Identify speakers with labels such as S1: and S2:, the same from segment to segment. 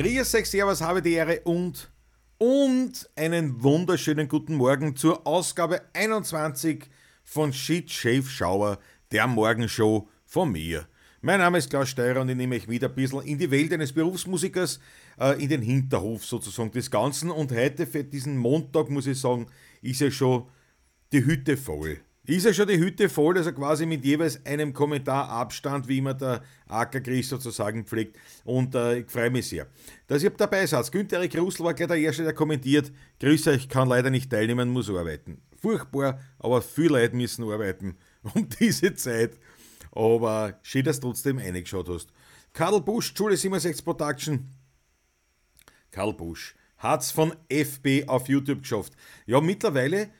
S1: Grüß euch, Servus, habe die Ehre und, und einen wunderschönen guten Morgen zur Ausgabe 21 von Shit Shave Shower, der Morgenshow von mir. Mein Name ist Klaus Steurer und ich nehme euch wieder ein bisschen in die Welt eines Berufsmusikers, äh, in den Hinterhof sozusagen des Ganzen. Und heute für diesen Montag, muss ich sagen, ist ja schon die Hütte voll. Ist ja schon die Hütte voll, also quasi mit jeweils einem Kommentar Abstand, wie immer der Ackergris sozusagen pflegt. Und äh, ich freue mich sehr, dass ihr dabei seid. Günther Erik Russel war gleich der Erste, der kommentiert. Grüße euch, kann leider nicht teilnehmen, muss arbeiten. Furchtbar, aber viele Leute müssen arbeiten um diese Zeit. Aber schön, dass du trotzdem eingeschaut hast. Karl Busch, Schule 67 Production. Karl Busch hat's von FB auf YouTube geschafft. Ja, mittlerweile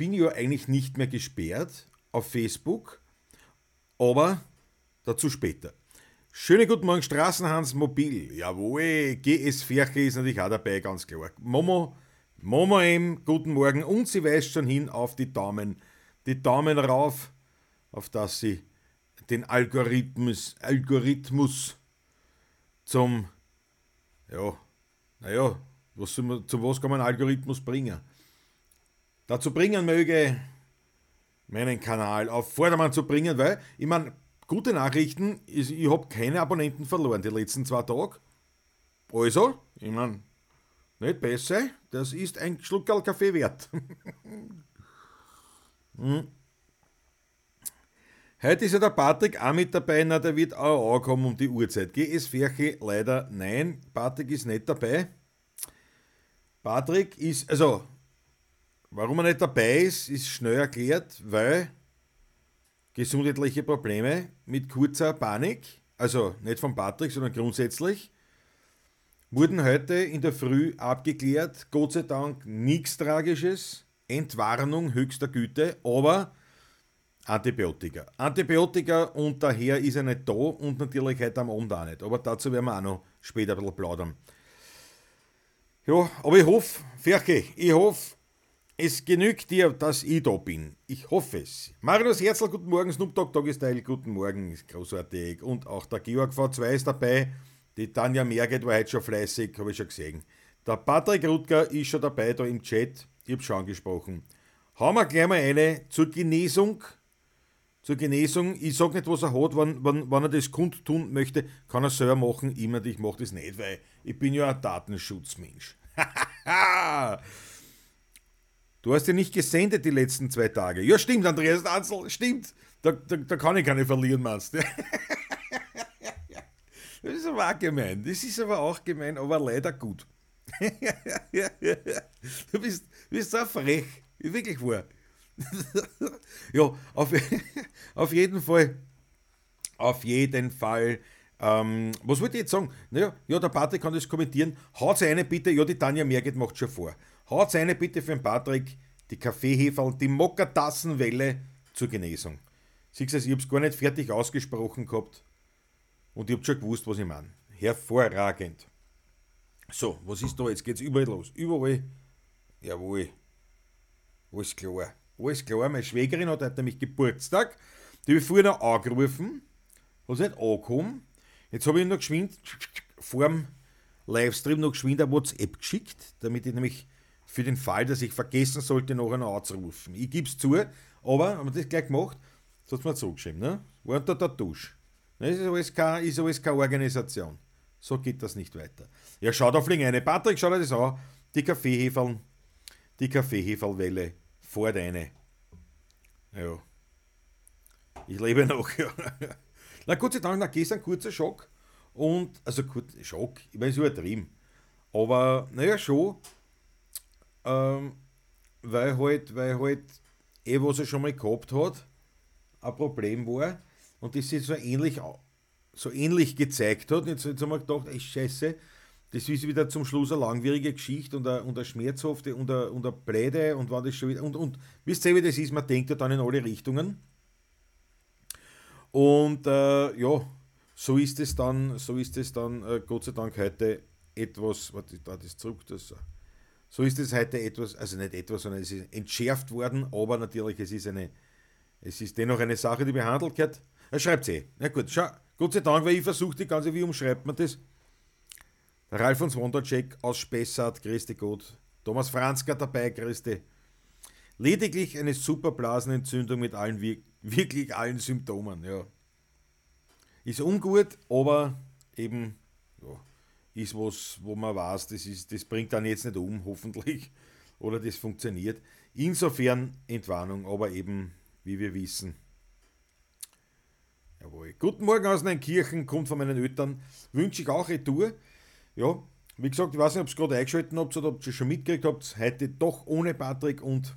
S1: bin ja eigentlich nicht mehr gesperrt auf Facebook, aber dazu später. Schönen guten Morgen, Straßenhans Mobil. Jawohl, GS Ferche ist natürlich auch dabei, ganz klar. Momo, Momo M, guten Morgen. Und sie weist schon hin auf die Daumen. Die Daumen rauf, auf dass sie den Algorithmus, Algorithmus zum, ja, naja, was, zu was kann man Algorithmus bringen? Dazu bringen möge, meinen Kanal auf Vordermann zu bringen, weil, ich meine, gute Nachrichten, ich, habe keine Abonnenten verloren die letzten zwei Tage. Also, ich meine, nicht besser, das ist ein Schluckerl Kaffee wert. hm. Heute ist ja der Patrick auch mit dabei, na, der wird auch ankommen um die Uhrzeit. GS Ferche leider nein, Patrick ist nicht dabei. Patrick ist, also Warum er nicht dabei ist, ist schnell erklärt, weil gesundheitliche Probleme mit kurzer Panik, also nicht von Patrick, sondern grundsätzlich, wurden heute in der Früh abgeklärt. Gott sei Dank nichts Tragisches, Entwarnung höchster Güte, aber Antibiotika. Antibiotika und daher ist er nicht da und natürlich heute am Abend auch nicht. Aber dazu werden wir auch noch später ein bisschen plaudern. Ja, aber ich hoffe, Ferche, ich hoffe, es genügt dir, dass ich da bin. Ich hoffe es. Marius Herzl, guten Morgen. Snoop Dogg Doggy guten Morgen. Ist großartig. Und auch der Georg V2 ist dabei. Die Tanja Merget war heute schon fleißig, habe ich schon gesehen. Der Patrick Rutger ist schon dabei da im Chat. Ich habe schon angesprochen. Hauen wir gleich mal eine zur Genesung. Zur Genesung. Ich sage nicht, was er hat. Wenn, wenn, wenn er das kundtun möchte, kann er selber machen. Immer, ich mache das nicht, weil ich bin ja ein Datenschutzmensch. Du hast ja nicht gesendet die letzten zwei Tage. Ja, stimmt, Andreas Anzel, stimmt. Da, da, da kann ich keine verlieren, meinst du? Das ist aber auch gemein. Das ist aber auch gemein, aber leider gut. Du bist, bist so frech. Wirklich wahr. Ja, auf, auf jeden Fall. Auf jeden Fall. Ähm, was wollte ich jetzt sagen? Naja, ja, der Patrick kann das kommentieren. Haut eine bitte. Ja, die Tanja Merget macht schon vor. Haut eine bitte für den Patrick, die Kaffeeheferl, die Mokkatassenwelle zur Genesung. Siehst du, ich hab's gar nicht fertig ausgesprochen gehabt und ich hab schon gewusst, was ich meine. Hervorragend. So, was ist da? Jetzt geht's überall los. Überall. Jawohl. Alles klar. Alles klar. Meine Schwägerin hat heute nämlich Geburtstag. Die habe ich vorher noch angerufen. Hat nicht angekommen. Jetzt habe ich noch geschwind vor dem Livestream noch geschwind eine WhatsApp geschickt, damit ich nämlich für den Fall, dass ich vergessen sollte, noch einen anzurufen. Ich gebe es zu, aber haben wir das gleich gemacht, das hat man zugeschrieben, ne? War unter der Dusche. Das ist alles, keine, ist alles keine Organisation. So geht das nicht weiter. Ja, schaut auf eine. Patrick, schau dir das an. Die Kaffeeheferl, die Kaffeeheferlwelle vor deine. Ja. Ich lebe noch, ja. Na, Gott sei Dank, na, gestern kurzer Schock. Und, also kurz, Schock, ich meine, es übertrieben. Aber, naja, schon ähm, weil halt, weil halt eh, was er schon mal gehabt hat, ein Problem war und das sich so ähnlich, so ähnlich gezeigt hat. Jetzt, jetzt haben wir gedacht, ey Scheiße, das ist wieder zum Schluss eine langwierige Geschichte und eine, und eine schmerzhafte und eine, und eine Pläde und war das schon wieder. Und, und wisst ihr, wie das ist? Man denkt ja dann in alle Richtungen. Und äh, ja, so ist es dann, so ist es dann äh, Gott sei Dank heute etwas, warte, da das zurück, das so ist es heute etwas, also nicht etwas, sondern es ist entschärft worden, aber natürlich, es ist eine, es ist dennoch eine Sache, die behandelt wird. Er schreibt eh. Na gut, schau, Gott sei Dank, weil ich versuche die ganze, wie umschreibt man das? Ralf und Wondercheck aus Spessart, grüßte Gott. Thomas Franzka dabei, grüßte. Lediglich eine Superblasenentzündung mit allen, wirklich allen Symptomen, ja. Ist ungut, aber eben, ist was, wo man weiß, das, ist, das bringt dann jetzt nicht um, hoffentlich, oder das funktioniert. Insofern Entwarnung, aber eben, wie wir wissen. Jawohl. Guten Morgen aus Neunkirchen, kommt von meinen Eltern. Wünsche ich auch Retour. Ja, wie gesagt, ich weiß nicht, ob ihr es gerade eingeschaltet habt oder ob ihr es schon mitgekriegt habt. Heute doch ohne Patrick und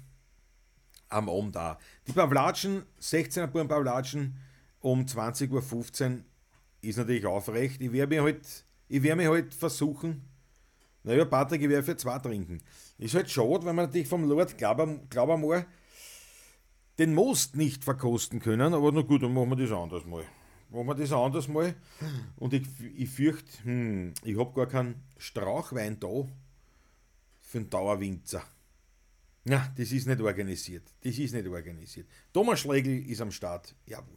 S1: am Abend da. Die Pavlatschen, 16er Buren Pavlatschen um 20.15 Uhr ist natürlich aufrecht. Ich werde mir halt, ich werde mir halt versuchen, naja, Patrick, ich werde für zwei trinken. Ist halt schade, weil man natürlich vom Lord Glaubermoor den Most nicht verkosten können, aber na gut, dann machen wir das anders mal. Machen wir das anders mal. Und ich, ich fürchte, hm, ich habe gar keinen Strauchwein da für einen Dauerwinzer. Ja, das ist nicht organisiert. Das ist nicht organisiert. Thomas Schlegel ist am Start. Jawohl.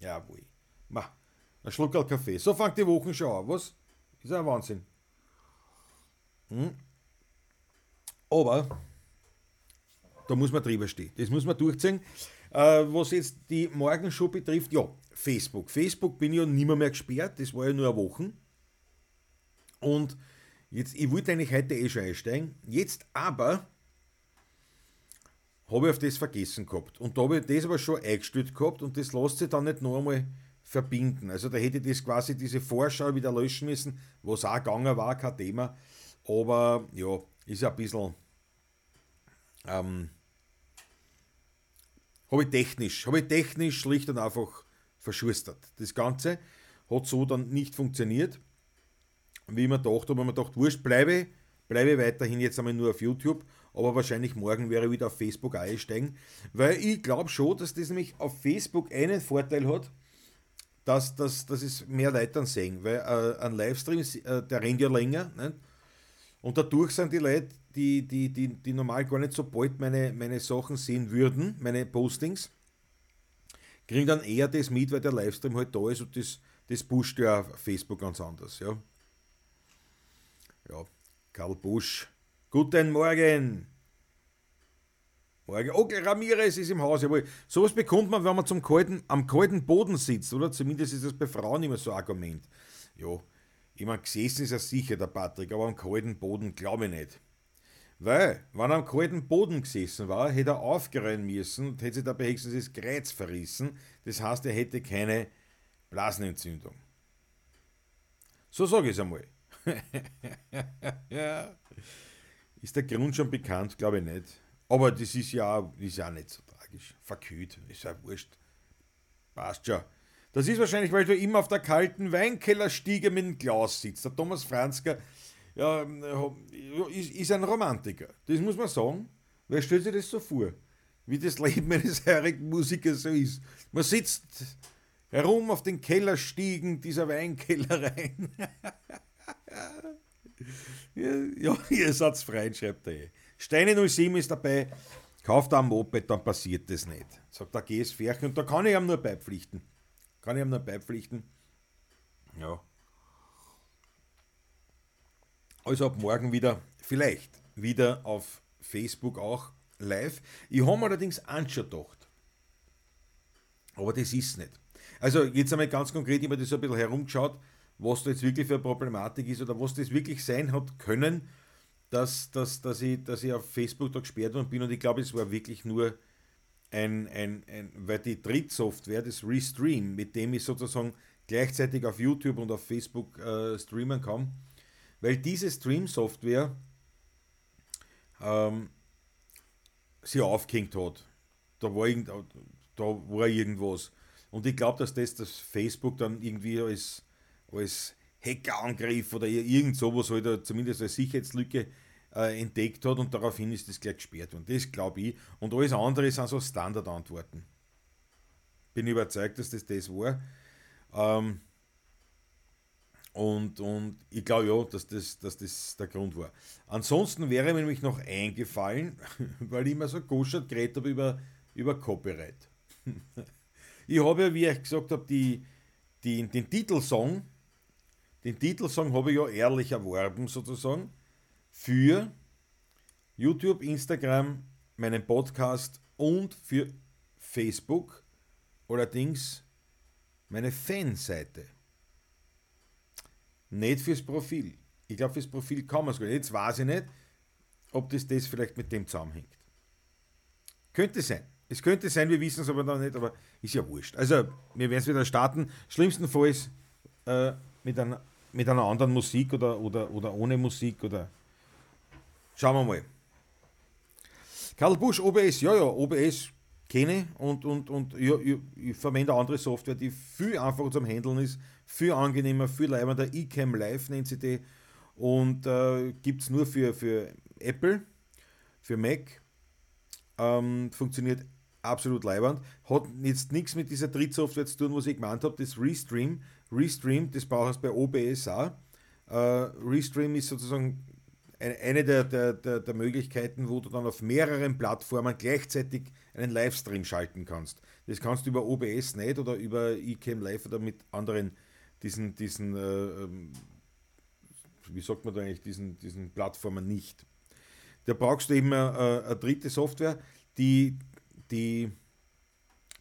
S1: Jawohl. Ma, ein Schluck Kaffee. So fängt die Woche schon an, was? Ist ein Wahnsinn. Hm? Aber da muss man drüber stehen. Das muss man durchziehen. Äh, was jetzt die Morgenshow betrifft, ja, Facebook. Facebook bin ich ja nimmer mehr gesperrt, das war ja nur eine Woche. Und jetzt, ich wollte eigentlich heute eh schon einsteigen. Jetzt aber habe ich auf das vergessen gehabt. Und da habe ich das aber schon eingestellt gehabt und das lässt sich dann nicht noch einmal verbinden. Also da hätte ich das quasi diese Vorschau wieder löschen müssen, was auch gegangen war, kein Thema. Aber ja, ist ja ein bisschen. Ähm, habe ich technisch, habe ich technisch schlicht und einfach verschustert. Das Ganze hat so dann nicht funktioniert, wie man dachte, aber man dachte, wurscht, bleibe, bleibe weiterhin jetzt einmal nur auf YouTube, aber wahrscheinlich morgen wäre ich wieder auf Facebook einsteigen, weil ich glaube schon, dass das nämlich auf Facebook einen Vorteil hat, dass, dass, dass es mehr Leute dann sehen, weil äh, ein Livestream, äh, der rennt ja länger, nicht? Und dadurch sind die Leute, die, die, die, die normal gar nicht so bald meine, meine Sachen sehen würden, meine Postings, kriegen dann eher das mit, weil der Livestream halt da ist und das, das pusht ja Facebook ganz anders. Ja, ja Karl Busch, guten Morgen. Morgen. Onkel Ramirez ist im Haus. Jawohl. Sowas bekommt man, wenn man zum kalten, am kalten Boden sitzt, oder? Zumindest ist das bei Frauen immer so ein Argument. Ja, ich meine, gesessen ist er sicher, der Patrick, aber am kalten Boden glaube ich nicht. Weil, wenn er am kalten Boden gesessen war, hätte er aufgerennen müssen und hätte sich dabei höchstens das Kreuz verrissen. Das heißt, er hätte keine Blasenentzündung. So sage ich es einmal. ja. Ist der Grund schon bekannt? Glaube ich nicht. Aber das ist ja, ist ja nicht so tragisch. Verkühlt, ist ja wurscht. Passt schon. Das ist wahrscheinlich, weil du immer auf der kalten Weinkellerstiege mit dem Glas sitzt. Der Thomas Franzker ja, ist, ist ein Romantiker. Das muss man sagen. Wer stellt sich das so vor? Wie das Leben eines heurigen Musikers so ist. Man sitzt herum auf den Kellerstiegen dieser Weinkellereien. ja, ihr seid frei, schreibt er. Steine 07 ist dabei. Kauft ein Moped, dann passiert das nicht. Sagt der GS Ferchen und da kann ich ihm nur beipflichten. Kann ich ihm nur beipflichten. Ja. Also ab morgen wieder, vielleicht wieder auf Facebook auch live. Ich habe mir allerdings gedacht. Aber das ist nicht. Also jetzt einmal ganz konkret, ich habe das so ein bisschen herumgeschaut, was da jetzt wirklich für eine Problematik ist oder was das wirklich sein hat können, dass, dass, dass, ich, dass ich auf Facebook da gesperrt worden bin und ich glaube, es war wirklich nur ein, ein, ein, weil die Drittsoftware, das Restream, mit dem ich sozusagen gleichzeitig auf YouTube und auf Facebook äh, streamen kann, weil diese Stream-Software ähm, sie aufgehängt hat. Da war, irgend, da war irgendwas. Und ich glaube, dass das das Facebook dann irgendwie als, als Hackerangriff oder irgend sowas halt zumindest als Sicherheitslücke äh, entdeckt hat und daraufhin ist das gleich gesperrt worden. Das glaube ich. Und alles andere sind so Standardantworten. Bin überzeugt, dass das das war. Ähm, und, und ich glaube ja, dass das, dass das der Grund war. Ansonsten wäre mir nämlich noch eingefallen, weil ich immer so goschert geredet habe über, über Copyright. ich habe ja, wie ich gesagt habe, die, die, den Titelsong den Titelsong habe ich ja ehrlich erworben sozusagen für YouTube, Instagram, meinen Podcast und für Facebook, allerdings meine Fanseite. Nicht fürs Profil. Ich glaube, fürs Profil kann man es gar nicht. Jetzt weiß ich nicht, ob das, das vielleicht mit dem zusammenhängt. Könnte sein. Es könnte sein, wir wissen es aber noch nicht, aber ist ja wurscht. Also, wir werden es wieder starten. Schlimmstenfalls äh, mit, einer, mit einer anderen Musik oder, oder, oder ohne Musik oder. Schauen wir mal. Karl Busch, OBS, ja, ja, OBS kenne und, und, und ja, ich, ich, verwende andere Software, die viel einfacher zum Handeln ist, viel angenehmer, viel leibender. eCam Live nennt sie die und äh, gibt es nur für, für Apple, für Mac. Ähm, funktioniert absolut leibend. Hat jetzt nichts mit dieser Drittsoftware zu tun, was ich gemeint habe, das Restream. Restream, das brauchst du bei OBS auch. Äh, Restream ist sozusagen eine der, der, der, der, Möglichkeiten, wo du dann auf mehreren Plattformen gleichzeitig einen Livestream schalten kannst. Das kannst du über OBS nicht oder über eCam Live oder mit anderen diesen, diesen äh, ähm, wie sagt man da eigentlich, diesen, diesen Plattformen nicht. Da brauchst du eben eine, eine dritte Software, die die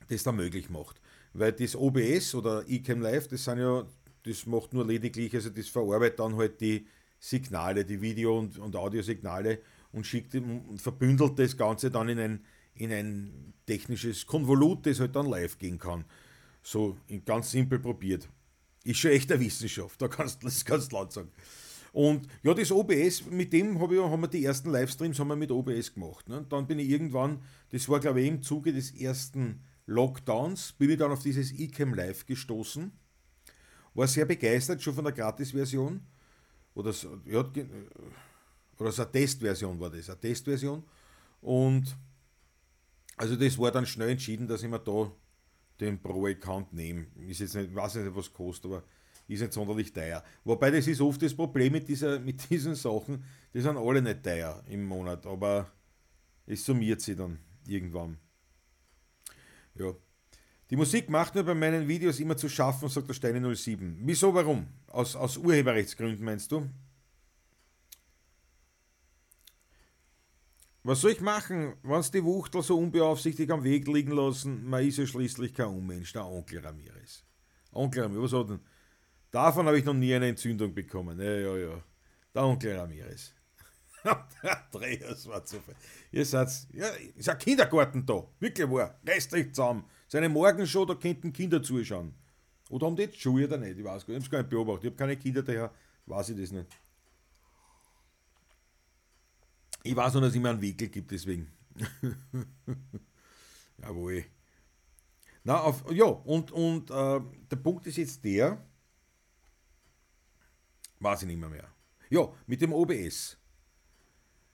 S1: das dann möglich macht. Weil das OBS oder eCam Live, das sind ja, das macht nur lediglich, also das verarbeitet dann halt die Signale, die Video- und, und Audiosignale und schickt und verbündelt das Ganze dann in ein, in ein technisches Konvolut, das halt dann live gehen kann. So ganz simpel probiert. Ist schon echt eine Wissenschaft, da kannst, das kannst du laut sagen. Und ja, das OBS, mit dem hab ich, haben wir die ersten Livestreams haben wir mit OBS gemacht. Ne? Dann bin ich irgendwann, das war glaube ich im Zuge des ersten Lockdowns, bin ich dann auf dieses eCam Live gestoßen. War sehr begeistert schon von der Gratis-Version. Oder, ja, oder so eine Testversion war das, eine Testversion. Und also das war dann schnell entschieden, dass ich mir da den Pro-Account nehme. Ist jetzt nicht, weiß nicht, was kostet, aber ist nicht sonderlich teuer. Wobei das ist oft das Problem mit, dieser, mit diesen Sachen, die sind alle nicht teuer im Monat, aber es summiert sich dann irgendwann. Ja. Die Musik macht mir bei meinen Videos immer zu schaffen, sagt der Steine 07. Wieso, warum? Aus, aus Urheberrechtsgründen meinst du? Was soll ich machen, wenn die Wuchtel so unbeaufsichtigt am Weg liegen lassen? Man ist ja schließlich kein Unmensch, der Onkel Ramirez. Onkel Ramirez, was hat denn? Davon habe ich noch nie eine Entzündung bekommen. Ja, ja, ja. Der Onkel Ramirez. der Andreas war zu viel. Ihr seid, ja, ist ein Kindergarten da. Wirklich wahr. Restlich zusammen. Seine Morgenshow, da könnten Kinder zuschauen. Oder haben die jetzt Schuhe oder nicht? Ich weiß gar nicht. Ich habe es gar nicht beobachtet. Ich habe keine Kinder, daher weiß ich das nicht. Ich weiß nur, dass es immer einen Wickel gibt, deswegen. Jawohl. Na, auf, ja, und, und äh, der Punkt ist jetzt der, Weiß ich nicht mehr, mehr. Ja, mit dem OBS.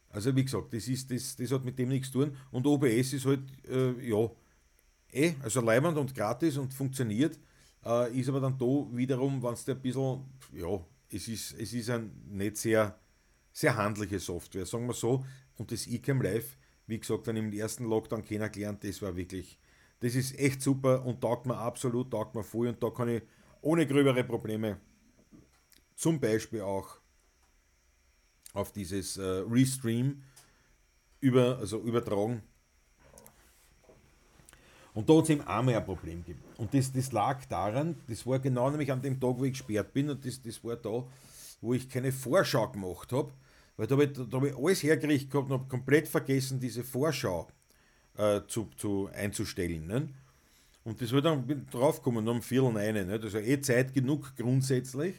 S1: Also wie gesagt, das, ist, das, das hat mit dem nichts zu tun. Und OBS ist halt, äh, ja, eh, also leibend und gratis und funktioniert. Äh, ist aber dann da wiederum, wenn es ein bisschen, ja, es ist, es ist ein nicht sehr, sehr handliche Software, sagen wir so. Und das eCam Live, wie gesagt, dann im ersten Lockdown kennengelernt, das war wirklich, das ist echt super und taugt mir absolut, taugt mir voll und da kann ich ohne gröbere Probleme zum Beispiel auch auf dieses äh, Restream über, also übertragen. Und da hat es eben einmal ein Problem gegeben. Und das, das lag daran, das war genau nämlich an dem Tag, wo ich gesperrt bin, und das, das war da, wo ich keine Vorschau gemacht habe, weil da habe ich, hab ich alles hergerichtet gehabt und habe komplett vergessen, diese Vorschau äh, zu, zu, einzustellen. Ne? Und das war dann draufgekommen, um Viertel eine. Ne? Also eh Zeit genug grundsätzlich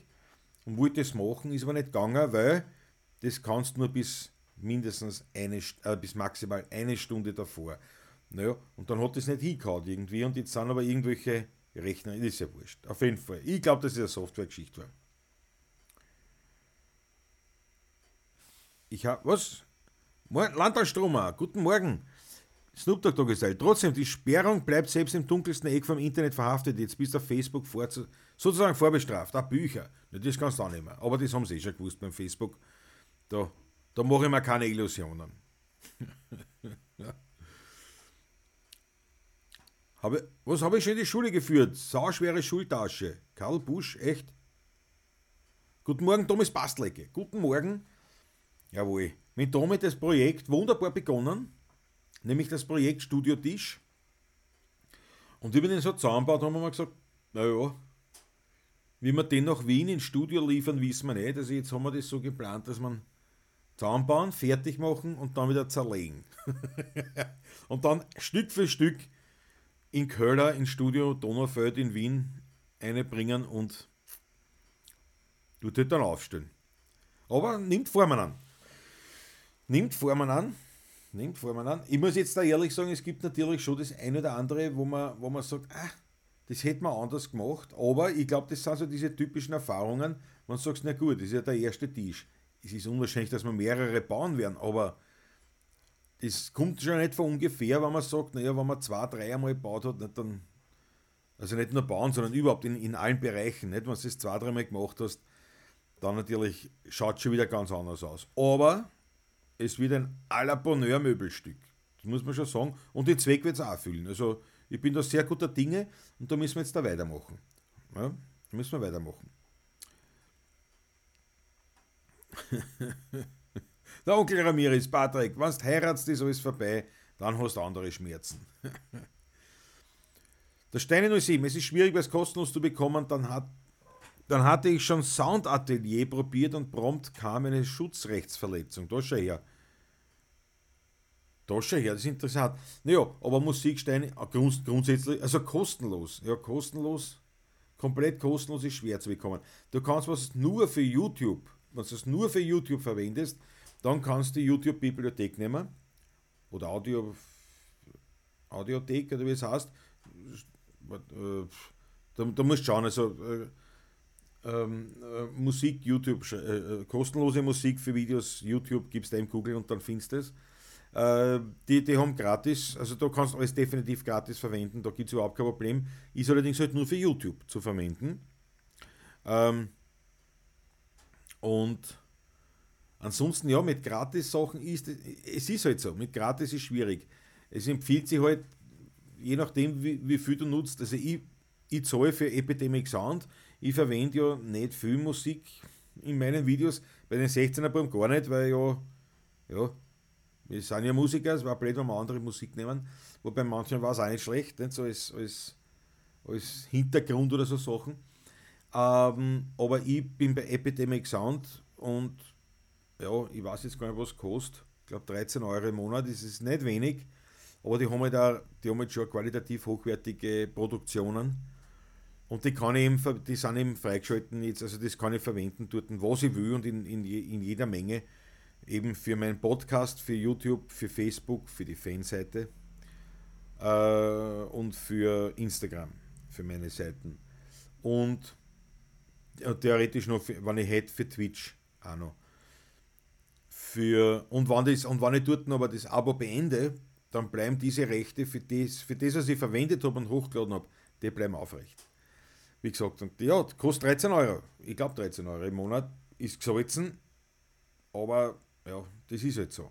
S1: und wollte das machen, ist aber nicht gegangen, weil das kannst du nur bis mindestens eine, äh, bis maximal eine Stunde davor. Naja, und dann hat das nicht hingehauen irgendwie und jetzt sind aber irgendwelche Rechner, das ist ja wurscht. Auf jeden Fall. Ich glaube, dass es eine Software-Geschichte war. Ich habe, was? Landalstromer, guten Morgen. Snoop Dogg gesagt, trotzdem, die Sperrung bleibt selbst im dunkelsten Eck vom Internet verhaftet. Jetzt bist du auf Facebook vor, sozusagen vorbestraft. Auch Bücher. Ja, das kannst du auch nicht mehr. Aber das haben sie eh schon gewusst beim Facebook. Da, da mache ich mir keine Illusionen. habe, was habe ich schon in die Schule geführt? Sauschwere Schultasche. Karl Busch, echt? Guten Morgen, Thomas Bastlecke. Guten Morgen. Jawohl. Mit damit das Projekt wunderbar begonnen, nämlich das Projekt Studio Tisch. Und wir den so zusammenbaut, haben wir mal gesagt, naja, wie wir den nach Wien ins Studio liefern, wissen wir nicht. Also jetzt haben wir das so geplant, dass man zusammenbauen, fertig machen und dann wieder zerlegen. und dann Stück für Stück in Köller ins Studio Donaufeld in Wien einbringen und tut dann aufstellen. Aber nimmt Formen an. Nimmt Formen an. Nimmt Formen an. Ich muss jetzt da ehrlich sagen, es gibt natürlich schon das eine oder andere, wo man, wo man sagt, ah, das hätte man anders gemacht. Aber ich glaube, das sind so diese typischen Erfahrungen. Man sagt, na gut, das ist ja der erste Tisch. Es ist unwahrscheinlich, dass wir mehrere bauen werden, aber das kommt schon nicht von ungefähr, wenn man sagt, naja, wenn man zwei, drei einmal gebaut hat, nicht, dann, also nicht nur bauen, sondern überhaupt in, in allen Bereichen, nicht, wenn du es zwei, dreimal gemacht hast, dann natürlich schaut es schon wieder ganz anders aus. Aber es wird ein à Bonheur Möbelstück. Das muss man schon sagen. Und den Zweck wird es auch erfüllen. Also ich bin da sehr guter Dinge und da müssen wir jetzt da weitermachen. Ja, da müssen wir weitermachen. Der Onkel Ramirez, Patrick, wenn du heiratst, ist alles vorbei, dann hast du andere Schmerzen. Der Steine 07, es ist schwierig, was kostenlos zu bekommen, dann, hat, dann hatte ich schon Soundatelier probiert und prompt kam eine Schutzrechtsverletzung. Da schau her. Da schau her, das ist interessant. Naja, aber Musiksteine grund, grundsätzlich, also kostenlos. Ja, kostenlos, komplett kostenlos ist schwer zu bekommen. Du kannst was nur für YouTube, wenn du es nur für YouTube verwendest, dann kannst du die YouTube-Bibliothek nehmen oder Audio, Audiothek oder wie es heißt. Da, da musst du schauen, also äh, ähm, äh, Musik, YouTube, äh, äh, kostenlose Musik für Videos, YouTube gibst du im Google und dann findest du es. Äh, die, die haben gratis, also da kannst du alles definitiv gratis verwenden, da gibt es überhaupt kein Problem. Ist allerdings halt nur für YouTube zu verwenden. Ähm, und Ansonsten, ja, mit Gratis-Sachen ist es ist halt so, mit Gratis ist schwierig. Es empfiehlt sich halt, je nachdem, wie, wie viel du nutzt, also ich, ich zahle für Epidemic Sound, ich verwende ja nicht viel Musik in meinen Videos, bei den 16er Buben gar nicht, weil ja, ja, wir sind ja Musiker, es war blöd, wenn wir andere Musik nehmen, wobei manchen war es auch nicht schlecht, nicht? so als, als, als Hintergrund oder so Sachen. Ähm, aber ich bin bei Epidemic Sound und ja, ich weiß jetzt gar nicht, was kostet. Ich glaube 13 Euro im Monat, das ist nicht wenig, aber die haben halt, auch, die haben halt schon qualitativ hochwertige Produktionen. Und die, kann ich eben, die sind eben freigeschalten jetzt, also das kann ich verwenden dort, was ich will und in, in, in jeder Menge. Eben für meinen Podcast, für YouTube, für Facebook, für die Fanseite äh, und für Instagram, für meine Seiten. Und ja, theoretisch noch, für, wenn ich hätte, für Twitch auch noch für, und wenn, das, und wenn ich dort aber das Abo beende, dann bleiben diese Rechte für das, für das was ich verwendet habe und hochgeladen habe, die bleiben aufrecht. Wie gesagt, und ja, kostet 13 Euro. Ich glaube 13 Euro im Monat ist gesalzen, aber ja, das ist halt so.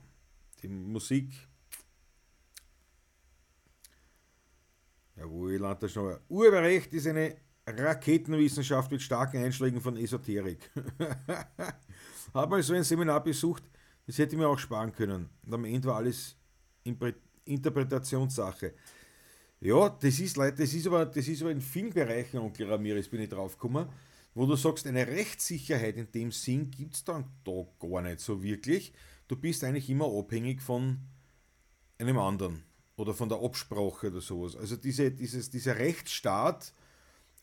S1: Die Musik. Jawohl, Landesschnauer. Urheberrecht ist eine Raketenwissenschaft mit starken Einschlägen von Esoterik. Habe mal so ein Seminar besucht, das hätte ich mir auch sparen können. Und am Ende war alles Interpretationssache. Ja, das ist, das ist, aber, das ist aber in vielen Bereichen, Onkel Ramirez, bin ich draufgekommen, wo du sagst, eine Rechtssicherheit in dem Sinn gibt es dann da gar nicht so wirklich. Du bist eigentlich immer abhängig von einem anderen oder von der Absprache oder sowas. Also diese, dieses, dieser Rechtsstaat,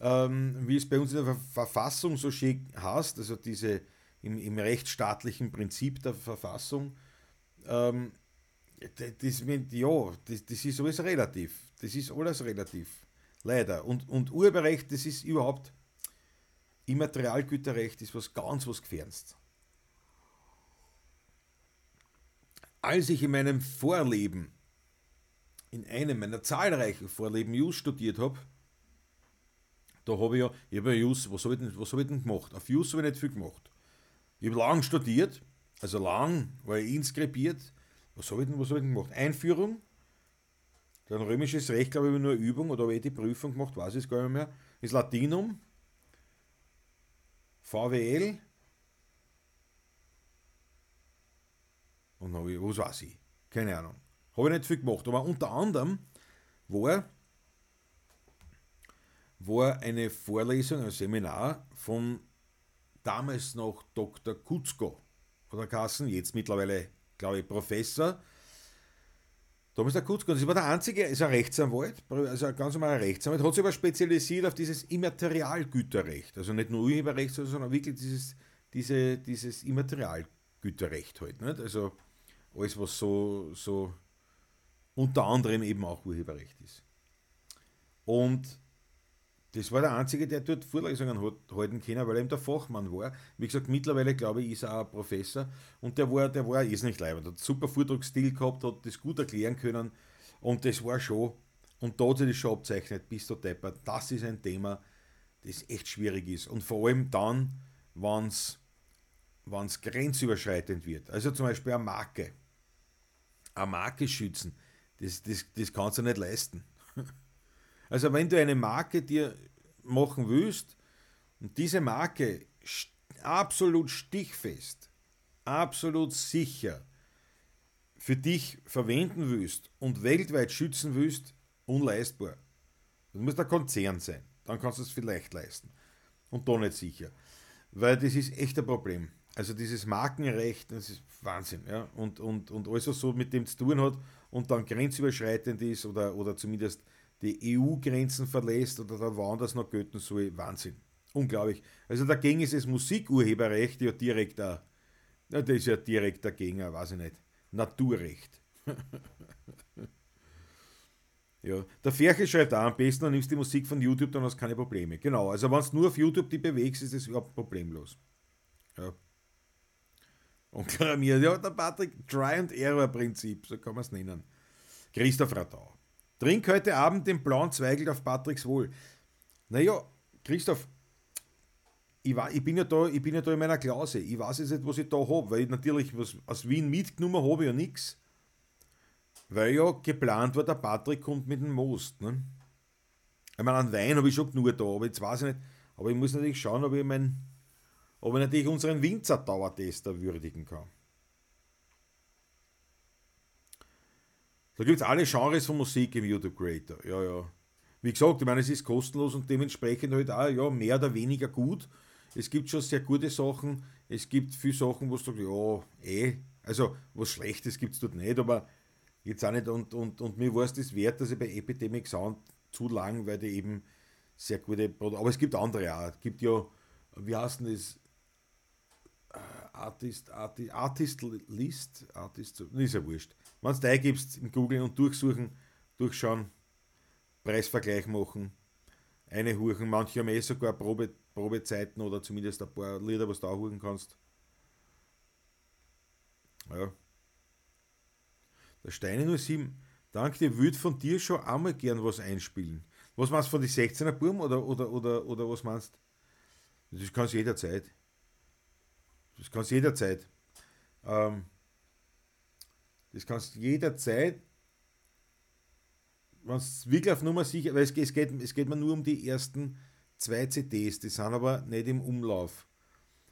S1: ähm, wie es bei uns in der Verfassung so schön heißt, also diese im, im rechtsstaatlichen Prinzip der Verfassung, ähm, das, ja, das, das ist alles relativ. Das ist alles relativ. Leider. Und, und Urheberrecht, das ist überhaupt, Immaterialgüterrecht ist was ganz was Gefährliches. Als ich in meinem Vorleben, in einem meiner zahlreichen Vorleben Jus studiert habe, da habe ich ja, ich habe ja Jus, was habe ich, hab ich denn gemacht? Auf Jus habe ich nicht viel gemacht. Ich habe lang studiert, also lang war ich inskribiert. Was habe ich, denn, was hab ich denn gemacht? Einführung, dann römisches Recht, glaube ich, nur Übung oder habe ich die Prüfung gemacht, weiß ich es gar nicht mehr. Das Latinum, VWL und habe ich, was weiß ich, keine Ahnung. Habe ich nicht viel gemacht, aber unter anderem war, war eine Vorlesung, ein Seminar von damals noch Dr. Kutzko oder Kassen, jetzt mittlerweile, glaube ich, Professor. Thomas der Kutzko, das war der einzige, ist ein Rechtsanwalt, also ein ganz normaler Rechtsanwalt, hat sich aber spezialisiert auf dieses Immaterialgüterrecht. Also nicht nur Urheberrecht, sondern wirklich dieses, diese, dieses Immaterialgüterrecht halt. Nicht? Also alles, was so, so unter anderem eben auch Urheberrecht ist. Und das war der Einzige, der dort Vorlesungen hat, halten können, weil er eben der Fachmann war. Wie gesagt, mittlerweile glaube ich, ist er auch Professor und der war, der war nicht leibend, hat super Vortragsstil gehabt, hat das gut erklären können und das war schon, und da hat sich das schon abzeichnet, bis du deppert. Das ist ein Thema, das echt schwierig ist und vor allem dann, wenn es grenzüberschreitend wird. Also zum Beispiel eine Marke. Eine Marke schützen, das, das, das kannst du nicht leisten. Also wenn du eine Marke dir machen willst und diese Marke absolut stichfest, absolut sicher für dich verwenden willst und weltweit schützen willst, unleistbar. Du musst ein Konzern sein, dann kannst du es vielleicht leisten. Und da nicht sicher. Weil das ist echt ein Problem. Also dieses Markenrecht, das ist Wahnsinn. Ja? Und, und, und alles, was so mit dem zu tun hat und dann grenzüberschreitend ist oder, oder zumindest die EU-Grenzen verlässt oder da woanders noch gelten soll. Wahnsinn. Unglaublich. Also dagegen ist das Musikurheberrecht ja direkt ein, das ist ja direkt dagegen, weiß ich nicht. Naturrecht. ja, der Ferche schreibt auch am besten, dann nimmst du die Musik von YouTube, dann hast du keine Probleme. Genau, also wenn du nur auf YouTube die bewegst, ist das überhaupt problemlos. Ja. Und klar, mir, ja, der Patrick, Try and Error Prinzip, so kann man es nennen. Christoph Radau. Trink heute Abend den blauen Zweigel auf Patricks Wohl. Naja, Christoph, ich, war, ich, bin ja da, ich bin ja da in meiner Klasse. Ich weiß jetzt nicht, was ich da habe, weil ich natürlich was aus Wien mitgenommen habe, ja nichts. Weil ja geplant war, der Patrick kommt mit dem Most. Ne? Ich meine, an Wein habe ich schon genug da, aber jetzt weiß ich nicht. Aber ich muss natürlich schauen, ob ich, mein, ob ich natürlich unseren Winzer-Dauertester würdigen kann. Da gibt es alle Genres von Musik im YouTube Creator. Ja, ja. Wie gesagt, ich meine, es ist kostenlos und dementsprechend halt auch ja, mehr oder weniger gut. Es gibt schon sehr gute Sachen. Es gibt viele Sachen, wo du sagst, ja, eh. Also, was Schlechtes gibt es dort nicht, aber jetzt auch nicht. Und, und, und mir war es das wert, dass ich bei Epidemic Sound zu lang, weil die eben sehr gute Produkte. Aber es gibt andere auch. Es gibt ja, wie heißt denn das? Äh, Artist, Artist, Artist List, Artist, ist ja wurscht. Wenn du eingibst in Google und durchsuchen, durchschauen, Preisvergleich machen, eine huchen, manche haben eh sogar Probe, Probezeiten oder zumindest ein paar Lieder, was du auch huchen kannst. Ja. Der Steine 07, danke dir, würde von dir schon einmal gern was einspielen. Was meinst du von den 16er Burm oder, oder, oder, oder was meinst du? Das kannst du jederzeit. Das kannst du jederzeit. Ähm, das kannst du jederzeit, wenn es wirklich auf Nummer sicher, weil es, es, geht, es geht mir nur um die ersten zwei CDs, die sind aber nicht im Umlauf.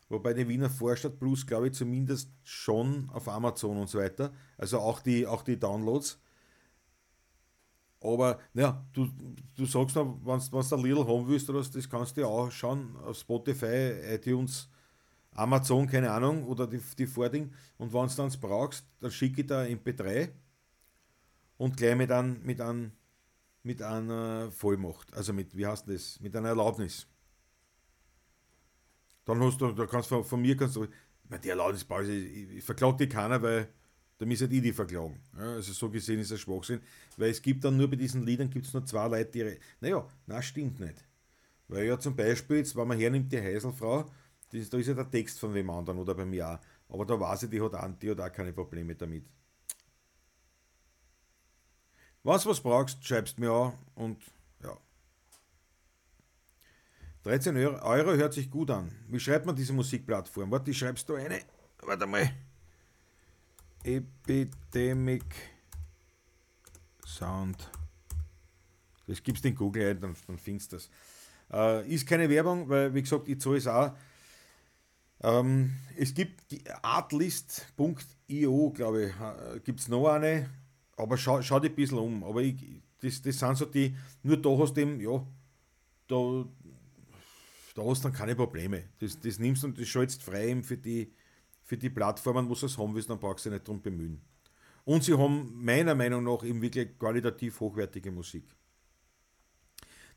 S1: Wobei die Wiener Vorstadt Plus, glaube ich, zumindest schon auf Amazon und so weiter. Also auch die, auch die Downloads. Aber ja, du, du sagst noch, wenn du ein Little haben willst, oder das kannst du ja auch schauen auf Spotify, iTunes, Amazon, keine Ahnung, oder die, die Vording. Und wenn du dann brauchst, dann schicke ich da MP3 und gleich mit einem, mit einem, mit einer Vollmacht. Also mit, wie heißt das? Mit einer Erlaubnis. Dann hast du, da kannst von, von mir kannst du, die Erlaubnis brauche ich, ich, ich verklage die keiner, weil da müsste ich die verklagen. Ja, also so gesehen ist das Schwachsinn, weil es gibt dann nur bei diesen Liedern gibt es nur zwei Leute, die, naja, na stimmt nicht. Weil ja zum Beispiel, jetzt, wenn man hernimmt, die Heiselfrau, das, da ist ja der Text von wem anderen oder bei mir auch. Aber da weiß ich, die hat, auch, die auch keine Probleme damit. Was was brauchst, schreibst mir an und ja. 13 Euro hört sich gut an. Wie schreibt man diese Musikplattform? Warte, ich schreibst du eine. Warte mal. Epidemic Sound. Das gibst in Google ein, dann, dann findest du das. Äh, ist keine Werbung, weil wie gesagt, ich zahle es auch Ähm, es gibt artlist.io, glaube ich, gibt es noch eine, aber schau, schau dich ein bisschen um. Aber ich, das, das sind so die, nur da hast du eben, ja, da, da hast du dann keine Probleme. Das, das nimmst du und das schaltest frei für die, für die Plattformen, wo du es haben willst, dann brauchst du dich nicht darum bemühen. Und sie haben meiner Meinung nach eben wirklich qualitativ hochwertige Musik.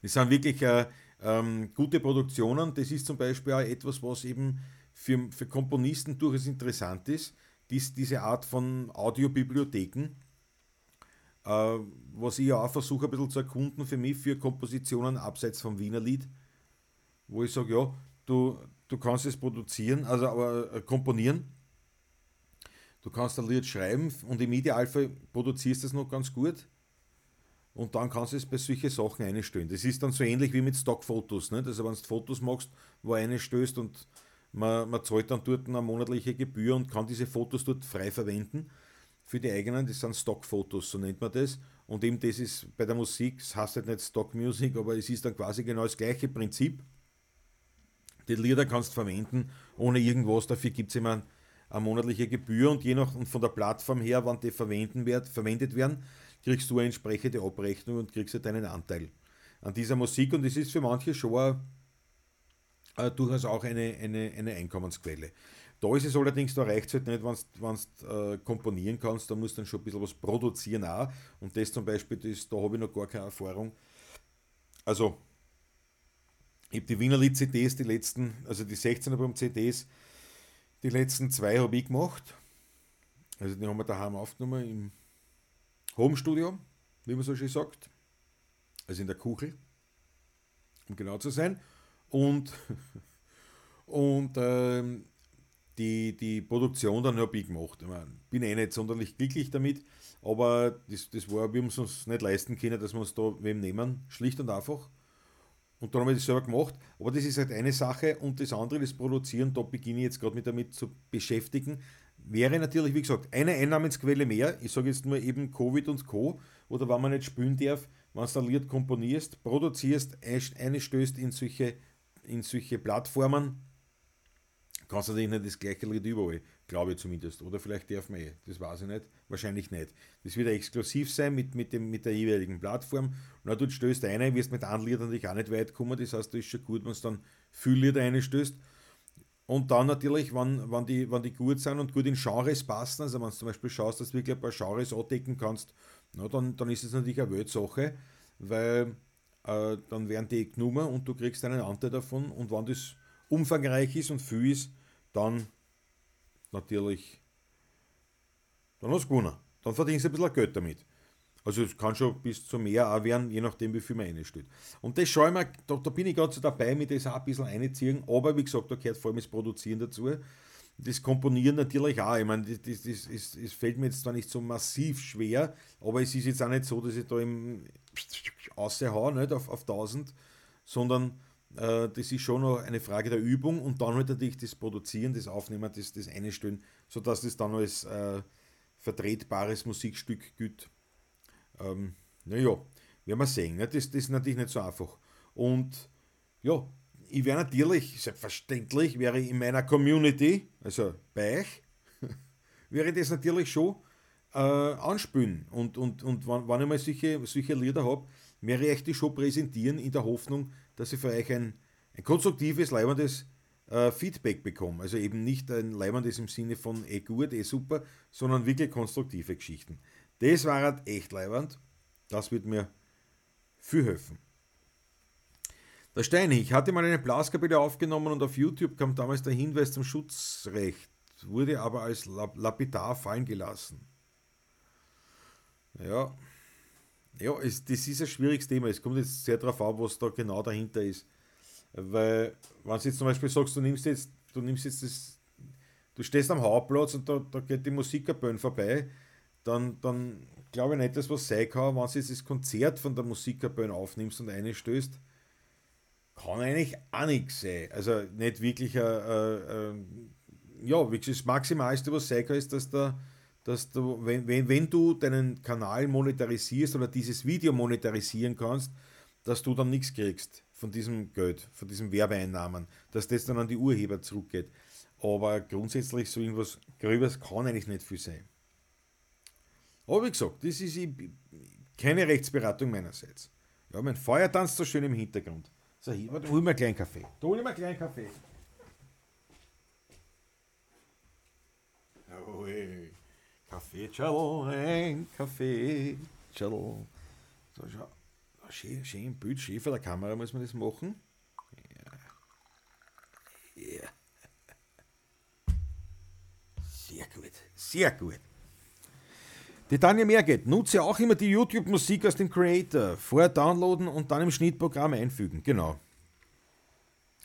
S1: Das sind wirklich äh, ähm, gute Produktionen. Das ist zum Beispiel auch etwas, was eben für, für Komponisten durchaus interessant ist, dies, diese Art von Audiobibliotheken, äh, was ich ja auch versuche ein bisschen zu erkunden für mich, für Kompositionen abseits vom Wiener Lied, wo ich sage, ja, du, du kannst es produzieren, also aber äh, komponieren, du kannst ein Lied schreiben und im Idealfall produzierst du es noch ganz gut und dann kannst du es bei solchen Sachen einstellen. Das ist dann so ähnlich wie mit Stockfotos. Nicht? Also wenn du Fotos machst, wo eine stößt und man, man zahlt dann dort eine monatliche Gebühr und kann diese Fotos dort frei verwenden für die eigenen. Das sind Stockfotos, so nennt man das. Und eben das ist bei der Musik, das heißt halt nicht Stock Music, aber es ist dann quasi genau das gleiche Prinzip. Die Lieder kannst du verwenden ohne irgendwas, dafür gibt es immer eine monatliche Gebühr und je nach und von der Plattform her, wann die verwenden wird, verwendet werden, kriegst du eine entsprechende Abrechnung und kriegst halt deinen Anteil an dieser Musik und das ist für manche schon äh, durchaus auch eine, eine, eine Einkommensquelle. Da ist es allerdings, da reicht es halt nicht, wenn du äh, komponieren kannst, da musst du dann schon ein bisschen was produzieren auch. Und das zum Beispiel, das, da habe ich noch gar keine Erfahrung. Also, ich habe die Wiener Lied CDs, die letzten, also die 16er beim CDs, die letzten zwei habe ich gemacht. Also die haben wir daheim aufgenommen im Home-Studio, wie man so schön sagt. Also in der Kuchel, um genau zu sein. Und, und ähm, die, die Produktion dann habe ich gemacht. Ich meine, bin eh nicht sonderlich glücklich damit, aber das, das war, wir haben uns nicht leisten können, dass wir uns da wem nehmen, schlicht und einfach. Und dann haben wir das selber gemacht. Aber das ist halt eine Sache und das andere, das Produzieren, da beginne ich jetzt gerade mit damit zu beschäftigen. Wäre natürlich, wie gesagt, eine Einnahmensquelle mehr. Ich sage jetzt nur eben Covid und Co. Oder wenn man nicht spielen darf, wenn du komponierst, produzierst, einstößt in solche, in solche Plattformen, kannst du natürlich nicht das gleiche Lied überall, glaube ich zumindest. Oder vielleicht darf man eh, das weiß ich nicht. Wahrscheinlich nicht. Das wird exklusiv sein mit, mit, dem, mit der jeweiligen Plattform. Und du stößt eine, wirst mit anderen Liedern natürlich auch nicht weit kommen. Das heißt, das ist schon gut, wenn du dann viele Lieder einstößt. Und dann natürlich, wenn, wenn, die, wenn die gut sind und gut in Genres passen, also wenn du zum Beispiel schaust, dass du wirklich ein paar Genres abdecken kannst, na, dann, dann ist es natürlich eine Weltsache, weil äh, dann werden die genommen und du kriegst einen Anteil davon. Und wenn das umfangreich ist und viel ist, dann natürlich, dann hast du gewonnen. Dann verdienst du ein bisschen Geld damit. Also es kann schon bis zu mehr auch werden, je nachdem wie viel man reinstellt. Und das schaue ich mir, da, da bin ich gerade so dabei, mit das auch ein bisschen einziehen, aber wie gesagt, da gehört vor allem das Produzieren dazu. Das Komponieren natürlich auch. Ich meine, das fällt mir jetzt zwar nicht so massiv schwer, aber es ist jetzt auch nicht so, dass ich da im raushaue, nicht auf, auf 1000, sondern äh, das ist schon noch eine Frage der Übung und dann halt natürlich das Produzieren, das Aufnehmen, das, das Einstellen, sodass das dann als äh, vertretbares Musikstück gilt. Ähm, naja, werden wir sehen. Ne? Das, das ist natürlich nicht so einfach. Und ja, ich wäre natürlich, selbstverständlich, wäre ich in meiner Community, also bei euch, wäre das natürlich schon äh, anspülen. Und, und, und wenn, wenn ich mal solche, solche Lieder habe, wäre ich die schon präsentieren in der Hoffnung, dass ich für euch ein, ein konstruktives, leibendes äh, Feedback bekomme. Also eben nicht ein leibendes im Sinne von eh gut, eh super, sondern wirklich konstruktive Geschichten. Das war halt echt leibend. Das wird mir viel helfen. Der Steini, ich hatte mal eine Blaskapelle aufgenommen und auf YouTube kam damals der Hinweis zum Schutzrecht, wurde aber als lapidar fallen gelassen. Ja, ja, es, das ist ein schwieriges Thema. Es kommt jetzt sehr darauf an, was da genau dahinter ist. Weil, wenn du jetzt zum Beispiel sagst, du nimmst jetzt, du nimmst jetzt das, du stehst am Hauptplatz und da, da geht die Musikerbühne vorbei, dann, dann glaube ich nicht, dass was sein kann, wenn du jetzt das Konzert von der Musikerbühne aufnimmst und einstößt, kann eigentlich auch nichts sein. Also nicht wirklich ein, ein, ein ja, das Maximalste, was sein kann, ist, dass der dass du, wenn, wenn, wenn du deinen Kanal monetarisierst oder dieses Video monetarisieren kannst, dass du dann nichts kriegst von diesem Geld, von diesen Werbeeinnahmen, dass das dann an die Urheber zurückgeht. Aber grundsätzlich so irgendwas Gröbers kann eigentlich nicht viel sein. Aber wie gesagt, das ist keine Rechtsberatung meinerseits. Ja, mein Feuer tanzt so schön im Hintergrund. So, hier, warte, hol mir einen kleinen Kaffee. Da hol ich mir einen kleinen Kaffee. Oh, hey. Kaffee, Chalo, ein Kaffee, Chalo. So, schau. Schön, schön Bild, schön für der Kamera muss man das machen. Ja. ja. Sehr gut, sehr gut. Die Tanja Mehrgeht, nutze auch immer die YouTube-Musik aus dem Creator. Vorher downloaden und dann im Schnittprogramm einfügen. Genau.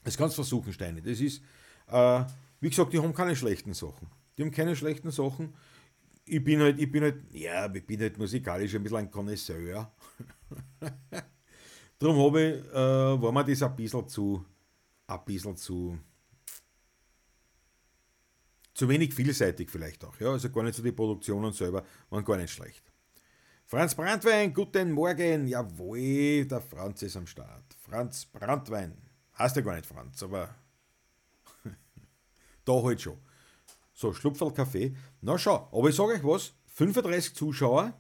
S1: Das kannst du versuchen, Steine. Das ist, äh, wie gesagt, die haben keine schlechten Sachen. Die haben keine schlechten Sachen. Ich bin halt, ich bin halt, ja, ich bin halt musikalisch ein bisschen ein Connoisseur. Darum habe ich, äh, war mir das ein bisschen zu, ein bisschen zu, zu wenig vielseitig vielleicht auch. Ja, also gar nicht so die Produktionen selber waren gar nicht schlecht. Franz Brandwein, guten Morgen. Jawohl, der Franz ist am Start. Franz Brandwein. Heißt ja gar nicht Franz, aber da halt schon. So, Schlupferl Kaffee. Na schau, aber ich sage euch was, 35 Zuschauer,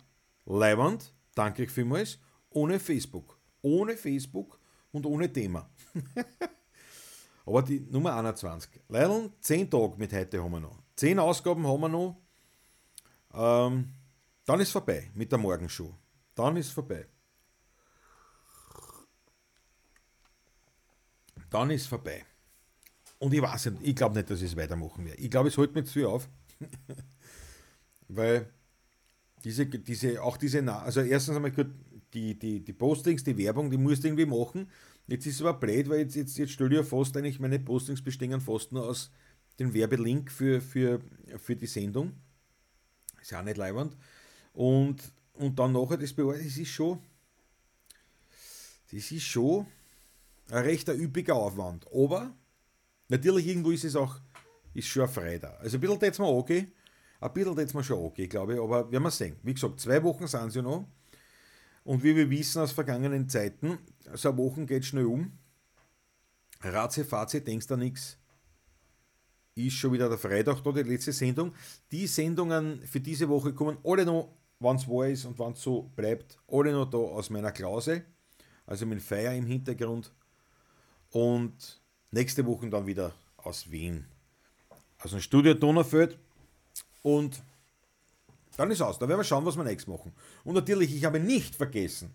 S1: Leiband, danke ich vielmals, ohne Facebook. Ohne Facebook und ohne Thema. Aber die Nummer 21. Leider 10 Tage mit heute haben wir noch. 10 Ausgaben haben wir noch. Ähm, dann ist vorbei mit der Morgenshow. Dann ist vorbei. Dann ist vorbei. Und ich weiß nicht, ich glaube nicht, dass ich es weitermachen werde. Ich glaube, es hält mir zu auf. Weil diese, diese, auch diese, also erstens einmal gut, die, die, die Postings, die Werbung, die musst du irgendwie machen. Jetzt ist es aber blöd, weil jetzt, jetzt, jetzt stelle ich ja fast eigentlich meine Postings bestehen fast nur aus dem Werbelink für, für, für die Sendung. Ist ja auch nicht leibend. Und, und dann nachher das bearbeiten, das ist schon, das ist schon ein recht üppiger Aufwand. Aber natürlich irgendwo ist es auch, ist schon frei da. Also ein bisschen jetzt mal angehen. Ein bisschen jetzt mal schon angehen, glaube ich. Aber werden wir sehen. Wie gesagt, zwei Wochen sind ja noch. Und wie wir wissen aus vergangenen Zeiten, so eine Woche geht schnell um. Ratze, Faze, denkst da nichts. Ist schon wieder der Freitag da, die letzte Sendung. Die Sendungen für diese Woche kommen alle noch, wann es wahr ist und wann es so bleibt, alle noch da aus meiner Klause. Also mit Feier im Hintergrund. Und nächste Woche dann wieder aus Wien. Aus dem Studio Donaufeld. Und dann ist aus. Dann werden wir schauen, was wir nächstes machen. Und natürlich, ich habe nicht vergessen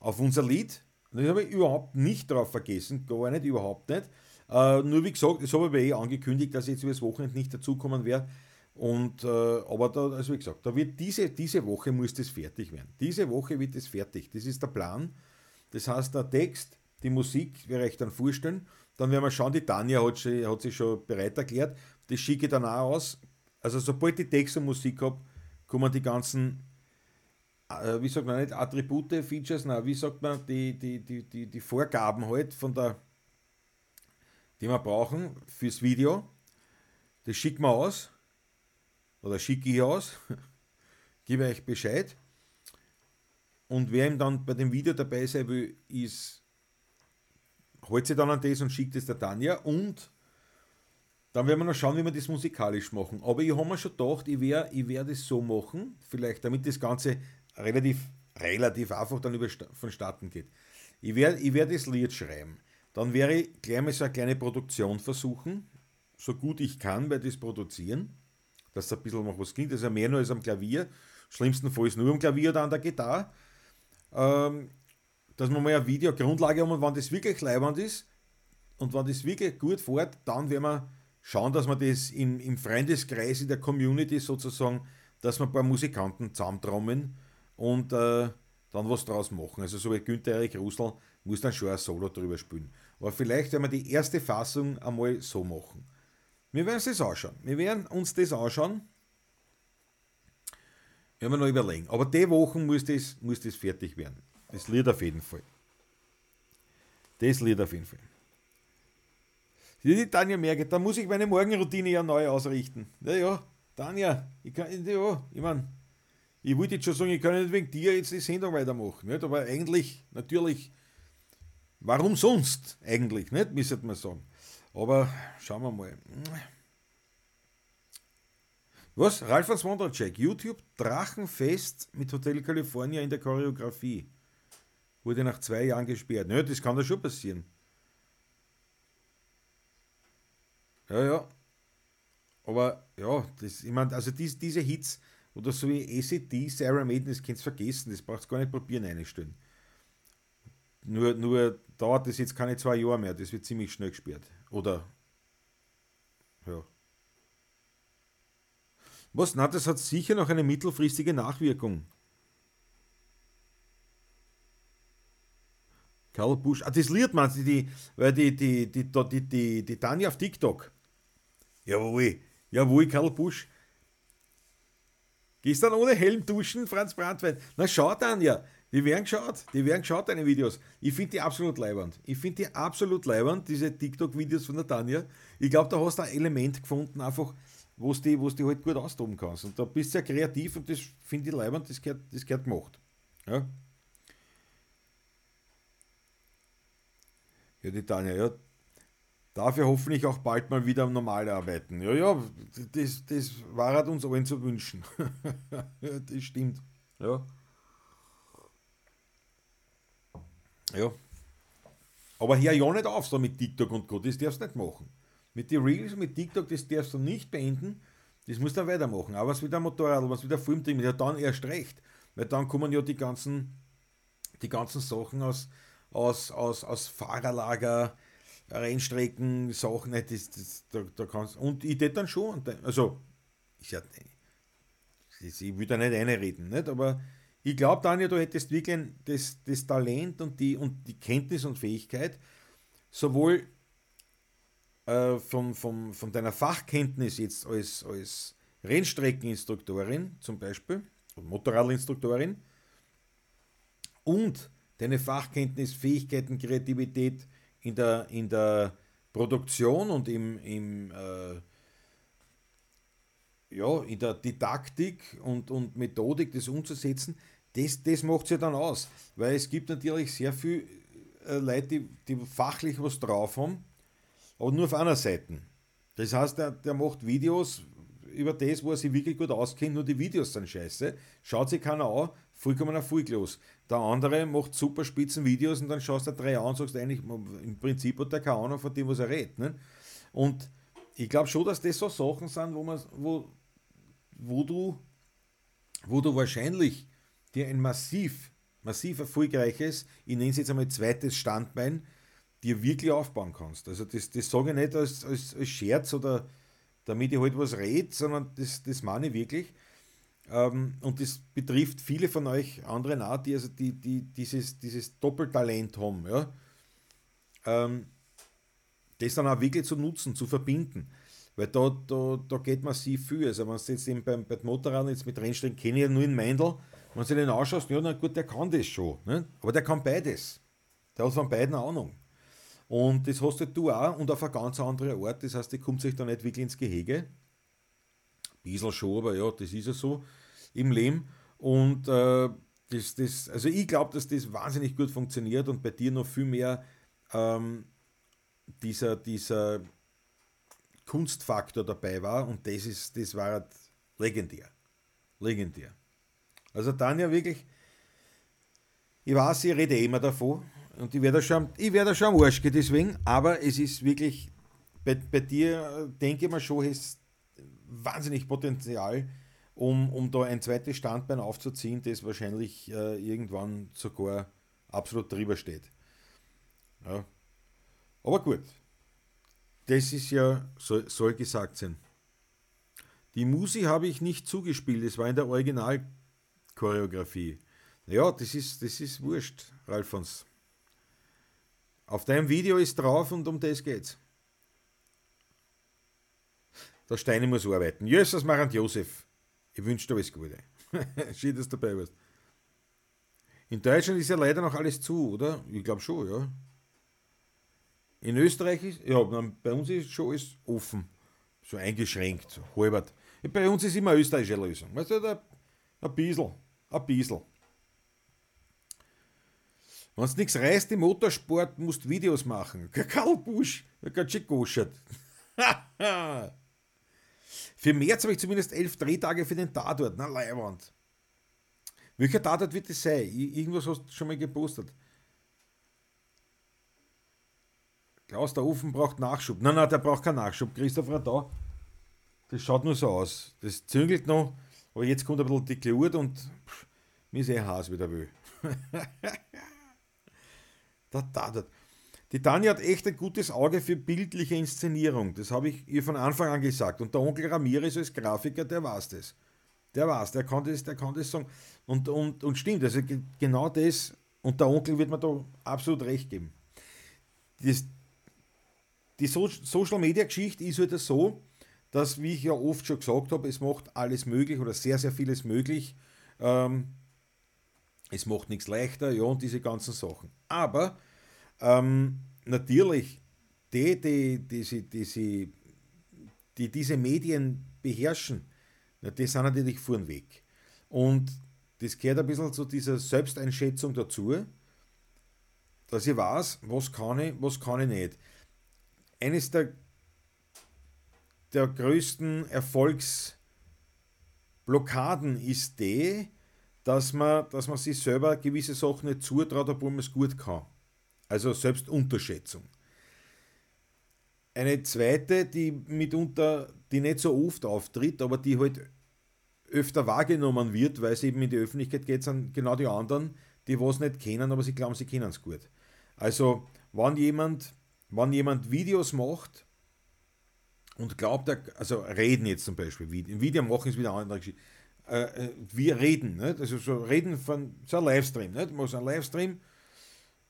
S1: auf unser Lied. Das habe ich überhaupt nicht drauf vergessen. Gar nicht, überhaupt nicht. Äh, nur wie gesagt, das habe ich eh angekündigt, dass ich jetzt über das Wochenende nicht dazukommen werde. Und, äh, aber da, also wie gesagt, da wird diese, diese Woche muss das fertig werden. Diese Woche wird es fertig. Das ist der Plan. Das heißt, der Text, die Musik werde ich dann vorstellen. Dann werden wir schauen, die Tanja hat, hat sich schon bereit erklärt. Das schicke ich dann auch aus. Also sobald ich Text und Musik habe, kommen die ganzen, äh, wie sagt man nicht, Attribute, Features, na, wie sagt man, die, die, die, die, die Vorgaben halt von der, die wir brauchen fürs Video. Das schicken wir aus. Oder schicke ich aus. Gebe euch Bescheid. Und wer ihm dann bei dem Video dabei sein will, ist, holt sich dann an das und schickt es der Tanja. Und dann werden wir noch schauen, wie wir das musikalisch machen. Aber ich habe mir schon gedacht, ich werde ich werd das so machen, vielleicht damit das Ganze relativ, relativ einfach dann vonstatten geht. Ich werde ich werd das Lied schreiben. Dann werde ich gleich mal so eine kleine Produktion versuchen, so gut ich kann bei das Produzieren, dass ein bisschen noch was klingt. Also mehr nur als am Klavier, schlimmstenfalls nur am Klavier oder an der Gitarre. Ähm, dass wir mal eine Videogrundlage haben und wenn das wirklich leibend ist und wenn das wirklich gut fährt, dann werden wir schauen, dass wir das im, im Freundeskreis, in der Community sozusagen, dass wir ein paar Musikanten zusammentrommeln und äh, dann was draus machen. Also so wie Günther Erik Russell muss dann schon ein Solo drüber spielen. Aber vielleicht werden wir die erste Fassung einmal so machen. Wir werden uns das anschauen. Wir werden uns das anschauen. Werden wir noch überlegen. Aber die Wochen muss das, muss das fertig werden. Das Lied auf jeden Fall. Das Lied auf jeden Fall. Die Tanja merkt, da muss ich meine Morgenroutine ja neu ausrichten. Ja, ja, Tanja, ich kann, ja, ich meine, ich wollte jetzt schon sagen, ich kann nicht wegen dir jetzt die Sendung weitermachen, nicht? aber eigentlich, natürlich, warum sonst eigentlich, nicht, müsste man sagen. Aber schauen wir mal. Was? Ralf von Wondercheck. YouTube Drachenfest mit Hotel California in der Choreografie. Wurde nach zwei Jahren gesperrt. Naja, das kann da schon passieren. Ja, ja. Aber ja, das, ich meine, also dies, diese Hits oder so wie ACD, Sarah Maiden, das könnt ihr vergessen, das braucht gar nicht probieren einstellen. Nur, nur dauert das jetzt keine zwei Jahre mehr, das wird ziemlich schnell gesperrt. Oder ja. Was? Na, das hat sicher noch eine mittelfristige Nachwirkung. Karl Busch. Ah, das Lied meinst du, die, weil die, die, die, die, die, die Tanja auf TikTok. Jawohl, jawohl, Karl Busch. Gehst dann ohne Helm duschen, Franz Brandwein. Na schau Tanja, die werden geschaut, die werden geschaut, deine Videos. Ich finde die absolut leibend. Ich finde die absolut leibend, diese TikTok-Videos von der Tanja. Ich glaube, da hast du ein Element gefunden, einfach, wo du die, die halt gut austoben kannst. Und da bist du ja kreativ und das finde ich leibend, das gehört, das gehört gemacht. Ja. Ja, die Tanja, ja. Dafür hoffentlich auch bald mal wieder normal arbeiten. Ja, ja, das, das war halt uns allen zu wünschen. ja, das stimmt. Ja. Ja. Aber hör ja nicht auf so mit TikTok und Co. Das darfst du nicht machen. Mit den Reels, mit TikTok, das darfst du nicht beenden. Das musst du dann weitermachen. Aber was wieder Motorrad, was wieder Filmding, ja dann erst recht. Weil dann kommen ja die ganzen, die ganzen Sachen aus, aus, aus, aus Fahrerlager, Rennstrecken, Sachen, das, das, da, da kannst Und ich tät dann schon, also, ich, ja, ich will da nicht reinreden, nicht? aber ich glaube, Daniel, du hättest wirklich das, das Talent und die, und die Kenntnis und Fähigkeit, sowohl äh, vom, vom, von deiner Fachkenntnis jetzt als, als Rennstreckeninstruktorin zum Beispiel, Motorradinstruktorin, und deine Fachkenntnis, Fähigkeiten, Kreativität in der, in der Produktion und im, im äh, ja, in der Didaktik und, und Methodik, das umzusetzen, das, das macht es ja dann aus. Weil es gibt natürlich sehr viele äh, Leute, die, die fachlich was drauf haben, aber nur auf einer Seite. Das heißt, der, der macht Videos über das, wo er sich wirklich gut auskennt, nur die Videos sind scheiße. Schaut sich keiner an, vollkommen erfolglos. Der andere macht super spitzen Videos und dann schaust du drei an und sagst eigentlich, im Prinzip hat der keine Ahnung von dem, was er redet. Ne? Und ich glaube schon, dass das so Sachen sind, wo, man, wo, wo, du, wo du wahrscheinlich dir ein massiv, massiv erfolgreiches, ich nenne es jetzt einmal zweites Standbein, dir wirklich aufbauen kannst. Also das, das sage ich nicht als, als, als Scherz oder damit ich halt was rede, sondern das, das meine ich wirklich. Ähm, und das betrifft viele von euch anderen auch, die, also die, die dieses, dieses Doppeltalent haben. Ja? Ähm, das dann auch wirklich zu nutzen, zu verbinden. Weil da, da, da geht massiv viel. Also wenn du jetzt eben beim, beim Motorrad jetzt mit Rennstrecken kenne ich ja nur in Meindl, wenn du den anschaust, ja, na gut, der kann das schon. Ne? Aber der kann beides. Der hat von beiden Ahnung. Und das hast du auch und auf eine ganz andere Art. Das heißt, die kommt sich da nicht wirklich ins Gehege. Bisschen schon, aber ja, das ist ja so im Leben. Und äh, das, das, also ich glaube, dass das wahnsinnig gut funktioniert und bei dir noch viel mehr ähm, dieser, dieser Kunstfaktor dabei war und das ist, das war halt legendär. Legendär. Also Tanja wirklich, ich weiß, ich rede immer davon und ich werde schon, ich werde schon am Arsch gehen deswegen, aber es ist wirklich, bei, bei dir denke ich mir schon, es wahnsinnig Potenzial, um, um da ein zweites Standbein aufzuziehen, das wahrscheinlich äh, irgendwann sogar absolut drüber steht. Ja. Aber gut, das ist ja, soll, soll gesagt sein. Die Musi habe ich nicht zugespielt, es war in der Originalchoreografie. Ja, das ist, das ist wurscht, Ralfons. Auf deinem Video ist drauf und um das geht's. Der Steine muss arbeiten. Jesus Marant Josef. Ich wünsche dir alles Gute. Schön, dass du dabei warst. In Deutschland ist ja leider noch alles zu, oder? Ich glaube schon, ja. In Österreich ist, ja, bei uns ist schon alles offen. So eingeschränkt, so halbert. Bei uns ist immer österreichische Lösung. Weißt du, da, ein bisschen, ein bisschen. Wenn es nichts reißt im Motorsport, musst du Videos machen. Karl Busch, der schön goschert. Für März habe ich zumindest elf Drehtage für den Tatort. Na, Leihwand. Welcher Tatort wird das sein? Irgendwas hast du schon mal gepostet. Klaus, der Ofen braucht Nachschub. Nein, nein, der braucht keinen Nachschub. Christoph da. Das schaut nur so aus. Das züngelt noch, aber jetzt kommt ein bisschen die Glut und pff, mir ist eh Haas wieder will. der Tatort. Die Tanja hat echt ein gutes Auge für bildliche Inszenierung. Das habe ich ihr von Anfang an gesagt. Und der Onkel Ramirez als Grafiker, der weiß das. Der weiß, der kann das, der kann das sagen. Und, und, und stimmt, also genau das, und der Onkel wird mir da absolut recht geben. Das, die so Social Media Geschichte ist halt so, dass, wie ich ja oft schon gesagt habe, es macht alles möglich oder sehr, sehr vieles möglich. Ähm, es macht nichts leichter, ja, und diese ganzen Sachen. Aber ähm, natürlich, die, die, die, die, die diese Medien beherrschen, die sind natürlich vorn weg. Und das gehört ein bisschen zu dieser Selbsteinschätzung dazu, dass ich weiß, was kann ich, was kann ich nicht. Eines der, der größten Erfolgsblockaden ist die, dass man, dass man sich selber gewisse Sachen nicht zutraut, obwohl man es gut kann. Also Selbstunterschätzung. Eine zweite, die mitunter, die nicht so oft auftritt, aber die halt öfter wahrgenommen wird, weil es eben in die Öffentlichkeit geht, sind genau die anderen, die was nicht kennen, aber sie glauben, sie kennen es gut. Also, wenn jemand, wenn jemand Videos macht und glaubt, also reden jetzt zum Beispiel, Video machen ist wieder eine andere Geschichte. Äh, äh, wir reden, nicht? also so reden von so ein Livestream, nicht? man muss einen Livestream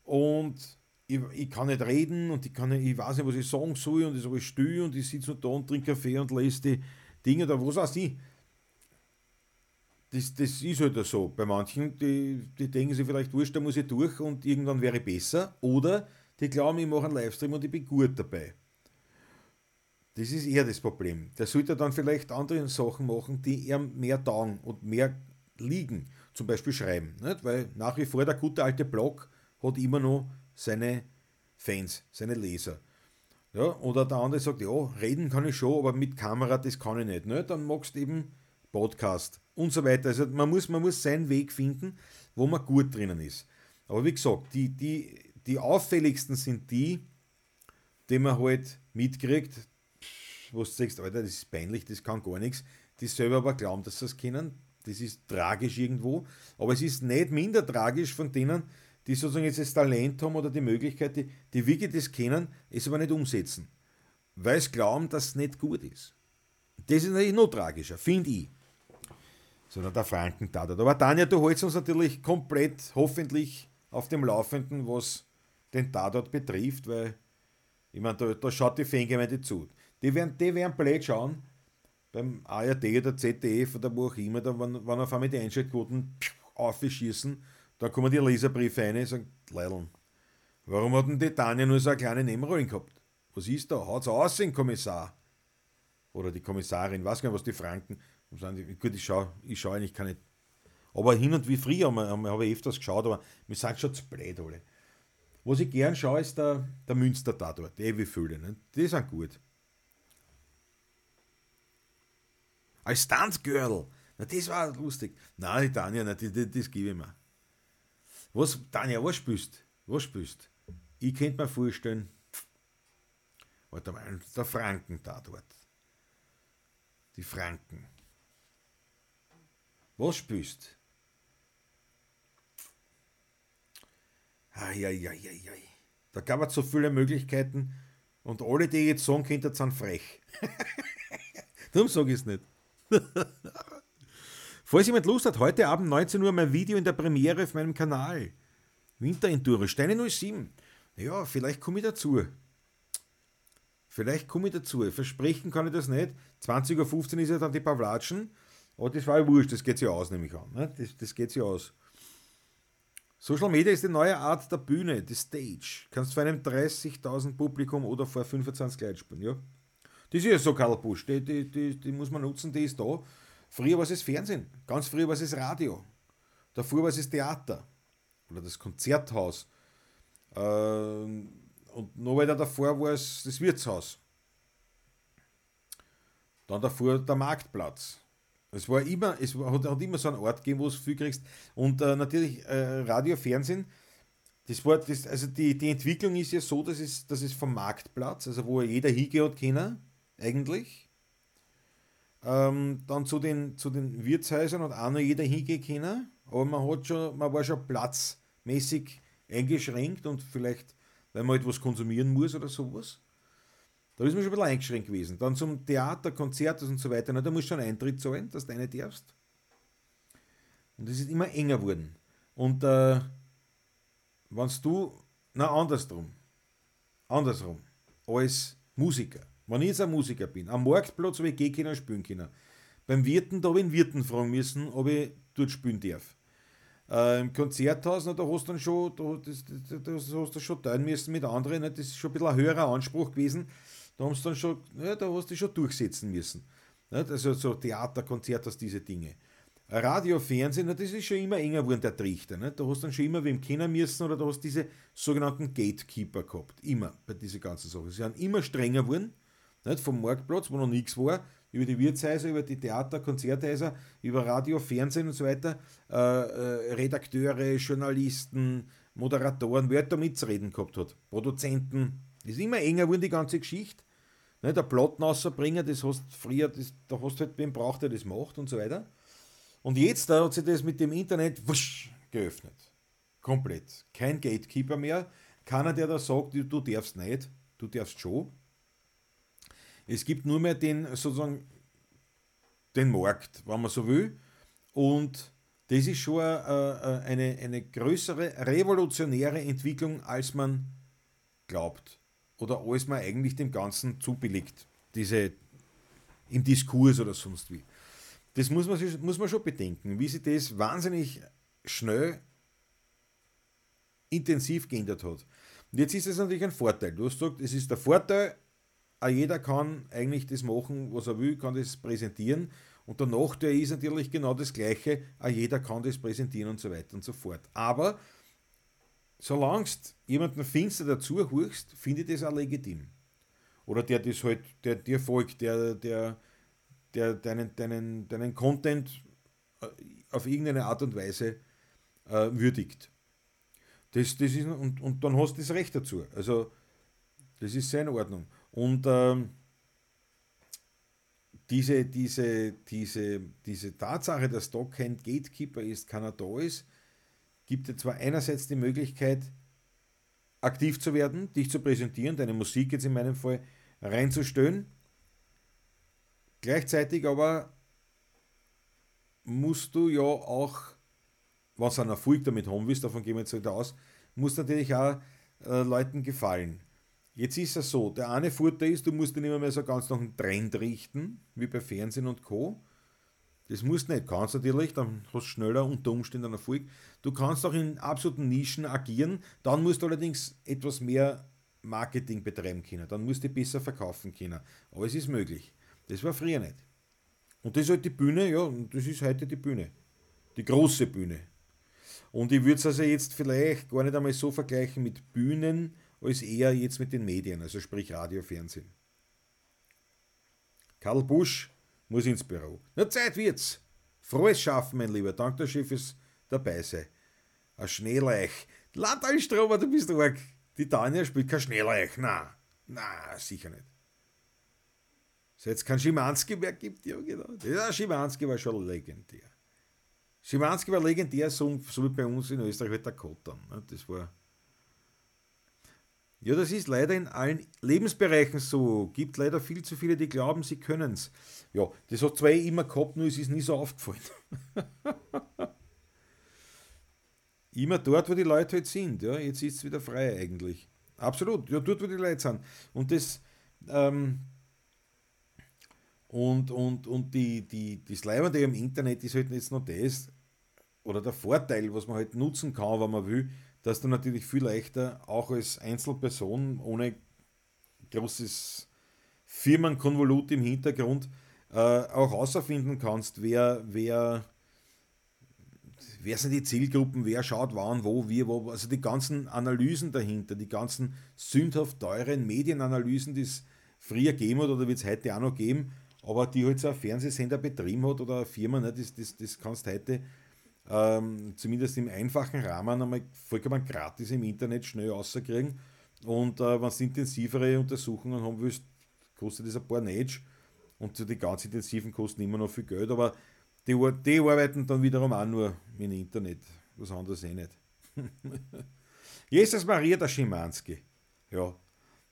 S1: und ich, ich, kann nicht reden und ich, kann ich weiß nicht, was ich sagen soll und ich sage still und ich sitze da und trinke Kaffee und lese die Dinge da, was weiß ich. Das, das ist halt so. Bei manchen, die, die denken sich vielleicht, wurscht, da muss ich durch und irgendwann wäre ich besser. Oder die glauben, ich mache einen Livestream und ich bin gut dabei. Das ist eher das Problem. Der sollte dann vielleicht andere Sachen machen, die ihm mehr taugen und mehr liegen. Zum Beispiel schreiben. Nicht? Weil nach wie vor der gute alte Blog hat immer noch seine Fans, seine Leser. Ja, oder der andere sagt, ja, reden kann ich schon, aber mit Kamera, das kann ich nicht. Ne? Dann magst du eben Podcast und so weiter. Also man muss, man muss seinen Weg finden, wo man gut drinnen ist. Aber wie gesagt, die, die, die auffälligsten sind die, die man halt mitkriegt, wo du sagst, Alter, das ist peinlich, das kann gar nichts, die selber aber glauben, dass sie es kennen. Das ist tragisch irgendwo, aber es ist nicht minder tragisch von denen, die sozusagen jetzt das Talent haben oder die Möglichkeit, die, die wirklich das kennen, es aber nicht umsetzen. Weil sie glauben, dass es nicht gut ist. Das ist natürlich noch tragischer, finde ich. Sondern der Franken-Tatort. Aber Tanja, du holst uns natürlich komplett, hoffentlich, auf dem Laufenden, was den Tatort betrifft, weil, ich meine, da, da schaut die Fangemeinde zu. Die werden, die werden blöd schauen, beim ARD oder ZDF oder wo auch immer, da, wenn, wenn auf einmal die Einschaltquoten aufschießen da kommen die Leserbriefe rein und sagen, Leideln, warum hat denn die Tanja nur so eine kleine Nebenrolle gehabt? Was ist da? Haut's aus, den Kommissar? Oder die Kommissarin, weiß gar nicht, was die Franken. Gut, ich schaue ich schau eigentlich keine. Aber hin und wie früher habe hab ich öfters geschaut, aber wir sind schon zu blöd alle. Was ich gern schaue, ist der, der Münster-Tatort, eh wie viele. Ne? Die sind gut. Als Stuntgirl, na, das war lustig. Nein, die Tanja, na, das, das, das gebe ich mir. Was, Tanja, was spielst Was spielst Ich könnte mir vorstellen, warte mal, der Franken da dort. Die Franken. Was spielst Eieieiei. Da gab es so viele Möglichkeiten und alle, die jetzt sagen könnte, sind frech. Darum sage ich es nicht. Falls jemand Lust hat, heute Abend 19 Uhr mein Video in der Premiere auf meinem Kanal. Winterenduro, Steine 07. Ja, vielleicht komme ich dazu. Vielleicht komme ich dazu. Versprechen kann ich das nicht. 20.15 Uhr ist ja dann die Pavlatschen. Aber das war ja wurscht, das geht sich aus, nehme ich an. Ne? Das, das geht sich aus. Social Media ist die neue Art der Bühne, die Stage. Kannst vor einem 30.000 Publikum oder vor 25 Leuten spielen, ja? Das ist ja so Karl Busch, die, die, die, die muss man nutzen, die ist da. Früher war es Fernsehen, ganz früher war es Radio, davor war es das Theater oder das Konzerthaus ähm, und noch weiter davor war es das Wirtshaus. Dann davor der Marktplatz. Es war immer, es hat, hat immer so einen Ort gegeben, wo du viel kriegst. Und äh, natürlich äh, Radio, Fernsehen, das war, das, also die, die Entwicklung ist ja so, dass es, dass es vom Marktplatz, also wo jeder hingehört können, eigentlich, ähm, dann zu den, zu den Wirtshäusern hat auch noch jeder hingehen können, aber man, hat schon, man war schon platzmäßig eingeschränkt und vielleicht, weil man etwas konsumieren muss oder sowas. Da ist man schon ein bisschen eingeschränkt gewesen. Dann zum Theater, Konzerte und so weiter. Na, da musst du schon Eintritt zahlen, dass du eine darfst. Und das ist immer enger geworden. Und äh, wenn du, na andersrum, andersrum, als Musiker, wenn ich jetzt ein Musiker bin, am Marktplatz habe ich gehen können, spielen können. Beim Wirten, da habe ich den Wirten fragen müssen, ob ich dort spielen darf. Äh, Im Konzerthaus, na, da hast du dann schon, da, das, das, das hast du schon teilen müssen mit anderen, ne? das ist schon ein bisschen ein höherer Anspruch gewesen. Da hast du dann schon, ja, da hast du schon durchsetzen müssen. Ne? Also so Theater, Konzert, diese Dinge. Radio, Fernsehen, das ist schon immer enger geworden, der Trichter. Ne? Da hast du dann schon immer wem kennen müssen oder da hast du diese sogenannten Gatekeeper gehabt. Immer bei diesen ganzen Sachen. Sie sind immer strenger geworden. Nicht? Vom Marktplatz, wo noch nichts war, über die Wirtshäuser, über die Theater, Konzerthäuser, über Radio, Fernsehen und so weiter, äh, äh, Redakteure, Journalisten, Moderatoren, wer da mitzureden gehabt hat, Produzenten. Ist immer enger geworden, die ganze Geschichte. Nicht? Der Platten rausbringen, das hast früher, das, da hast halt wen braucht, der das macht und so weiter. Und jetzt da hat sich das mit dem Internet wusch, geöffnet. Komplett. Kein Gatekeeper mehr. Keiner, der da sagt, du darfst nicht, du darfst schon. Es gibt nur mehr den, sozusagen, den Markt, wenn man so will. Und das ist schon eine, eine größere revolutionäre Entwicklung, als man glaubt. Oder als man eigentlich dem Ganzen zubilligt. Diese im Diskurs oder sonst wie. Das muss man, muss man schon bedenken, wie sich das wahnsinnig schnell intensiv geändert hat. Und jetzt ist es natürlich ein Vorteil. Du hast gesagt, es ist der Vorteil, jeder kann eigentlich das machen, was er will, kann das präsentieren. Und der Nachteil ist natürlich genau das Gleiche, jeder kann das präsentieren und so weiter und so fort. Aber solange jemanden finster dazu hurchst, finde ich das auch legitim. Oder der das halt, der dir folgt, der, der der deinen, deinen, deinen Content äh, auf irgendeine Art und Weise äh, würdigt. Das, das ist, und, und dann hast du das Recht dazu. Also, das ist sehr in Ordnung. Und ähm, diese, diese, diese, diese Tatsache, dass da kein Gatekeeper ist, keiner da ist, gibt dir zwar einerseits die Möglichkeit, aktiv zu werden, dich zu präsentieren, deine Musik jetzt in meinem Fall reinzustellen, Gleichzeitig aber musst du ja auch, was einen Erfolg damit haben willst, davon gehen wir jetzt wieder aus, muss natürlich auch äh, Leuten gefallen. Jetzt ist es so, der eine Vorteil ist, du musst nicht mehr so ganz nach dem Trend richten, wie bei Fernsehen und Co. Das musst du nicht, kannst natürlich, dann hast du schneller unter Umständen einen Erfolg. Du kannst auch in absoluten Nischen agieren, dann musst du allerdings etwas mehr Marketing betreiben können, dann musst du besser verkaufen können. Aber es ist möglich. Das war früher nicht. Und das ist halt die Bühne, ja, und das ist heute die Bühne. Die große Bühne. Und ich würde es also jetzt vielleicht gar nicht einmal so vergleichen mit Bühnen, als eher jetzt mit den Medien, also sprich Radio, Fernsehen. Karl Busch muss ins Büro. Na, Zeit wird's. Frohes Schaffen, mein Lieber. Dank der Schiff ist dabei sei. Ein Schneeleich. Landalstromer, du bist arg. Die Tanja spielt kein Schneeleich. Na, na, sicher nicht. Seit es kein Schimanski mehr gibt, ja genau. Ja, Schimanski war schon legendär. Schimanski war legendär, so, so wie bei uns in Österreich halt der Kottern. Ne? Das war. Ja, das ist leider in allen Lebensbereichen so. Gibt leider viel zu viele, die glauben, sie können es. Ja, das hat zwei immer gehabt, nur es ist nie so aufgefallen. immer dort, wo die Leute halt sind. Ja, jetzt ist es wieder frei eigentlich. Absolut, ja, dort, wo die Leute sind. Und das, ähm, und, und, und die, die, das Leibende im Internet ist halt jetzt noch das, oder der Vorteil, was man halt nutzen kann, wenn man will, dass du natürlich viel leichter auch als Einzelperson ohne großes Firmenkonvolut im Hintergrund äh, auch herausfinden kannst, wer, wer, wer sind die Zielgruppen, wer schaut wann, wo, wie, wo, also die ganzen Analysen dahinter, die ganzen sündhaft teuren Medienanalysen, die es früher gegeben hat oder wird es heute auch noch geben, aber die halt so ein Fernsehsender betrieben hat oder eine Firma, ne, das, das, das kannst heute ähm, zumindest im einfachen Rahmen einmal vollkommen gratis im Internet schnell rauskriegen. Und äh, wenn du intensivere Untersuchungen haben willst, kostet das ein paar Netsch. Und die ganz intensiven kosten immer noch viel Geld, aber die, die arbeiten dann wiederum auch nur mit Internet. Was anderes eh nicht. Jesus Maria der Schimanski. Ja,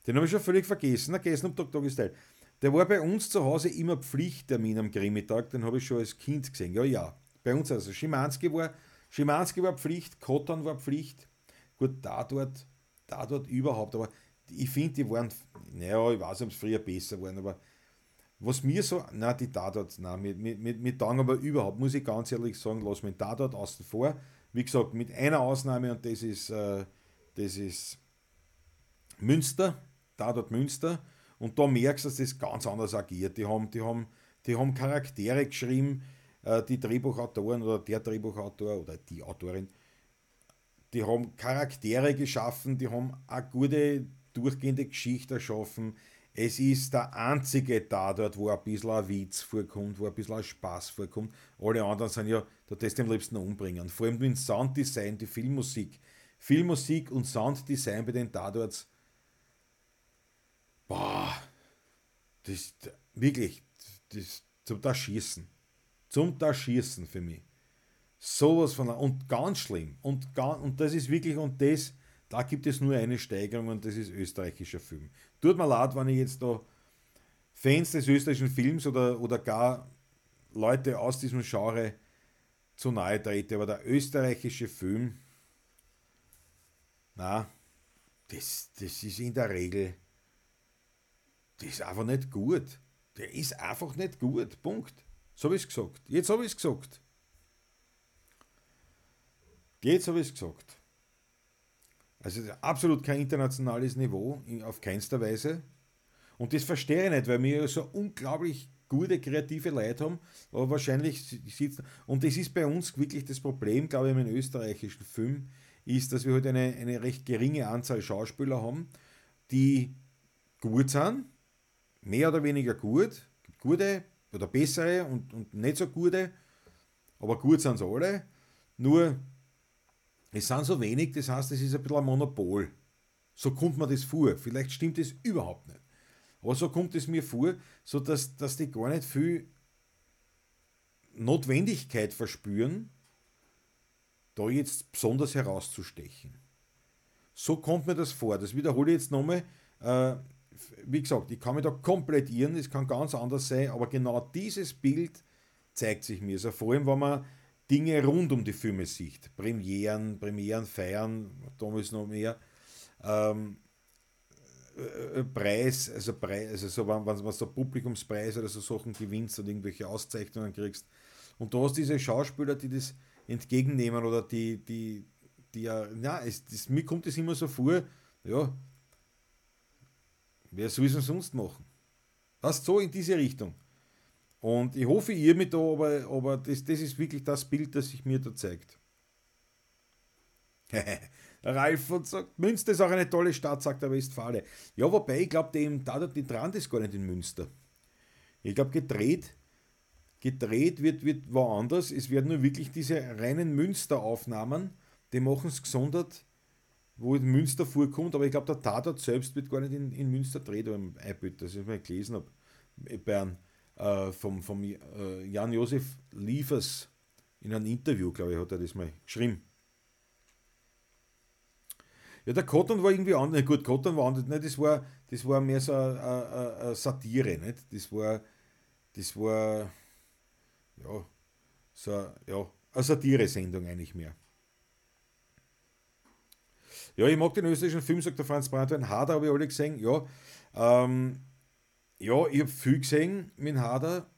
S1: den habe ich schon völlig vergessen. Na, gestern am Tag, Tag ist Teil. Der war bei uns zu Hause immer Pflichttermin am Grimitag, den habe ich schon als Kind gesehen. Ja, ja. Bei uns also. Schimanski war, Schimanski war Pflicht, Kottern war Pflicht. Gut, da dort, da dort überhaupt. Aber ich finde, die waren, naja, ich weiß nicht, ob es früher besser waren, aber was mir so, na die Tatort, nein, mit, mit, mit, mit Tang aber überhaupt, muss ich ganz ehrlich sagen, lass mich Tatort außen vor. Wie gesagt, mit einer Ausnahme und das ist, äh, das ist Münster, Tatort Münster. Und da merkst du, dass das ganz anders agiert. Die haben, die haben, die haben Charaktere geschrieben, die Drehbuchautoren oder der Drehbuchautor oder die Autorin, die haben Charaktere geschaffen, die haben eine gute, durchgehende Geschichte erschaffen. Es ist der einzige da dort, wo ein bisschen ein Witz vorkommt, wo ein bisschen ein Spaß vorkommt. Alle anderen sind ja, da das am liebsten umbringen. Vor allem mit Sounddesign, die Filmmusik. Filmmusik und Sounddesign bei den Tatorts. Boah, das wirklich, das zum Schießen. Zum Schießen für mich. Sowas von, und ganz schlimm. Und, ganz, und das ist wirklich, und das, da gibt es nur eine Steigerung und das ist österreichischer Film. Tut mir leid, wenn ich jetzt da Fans des österreichischen Films oder, oder gar Leute aus diesem Genre zu nahe trete, aber der österreichische Film, na, das, das ist in der Regel, das ist einfach nicht gut. Der ist einfach nicht gut. Punkt. So habe ich es gesagt. Jetzt habe ich es gesagt. Jetzt habe ich es gesagt. Also absolut kein internationales Niveau, auf keinster Weise. Und das verstehe ich nicht, weil wir so unglaublich gute kreative Leute haben, aber wahrscheinlich sitzen. Und das ist bei uns wirklich das Problem, glaube ich, im österreichischen Film, ist, dass wir heute halt eine, eine recht geringe Anzahl Schauspieler haben, die gut sind, mehr oder weniger gut, gute oder bessere und, und nicht so gute, aber gut sind sie alle. Nur es sind so wenig, das heißt, es ist ein bisschen ein Monopol. So kommt mir das vor. Vielleicht stimmt es überhaupt nicht. Aber so kommt es mir vor, so dass, dass die gar nicht viel Notwendigkeit verspüren, da jetzt besonders herauszustechen. So kommt mir das vor. Das wiederhole ich jetzt nochmal. Äh, wie gesagt, ich kann mich da komplett irren, es kann ganz anders sein, aber genau dieses Bild zeigt sich mir. Also vor allem, wenn man Dinge rund um die Filme sieht. Premieren, Premieren, Feiern, damals noch mehr. Ähm, äh, Preis, also Preis, also so, wenn, wenn du so Publikumspreis oder so Sachen gewinnst und irgendwelche Auszeichnungen kriegst. Und du hast diese Schauspieler, die das entgegennehmen oder die, die, die ja, ja, es, das, mir kommt es immer so vor, ja, wer soll es denn sonst machen? Was so in diese Richtung. Und ich hoffe, ihr mit da, aber, aber das, das ist wirklich das Bild, das sich mir da zeigt. Ralf und sagt, Münster ist auch eine tolle Stadt, sagt der Westfale. Ja, wobei, ich glaube, die, da die Trend ist gar nicht in Münster. Ich glaube, gedreht, gedreht wird, wird woanders. Es werden nur wirklich diese reinen Münsteraufnahmen, die machen es gesondert, wo in Münster vorkommt, aber ich glaube, der Tatort selbst wird gar nicht in, in Münster dreht, oder im Einbild, das ich mal gelesen habe, einem äh, vom, vom äh, Jan-Josef Liefers in einem Interview, glaube ich, hat er das mal geschrieben. Ja, der Cotton war irgendwie anders. Gut, Cotton war anders. Nicht? Das, war, das war mehr so eine, Satire. Nicht? Das war, das war ja, so ja, eine Satire-Sendung eigentlich mehr. Ja, ich mag den österreichischen Film, sagt der Franz Brandwein. Hader habe ich alle gesehen. Ja, ähm, ja, ich habe viel gesehen mit Hader.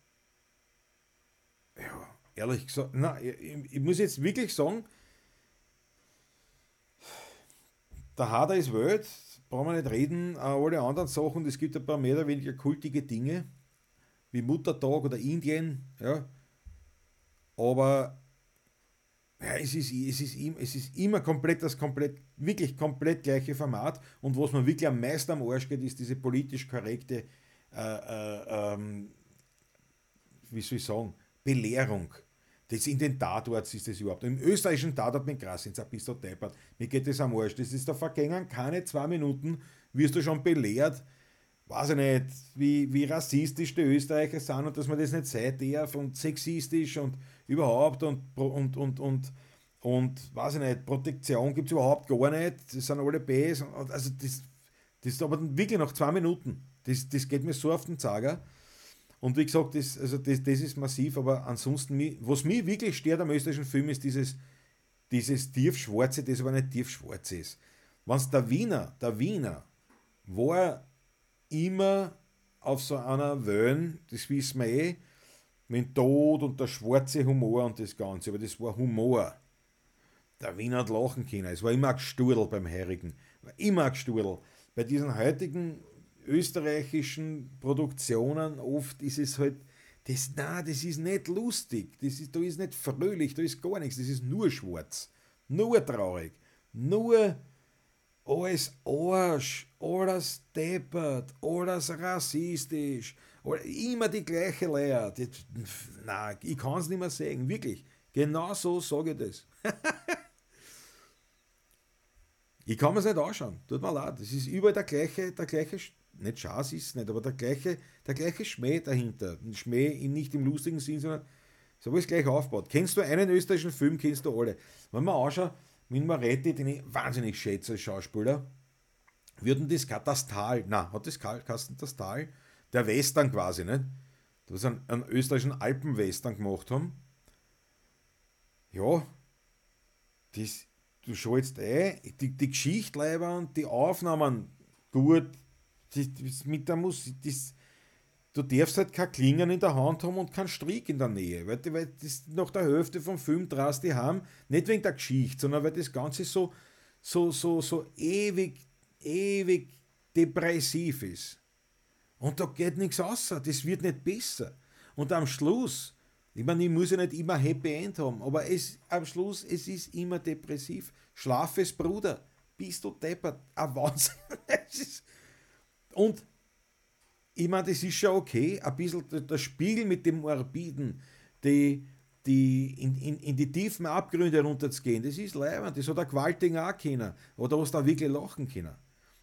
S1: Ja, ehrlich gesagt, na, ich, ich, muss jetzt wirklich sagen, der Hader ist Welt, brauchen wir nicht reden. Alle anderen Sachen, es gibt ein paar mehr oder weniger kultige Dinge, wie Muttertag oder Indien, ja. Aber ja, es, ist, es, ist, es ist immer komplett das komplett, wirklich komplett gleiche Format. Und was man wirklich am meisten am Arsch geht, ist diese politisch korrekte äh, äh, ähm, wie soll ich sagen, Belehrung. Das in den Tatorts ist das überhaupt. Im österreichischen Tatort mit jetzt bist du deppert. Mir geht das am Arsch. Das ist da vergängen, keine zwei Minuten, wirst du schon belehrt, weiß ich nicht, wie, wie rassistisch die Österreicher sind und dass man das nicht sein darf und sexistisch und überhaupt und, und, und, und, und weiß ich nicht, Protektion gibt es überhaupt gar nicht, das sind alle Bs. Also das, das ist aber wirklich nach zwei Minuten. Das, das geht mir so auf den Zager. Und wie gesagt, das, also das, das ist massiv, aber ansonsten, was mich wirklich stört am österreichischen Film, ist dieses, dieses tiefschwarze, das aber nicht tiefschwarz ist. Wenn der Wiener, der Wiener, war immer auf so einer Wellen, das wissen wir eh, mit Tod und der schwarze Humor und das Ganze, aber das war Humor. Der Wiener hat lachen können, es war immer ein Gesturl beim Heirigen, war immer ein Gesturl. Bei diesen heutigen österreichischen Produktionen oft ist es halt, das, na, das ist nicht lustig, das ist, da ist nicht fröhlich, da ist gar nichts, das ist nur schwarz, nur traurig, nur alles Arsch, alles deppert, alles rassistisch, immer die gleiche Lehre. Nein, ich kann es nicht mehr sagen, wirklich. Genau so sage ich das. ich kann mir es nicht anschauen, tut mir leid. Es ist überall der gleiche, der gleiche, nicht Schaß ist es nicht, aber der gleiche, der gleiche Schmäh dahinter. Ein Schmäh nicht im lustigen Sinn, sondern so wie es gleich aufbaut. Kennst du einen österreichischen Film, kennst du alle. Wenn man anschaut, mit Moretti, den ich wahnsinnig schätze als Schauspieler, würden das Katastal, na, hat das Katastal, der Western quasi, nicht? Da sie einen, einen österreichischen Alpenwestern gemacht haben. Ja, das, du schaust eh, die, die Geschichte und die Aufnahmen gut, das, das mit der Musik, das, du darfst halt kein Klingen in der Hand haben und keinen Strick in der Nähe, weil, weil das nach der Hälfte vom Film drast die haben, nicht wegen der Geschichte, sondern weil das Ganze so, so, so, so ewig, ewig depressiv ist. Und da geht nichts außer, das wird nicht besser. Und am Schluss, ich meine, ich muss ja nicht immer Happy End haben, aber es, am Schluss, es ist immer depressiv. Schlafes Bruder, bist du deppert, ein Wahnsinn. und ich meine, das ist schon okay, ein bisschen das Spiel mit dem Morbiden, die, die in, in, in die tiefen Abgründe runterzugehen, das ist leibend, das hat der Gewaltigen auch können. Oder was da wirklich lachen können.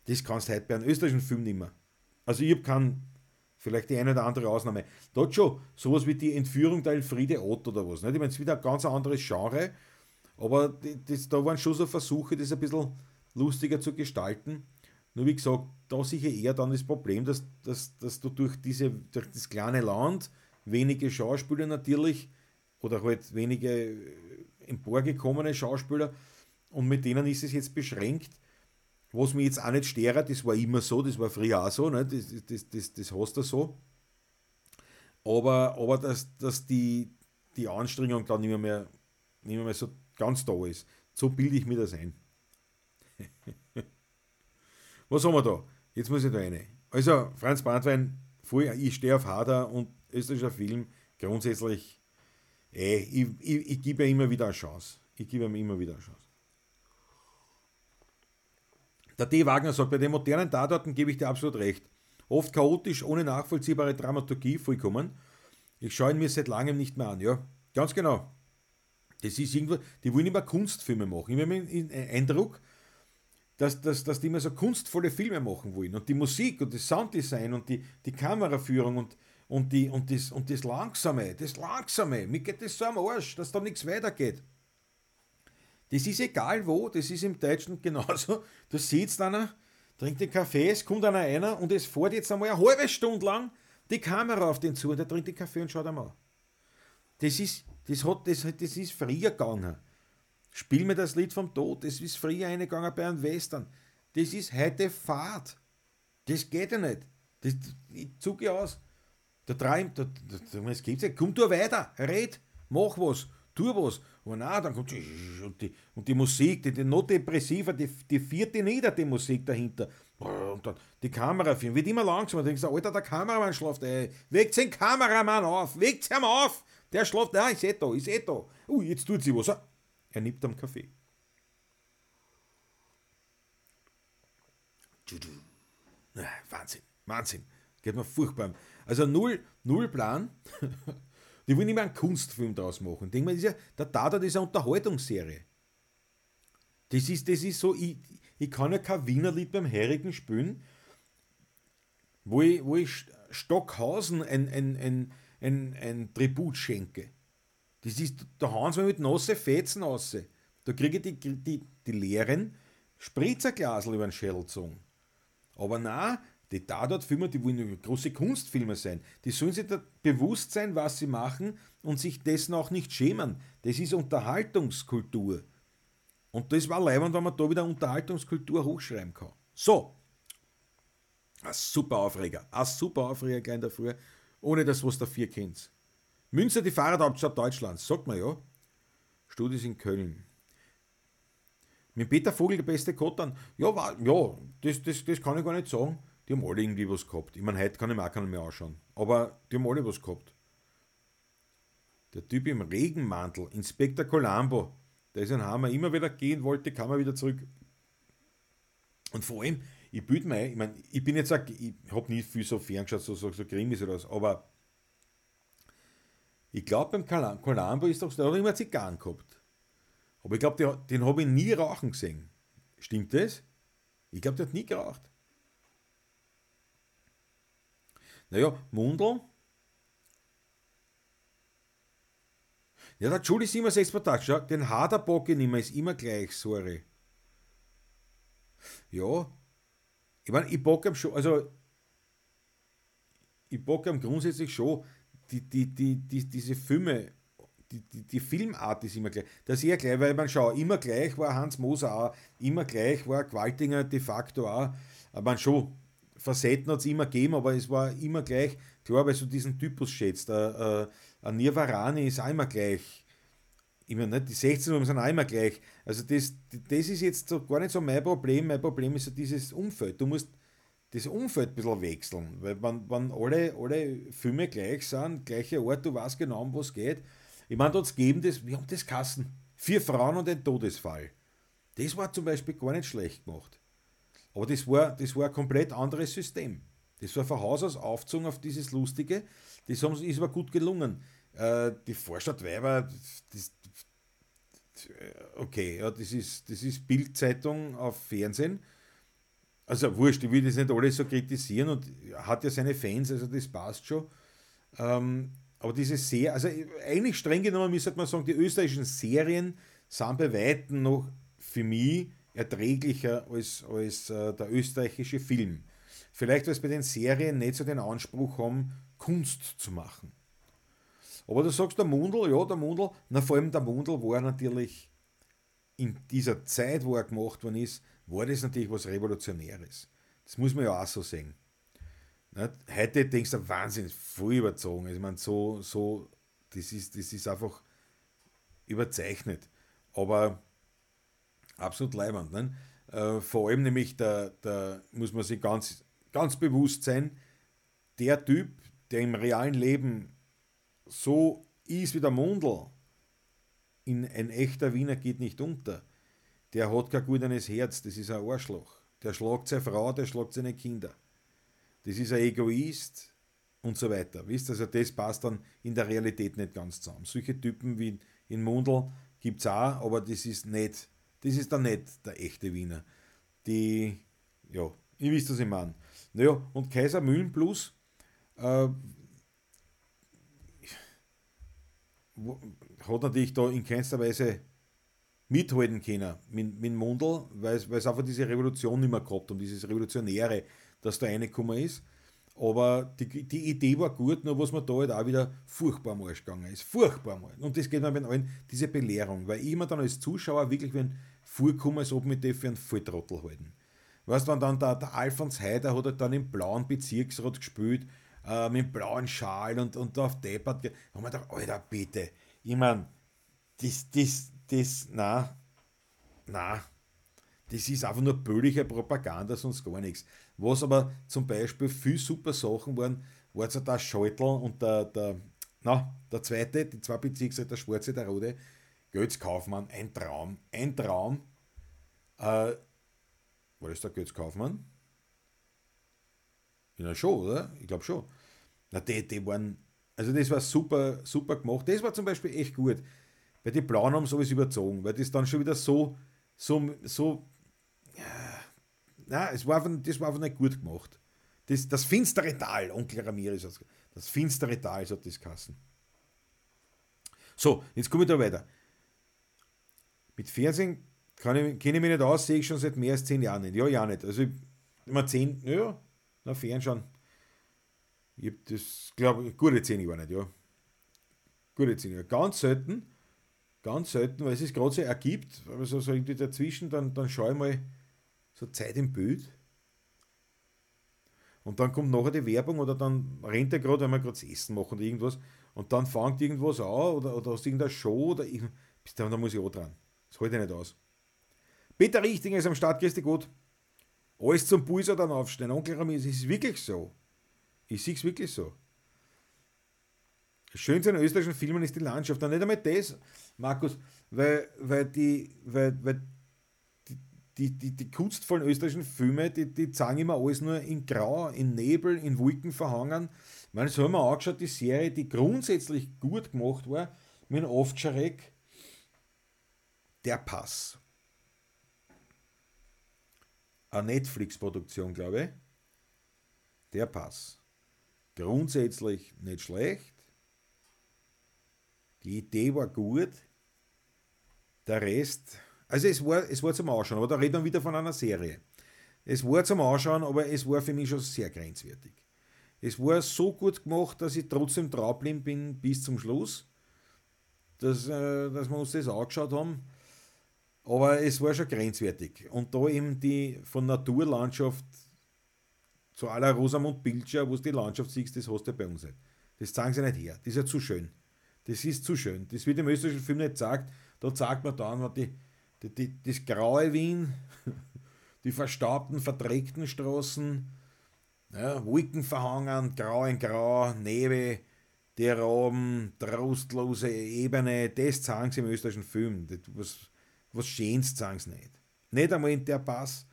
S1: Das kannst du heute bei einem österreichischen Film nicht mehr. Also ich habe keinen, vielleicht die eine oder andere Ausnahme. Dort schon sowas wie die Entführung der Elfriede Ott oder was. Nicht? Ich meine, es ist wieder ein ganz anderes Genre, aber das, da waren schon so Versuche, das ein bisschen lustiger zu gestalten. Nur wie gesagt, da sicher eher dann das Problem, dass, dass, dass du durch, diese, durch das kleine Land wenige Schauspieler natürlich oder halt wenige emporgekommene Schauspieler und mit denen ist es jetzt beschränkt. Was mir jetzt auch nicht stört, das war immer so, das war früher auch so, ne? das, das, das, das hast du so. Aber, aber dass, dass die, die Anstrengung dann nicht mehr, nicht mehr so ganz da ist. So bilde ich mir das ein. Was haben wir da? Jetzt muss ich da rein. Also, Franz Brandwein, ich stehe auf Hader und österreichischer Film, grundsätzlich, ey, eh, ich, ich, ich gebe ihm immer wieder eine Chance. Ich gebe ihm immer wieder eine Chance. Der D. Wagner sagt, bei den modernen Tatorten gebe ich dir absolut recht. Oft chaotisch, ohne nachvollziehbare Dramaturgie vollkommen. Ich schaue ihn mir seit langem nicht mehr an, ja. Ganz genau. Das ist irgendwo, die wollen immer Kunstfilme machen. Ich habe den Eindruck, dass, dass, dass die immer so kunstvolle Filme machen wollen. Und die Musik und das Sounddesign und die, die Kameraführung und, und, die, und, das, und das Langsame, das Langsame, mir geht das so am Arsch, dass da nichts weitergeht. Das ist egal wo, das ist im Deutschen genauso. Du sitzt einer, trinkt den Kaffee, es kommt einer einer und es fährt jetzt einmal eine halbe Stunde lang die Kamera auf den zu und der trinkt den Kaffee und schaut einmal. Das ist, das hat, das, das ist früher gegangen. Spiel mir das Lied vom Tod, das ist früher eingegangen bei einem Western. Das ist heute Fahrt. Das geht ja nicht. Das, ich zuge aus. Der treibt, der, der, es gibt's ja. Komm du weiter, red, mach was, tu was. Und na, dann kommt und die, und die Musik, die, die noch depressiver, die, die vierte nieder, die Musik dahinter. Und dann die Kamera filmen, wird immer langsamer. Da denkst du, Alter, der Kameramann schläft, ey. Wegt den Kameramann auf, wegt ihn auf. Der schläft, nein, ist eh da, ist eh da. Ui, jetzt tut sie was. Er nippt am Kaffee. Wahnsinn, Wahnsinn. Geht mir furchtbar. Also null, null Plan. Die wollen immer einen Kunstfilm draus machen. Denk mal, ja, der Tatort ist eine Unterhaltungsserie. Das ist, das ist so, ich, ich kann ja kein Wiener Lied beim Herrigen spielen, wo ich, wo ich Stockhausen ein, ein, ein, ein, ein Tribut schenke. Das ist, da hauen sie mir mit nasse Fetzen aus. Da kriege ich die, die, die leeren Spritzerglasel über den Schädel gezogen. Aber na, die Tatortfilme, die wollen große Kunstfilme sein. Die sollen sich da bewusst sein, was sie machen und sich dessen auch nicht schämen. Das ist Unterhaltungskultur. Und das war leibend, wenn man da wieder Unterhaltungskultur hochschreiben kann. So. Ein super Aufreger. Ein super Aufreger gleich Früh. Ohne das, was dafür kennt. Münster, die Fahrradhauptstadt Deutschlands. Sagt man ja. Studis in Köln. Mit Peter Vogel der beste Kottern. Ja, war, ja das, das, das kann ich gar nicht sagen. Die haben alle irgendwie was gehabt. Ich meine, heute kann ich mir auch keinen mehr anschauen. Aber die haben alle was gehabt. Der Typ im Regenmantel, Inspektor Colombo, der ist ein Hammer. Immer wieder gehen wollte, kam er wieder zurück. Und vor allem, ich büte mir ein, ich meine, ich bin jetzt, auch, ich habe nicht viel so ferngeschaut, so, so, so Krimis oder was, aber ich glaube, beim Colombo ist doch, der hat immer Zigarren gehabt. Aber ich glaube, den habe ich nie rauchen gesehen. Stimmt das? Ich glaube, der hat nie geraucht. Naja, Mundl. Ja, der Julie 67 per Tag, schau, den Haderbock mehr, ist immer gleich, sorry. Ja, ich meine, ich bock am schon, also, ich bock am grundsätzlich schon, die, die, die, die, diese Filme, die, die, die Filmart ist immer gleich. Das ist eher gleich, weil man schau, immer gleich war Hans Moser auch, immer gleich war Gewaltinger de facto auch, aber man schon, Facetten hat es immer gegeben, aber es war immer gleich, klar, weil du diesen Typus schätzt. Ein, ein Nirvarani ist auch immer gleich. Ich meine, die 16 sind auch immer gleich. Also das, das ist jetzt so gar nicht so mein Problem. Mein Problem ist so dieses Umfeld. Du musst das Umfeld ein bisschen wechseln. Weil wenn, wenn alle, alle Filme gleich sind, gleicher Ort, du weißt genau, um was geht. Ich meine, dort geben das, wir haben das Kassen. Vier Frauen und ein Todesfall. Das war zum Beispiel gar nicht schlecht gemacht. Aber das war, das war ein komplett anderes System. Das war von Haus aus aufgezogen auf dieses Lustige. Das haben, ist aber gut gelungen. Äh, die Vorstadtweiber, das, okay, ja, das ist, das ist Bildzeitung auf Fernsehen. Also wurscht, ich will das nicht alles so kritisieren und hat ja seine Fans, also das passt schon. Ähm, aber diese sehr, also eigentlich streng genommen müsste man sagen, die österreichischen Serien sind bei Weitem noch für mich erträglicher als, als äh, der österreichische Film. Vielleicht, weil es bei den Serien nicht so den Anspruch haben, Kunst zu machen. Aber du sagst, der Mundel, ja, der Mundel, na vor allem der Mundel war natürlich in dieser Zeit, wo er gemacht worden ist, war das natürlich was Revolutionäres. Das muss man ja auch so sehen. Nicht? Heute denkst du, Wahnsinn, voll überzogen. Ich meine, so, so, das ist, das ist einfach überzeichnet. Aber absolut leibend. Ne? Äh, vor allem nämlich, da, da muss man sich ganz, ganz bewusst sein, der Typ, der im realen Leben so ist wie der Mundl, in ein echter Wiener geht nicht unter. Der hat kein gutes Herz, das ist ein Arschloch. Der schlagt seine Frau, der schlagt seine Kinder. Das ist ein Egoist und so weiter. Wisst also das passt dann in der Realität nicht ganz zusammen. Solche Typen wie in Mundl gibt es auch, aber das ist nicht das ist dann nicht der echte Wiener. Die, ja, ihr wisst, was ich meine. Naja, und Kaiser Mühlen Plus äh, hat natürlich da in keinster Weise mithalten können mit, mit Mundl, weil es einfach diese Revolution nicht mehr gehabt und dieses Revolutionäre, das da reingekommen ist. Aber die, die Idee war gut, nur was mir da halt auch wieder furchtbar am Arsch gegangen ist. Furchtbar mal. Und das geht mir bei allen, diese Belehrung, weil ich immer dann als Zuschauer wirklich, wenn vorkomme, als ob mich die für einen Volltrottel halten. Weißt du, dann der, der Alfons Heider hat halt dann im blauen Bezirksrat gespielt, äh, mit dem blauen Schal und, und da auf Deppert, haben wir gedacht, Alter, bitte. Ich meine, das, das, das, na, na, das ist einfach nur böhliche Propaganda, sonst gar nichts. Was aber zum Beispiel viel super Sachen waren, war so der Scheutel und der, der, na, der zweite, die zwei Bezirksräte, der Schwarze, der Rote, Götz Kaufmann, ein Traum, ein Traum. Äh, war das der Götz Kaufmann? Ja, schon, oder? Ich glaube schon. Na, die, die waren Also das war super, super gemacht. Das war zum Beispiel echt gut. Weil die Blauen haben sowas überzogen, weil das dann schon wieder so, so, so, ja, nein, es war einfach, das war einfach nicht gut gemacht. Das, das finstere Tal, Onkel Ramirez, das finstere Tal, so hat das Kassen. So, jetzt komme ich da weiter. Mit Fernsehen kenne ich, mich nicht aus, sehe ich schon seit mehr als zehn Jahren nicht. Ja, ja nicht. Also, immer zehn, ja, na, Fernsehen. Ich habe das, glaube ich, gute zehn Jahre nicht, ja. Gute zehn Jahre. Ganz selten, ganz selten, weil es sich gerade so ergibt, aber so, irgendwie dazwischen, dann, dann schaue ich mal so Zeit im Bild. Und dann kommt nachher die Werbung oder dann rennt er gerade, wenn wir gerade Essen machen oder irgendwas. Und dann fängt irgendwas an oder, oder hast irgendeine Show oder ich, bis dann, dann muss ich auch dran. Das halte ich nicht aus. Peter Richtinger ist am Start, grüß dich gut. Alles zum Pulsar dann aufstehen. Onkel Ramirez, es ist wirklich so. Ich sehe es wirklich so. Das Schönste an österreichischen Filmen ist die Landschaft. Und nicht einmal das, Markus, weil, weil, die, weil, weil die, die, die kunstvollen österreichischen Filme, die, die zeigen immer alles nur in Grau, in Nebel, in Wolken verhangen. Ich meine, so haben wir angeschaut, die Serie, die grundsätzlich gut gemacht war, mit einem Ovtcharek, der Pass. Eine Netflix-Produktion, glaube ich. Der Pass. Grundsätzlich nicht schlecht. Die Idee war gut. Der Rest, also es war, es war zum Ausschauen, aber da reden wir wieder von einer Serie. Es war zum Ausschauen, aber es war für mich schon sehr grenzwertig. Es war so gut gemacht, dass ich trotzdem draufgeblieben bin bis zum Schluss, dass, äh, dass wir uns das angeschaut haben. Aber es war schon grenzwertig. Und da eben die von Naturlandschaft zu aller Rosamund Pilcher, wo du die Landschaft siehst, das hast du bei uns nicht. Das zeigen sie nicht her. Das ist ja zu schön. Das ist zu schön. Das wird im österreichischen Film nicht gesagt. Da zeigt man dann die, die, die, das graue Wien, die verstaubten, verdreckten Straßen, ja, Wolken verhangen, grau in grau, Nebel, die Raben, trostlose Ebene, das zeigen sie im österreichischen Film. Das, was, was Schönes zeigen sie nicht. Nicht einmal in der Pass,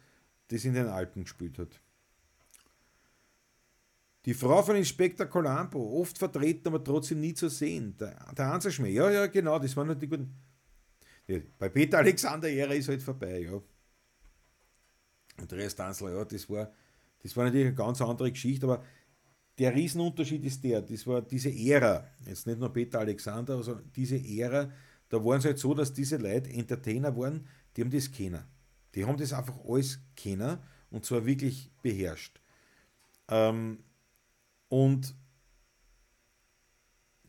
S1: das in den Alpen gespielt hat. Die Frau von Inspektor Colombo, oft vertreten, aber trotzdem nie zu sehen. Der, der Hanserschmäh, ja, ja, genau, das waren nur die guten. Ja, bei Peter Alexander Ära ist halt vorbei, ja. Und der Rest ja, das war, das war natürlich eine ganz andere Geschichte, aber der Riesenunterschied ist der, das war diese Ära, jetzt nicht nur Peter Alexander, sondern diese Ära, da waren es halt so, dass diese Leute Entertainer waren, die haben das kennen. Die haben das einfach alles kennen und zwar wirklich beherrscht. Ähm, und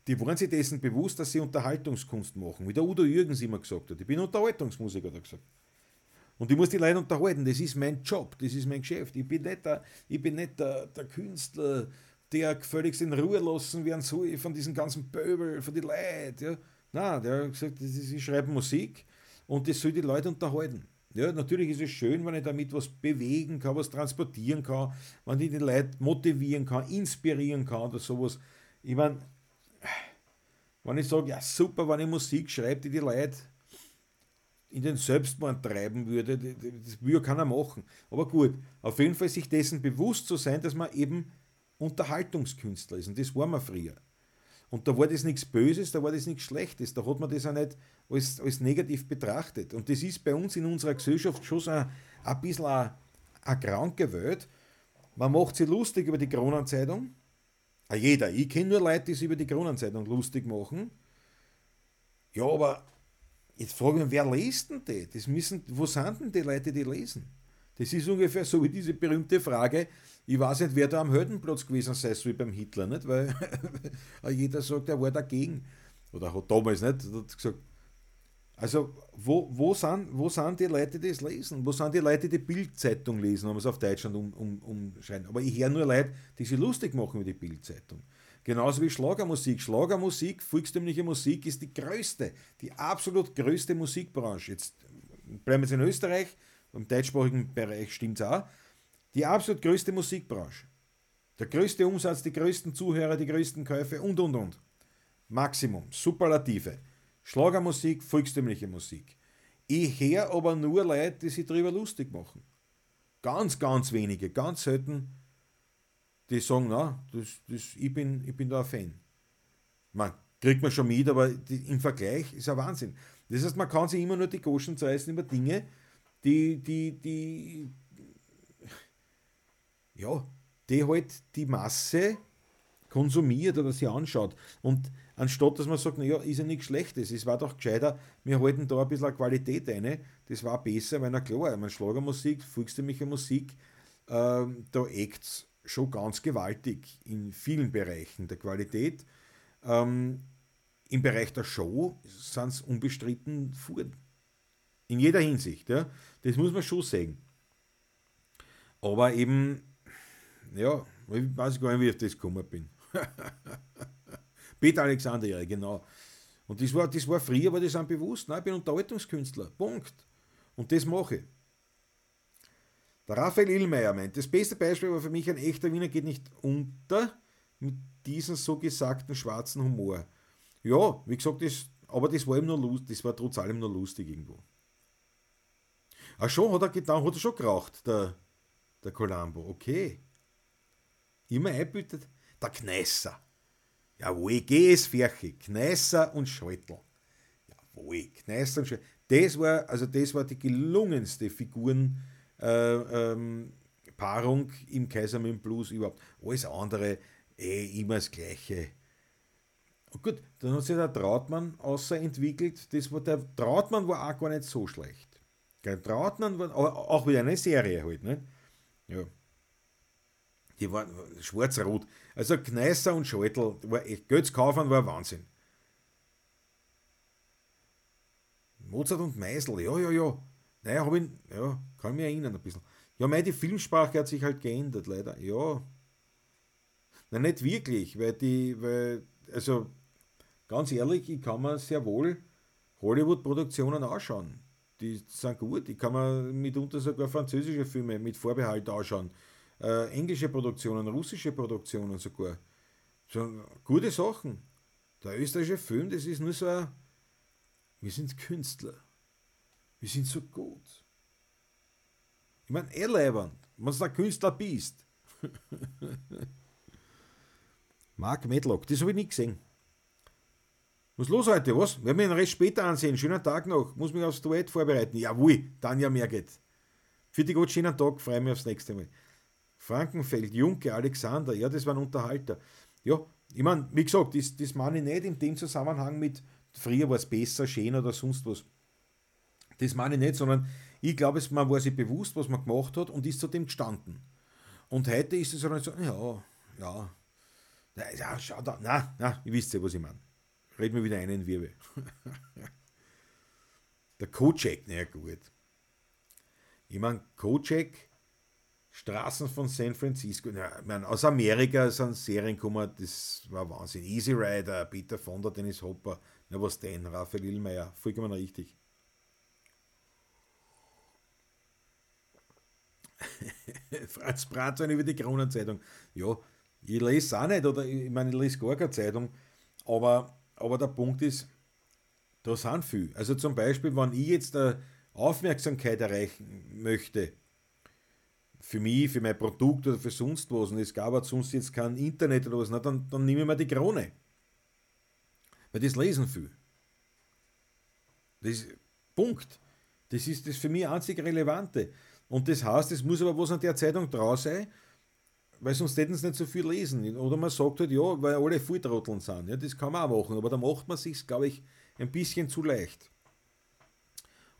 S1: die waren sich dessen bewusst, dass sie Unterhaltungskunst machen, wie der Udo Jürgens immer gesagt hat. Ich bin Unterhaltungsmusiker, hat er gesagt. Und ich muss die Leute unterhalten, das ist mein Job, das ist mein Geschäft. Ich bin nicht der, ich bin nicht der, der Künstler, der völlig in Ruhe lassen werden soll von diesen ganzen Pöbel, von den Leuten. Ja. Nein, der hat gesagt, ich schreibe Musik und das soll die Leute unterhalten. Ja, natürlich ist es schön, wenn ich damit was bewegen kann, was transportieren kann, wenn ich die Leute motivieren kann, inspirieren kann oder sowas. Ich meine, wenn ich sage, ja super, wenn ich Musik schreibe, die die Leute in den Selbstmord treiben würde, das würde keiner machen. Aber gut, auf jeden Fall sich dessen bewusst zu sein, dass man eben Unterhaltungskünstler ist. Und das war man früher. Und da war das nichts Böses, da war das nichts Schlechtes, da hat man das auch nicht als, als negativ betrachtet. Und das ist bei uns in unserer Gesellschaft schon so ein, ein bisschen eine, eine kranke Welt. Man macht sich lustig über die Kronenzeitung. Jeder, ich kenne nur Leute, die sich über die Kronenzeitung lustig machen. Ja, aber Jetzt frage ich mich, wer liest denn die? Das müssen, wo sind denn die Leute, die lesen? Das ist ungefähr so wie diese berühmte Frage, ich weiß nicht, wer da am Heldenplatz gewesen sei, so wie beim Hitler, nicht? Weil jeder sagt, er war dagegen. Oder hat damals nicht hat gesagt. Also, wo, wo, sind, wo sind die Leute, die es lesen? Wo sind die Leute, die Bildzeitung lesen, wenn man es auf Deutschland um, um, umschreiben? Aber ich höre nur Leute, die sich lustig machen über die Bildzeitung. Genauso wie Schlagermusik. Schlagermusik, volkstümliche Musik ist die größte, die absolut größte Musikbranche. Jetzt bleiben wir jetzt in Österreich, im deutschsprachigen Bereich stimmt es auch. Die absolut größte Musikbranche. Der größte Umsatz, die größten Zuhörer, die größten Käufe und und und. Maximum, Superlative. Schlagermusik, volkstümliche Musik. Ich höre aber nur Leute, die sich darüber lustig machen. Ganz, ganz wenige, ganz selten die sagen, na, das, das, ich, bin, ich bin da ein Fan. man kriegt man schon mit, aber die, im Vergleich ist ein Wahnsinn. Das heißt, man kann sich immer nur die Goschen zerreißen über Dinge, die, die, die, ja, die halt die Masse konsumiert oder sich anschaut. Und anstatt dass man sagt, naja, ist ja nichts Schlechtes, es war doch gescheiter, wir halten da ein bisschen Qualität ein, das war besser, weil na klar, meine, Schlagermusik, volkstümliche Musik, äh, da es schon ganz gewaltig in vielen Bereichen der Qualität. Ähm, Im Bereich der Show sind es unbestritten Fuhren. In jeder Hinsicht, ja. Das muss man schon sagen. Aber eben, ja, ich weiß gar nicht, wie ich auf das gekommen bin. Peter Alexander, ja, genau. Und das war, das war früher, aber das sind bewusst. Nein, ich bin Unterhaltungskünstler. Punkt. Und das mache ich. Der Raphael Illmeier meint, das beste Beispiel war für mich, ein echter Wiener geht nicht unter mit diesem so gesagten schwarzen Humor. Ja, wie gesagt, das, aber das war ihm nur lustig, das war trotz allem nur lustig irgendwo. Ach schon, hat er getan, hat er schon geraucht, der, der Columbo. Okay. Immer einbütet. Der Kneißer. Jawohl, geh es Ferche. Kneißer und Schaltel. Jawohl, Kneißer und Schaltel. Das war, also das war die gelungenste Figuren, äh, ähm, im Kaisermühlen Blues überhaupt. Alles andere, eh immer das Gleiche. Und gut, dann hat sich der Trautmann außer entwickelt. Das war, der Trautmann war auch gar nicht so schlecht. Der Trautmann war auch wieder eine Serie halt, ne? Ja. Die waren schwarz-rot. Also Kneißer und Schaltel, war echt, Geld kaufen war Wahnsinn. Mozart und Meisel, ja, ja, ja. Naja, habe ich, ja, kann mich erinnern ein bisschen. Ja, meine, die Filmsprache hat sich halt geändert, leider. Ja. Na, nicht wirklich, weil die, weil, also, ganz ehrlich, ich kann mir sehr wohl Hollywood-Produktionen anschauen. Die sind gut. Ich kann mir mitunter sogar französische Filme mit Vorbehalt anschauen. Äh, englische Produktionen, russische Produktionen sogar. So gute Sachen. Der österreichische Film, das ist nur so ein, wir sind Künstler. Wir sind so gut. Ich meine, eh wenn du ein Künstler bist. Mark Medlock, das habe ich nicht gesehen. Was ist los heute, was? Werden wir den Rest später ansehen. Schönen Tag noch. Muss mich aufs Duett vorbereiten. Jawohl, Tanja Merget. Für die Gott, schönen Tag, freue mich aufs nächste Mal. Frankenfeld, Junke, Alexander, ja, das waren Unterhalter. Ja, ich meine, wie gesagt, das, das meine ich nicht in dem Zusammenhang mit, früher war es besser, schön oder sonst was. Das meine ich nicht, sondern ich glaube, man war sich bewusst, was man gemacht hat und ist zu dem gestanden. Und heute ist es so, ja, ja, ja, schau da, na, na, ihr wisst ja, was ich meine. Reden wir wieder einen Wirbel. Der Kocek, na ja, gut. Ich meine, Kocek, Straßen von San Francisco, na, ich mein, aus Amerika sind Serien gekommen, das war Wahnsinn. Easy Rider, Peter Fonda, Dennis Hopper, na was denn, Raphael Illmeier, vollkommen richtig. Franz Bratwein über die Kronenzeitung. Ja, ich lese auch nicht, oder ich meine, ich lese gar keine Zeitung, aber, aber der Punkt ist, da sind viele. Also zum Beispiel, wenn ich jetzt eine Aufmerksamkeit erreichen möchte, für mich, für mein Produkt oder für sonst was, und es gab halt sonst jetzt kein Internet oder was, na, dann, dann nehme ich mir die Krone. Weil das lesen viel. Das ist Punkt. Das ist das für mich einzig Relevante. Und das heißt, es muss aber was an der Zeitung draus sein, weil sonst hätten sie nicht so viel lesen. Oder man sagt halt, ja, weil alle Volltrotteln sind. Ja, das kann man auch machen, aber da macht man sich, glaube ich, ein bisschen zu leicht.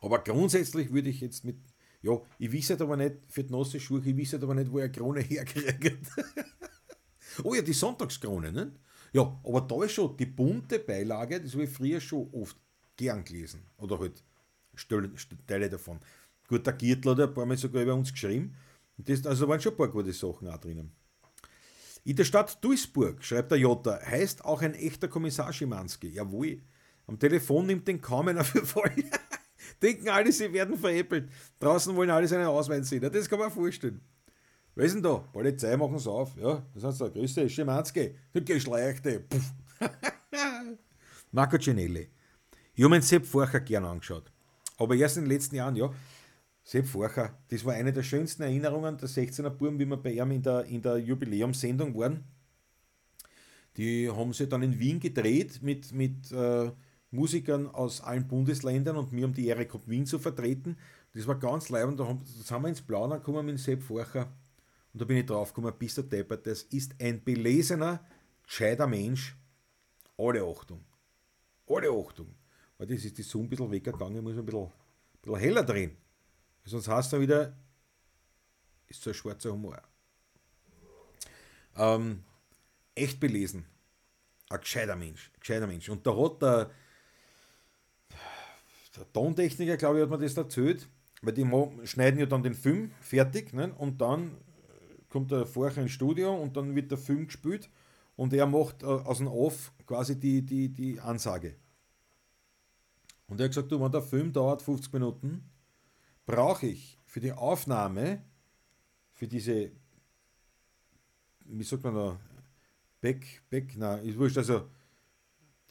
S1: Aber grundsätzlich würde ich jetzt mit, ja, ich weiß halt aber nicht, für die nasse Schuhe, ich weiß halt aber nicht, wo er Krone herkriegt. oh ja, die Sonntagskrone, ne? Ja, aber da ist schon die bunte Beilage, das habe ich früher schon oft gern gelesen. Oder halt Teile davon. Gut, der Giertler hat ein paar Mal sogar über uns geschrieben. Das, also waren schon ein paar gute Sachen auch drinnen. In der Stadt Duisburg, schreibt der Jota, heißt auch ein echter Kommissar Schimanski. Jawohl. Am Telefon nimmt den kaum einer für voll. Denken alle, sie werden veräppelt. Draußen wollen alle seinen Ausweis sehen. Das kann man vorstellen. Wer ist denn da? Polizei machen es auf. Ja, das heißt da. Grüße, Schimanski. Du Geschleichte. Marco Cinelli. Ich habe meinen Sepp Forcher gern angeschaut. Aber erst in den letzten Jahren, ja. Sepp Forcher, das war eine der schönsten Erinnerungen der 16er Buben, wie wir bei ihm in der, in der Jubiläumssendung waren. Die haben sie dann in Wien gedreht mit, mit äh, Musikern aus allen Bundesländern und mir um die Ehre gehabt, Wien zu vertreten. Das war ganz leid und da, haben, da sind wir ins Blauen gekommen mit Sepp Forcher und da bin ich drauf gekommen, bist du deppert, das ist ein belesener, gescheiter Mensch. Alle Achtung. Alle Achtung. Weil das ist die Sonne ein bisschen weggegangen, muss ein bisschen, ein bisschen heller drehen. Sonst heißt er wieder, ist so ein schwarzer Humor. Ähm, echt belesen. Ein gescheiter Mensch. Ein gescheiter Mensch. Und da hat der, der Tontechniker, glaube ich, hat mir das erzählt, weil die schneiden ja dann den Film fertig ne? und dann kommt er vorher ins Studio und dann wird der Film gespielt und er macht äh, aus dem Off quasi die, die, die Ansage. Und er hat gesagt, du, wenn der Film dauert 50 Minuten, brauche ich für die Aufnahme, für diese, wie sagt man da, Back, Back, nein, ist wurscht, also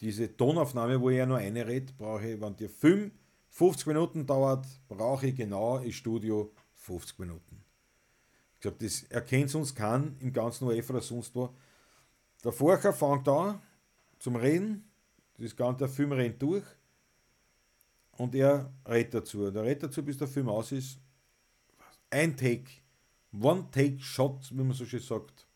S1: diese Tonaufnahme, wo er nur eine redet, brauche ich, wenn der Film 50 Minuten dauert, brauche ich genau im Studio 50 Minuten. Ich glaube, das erkennt uns kann im ganzen UEFA oder sonst wo. Der Vorher fängt an zum Reden, das ganze der Film rennt durch und er redet dazu. Der redet dazu, bis der Film aus ist. Ein Take, One-Take-Shot, wie man so schön sagt,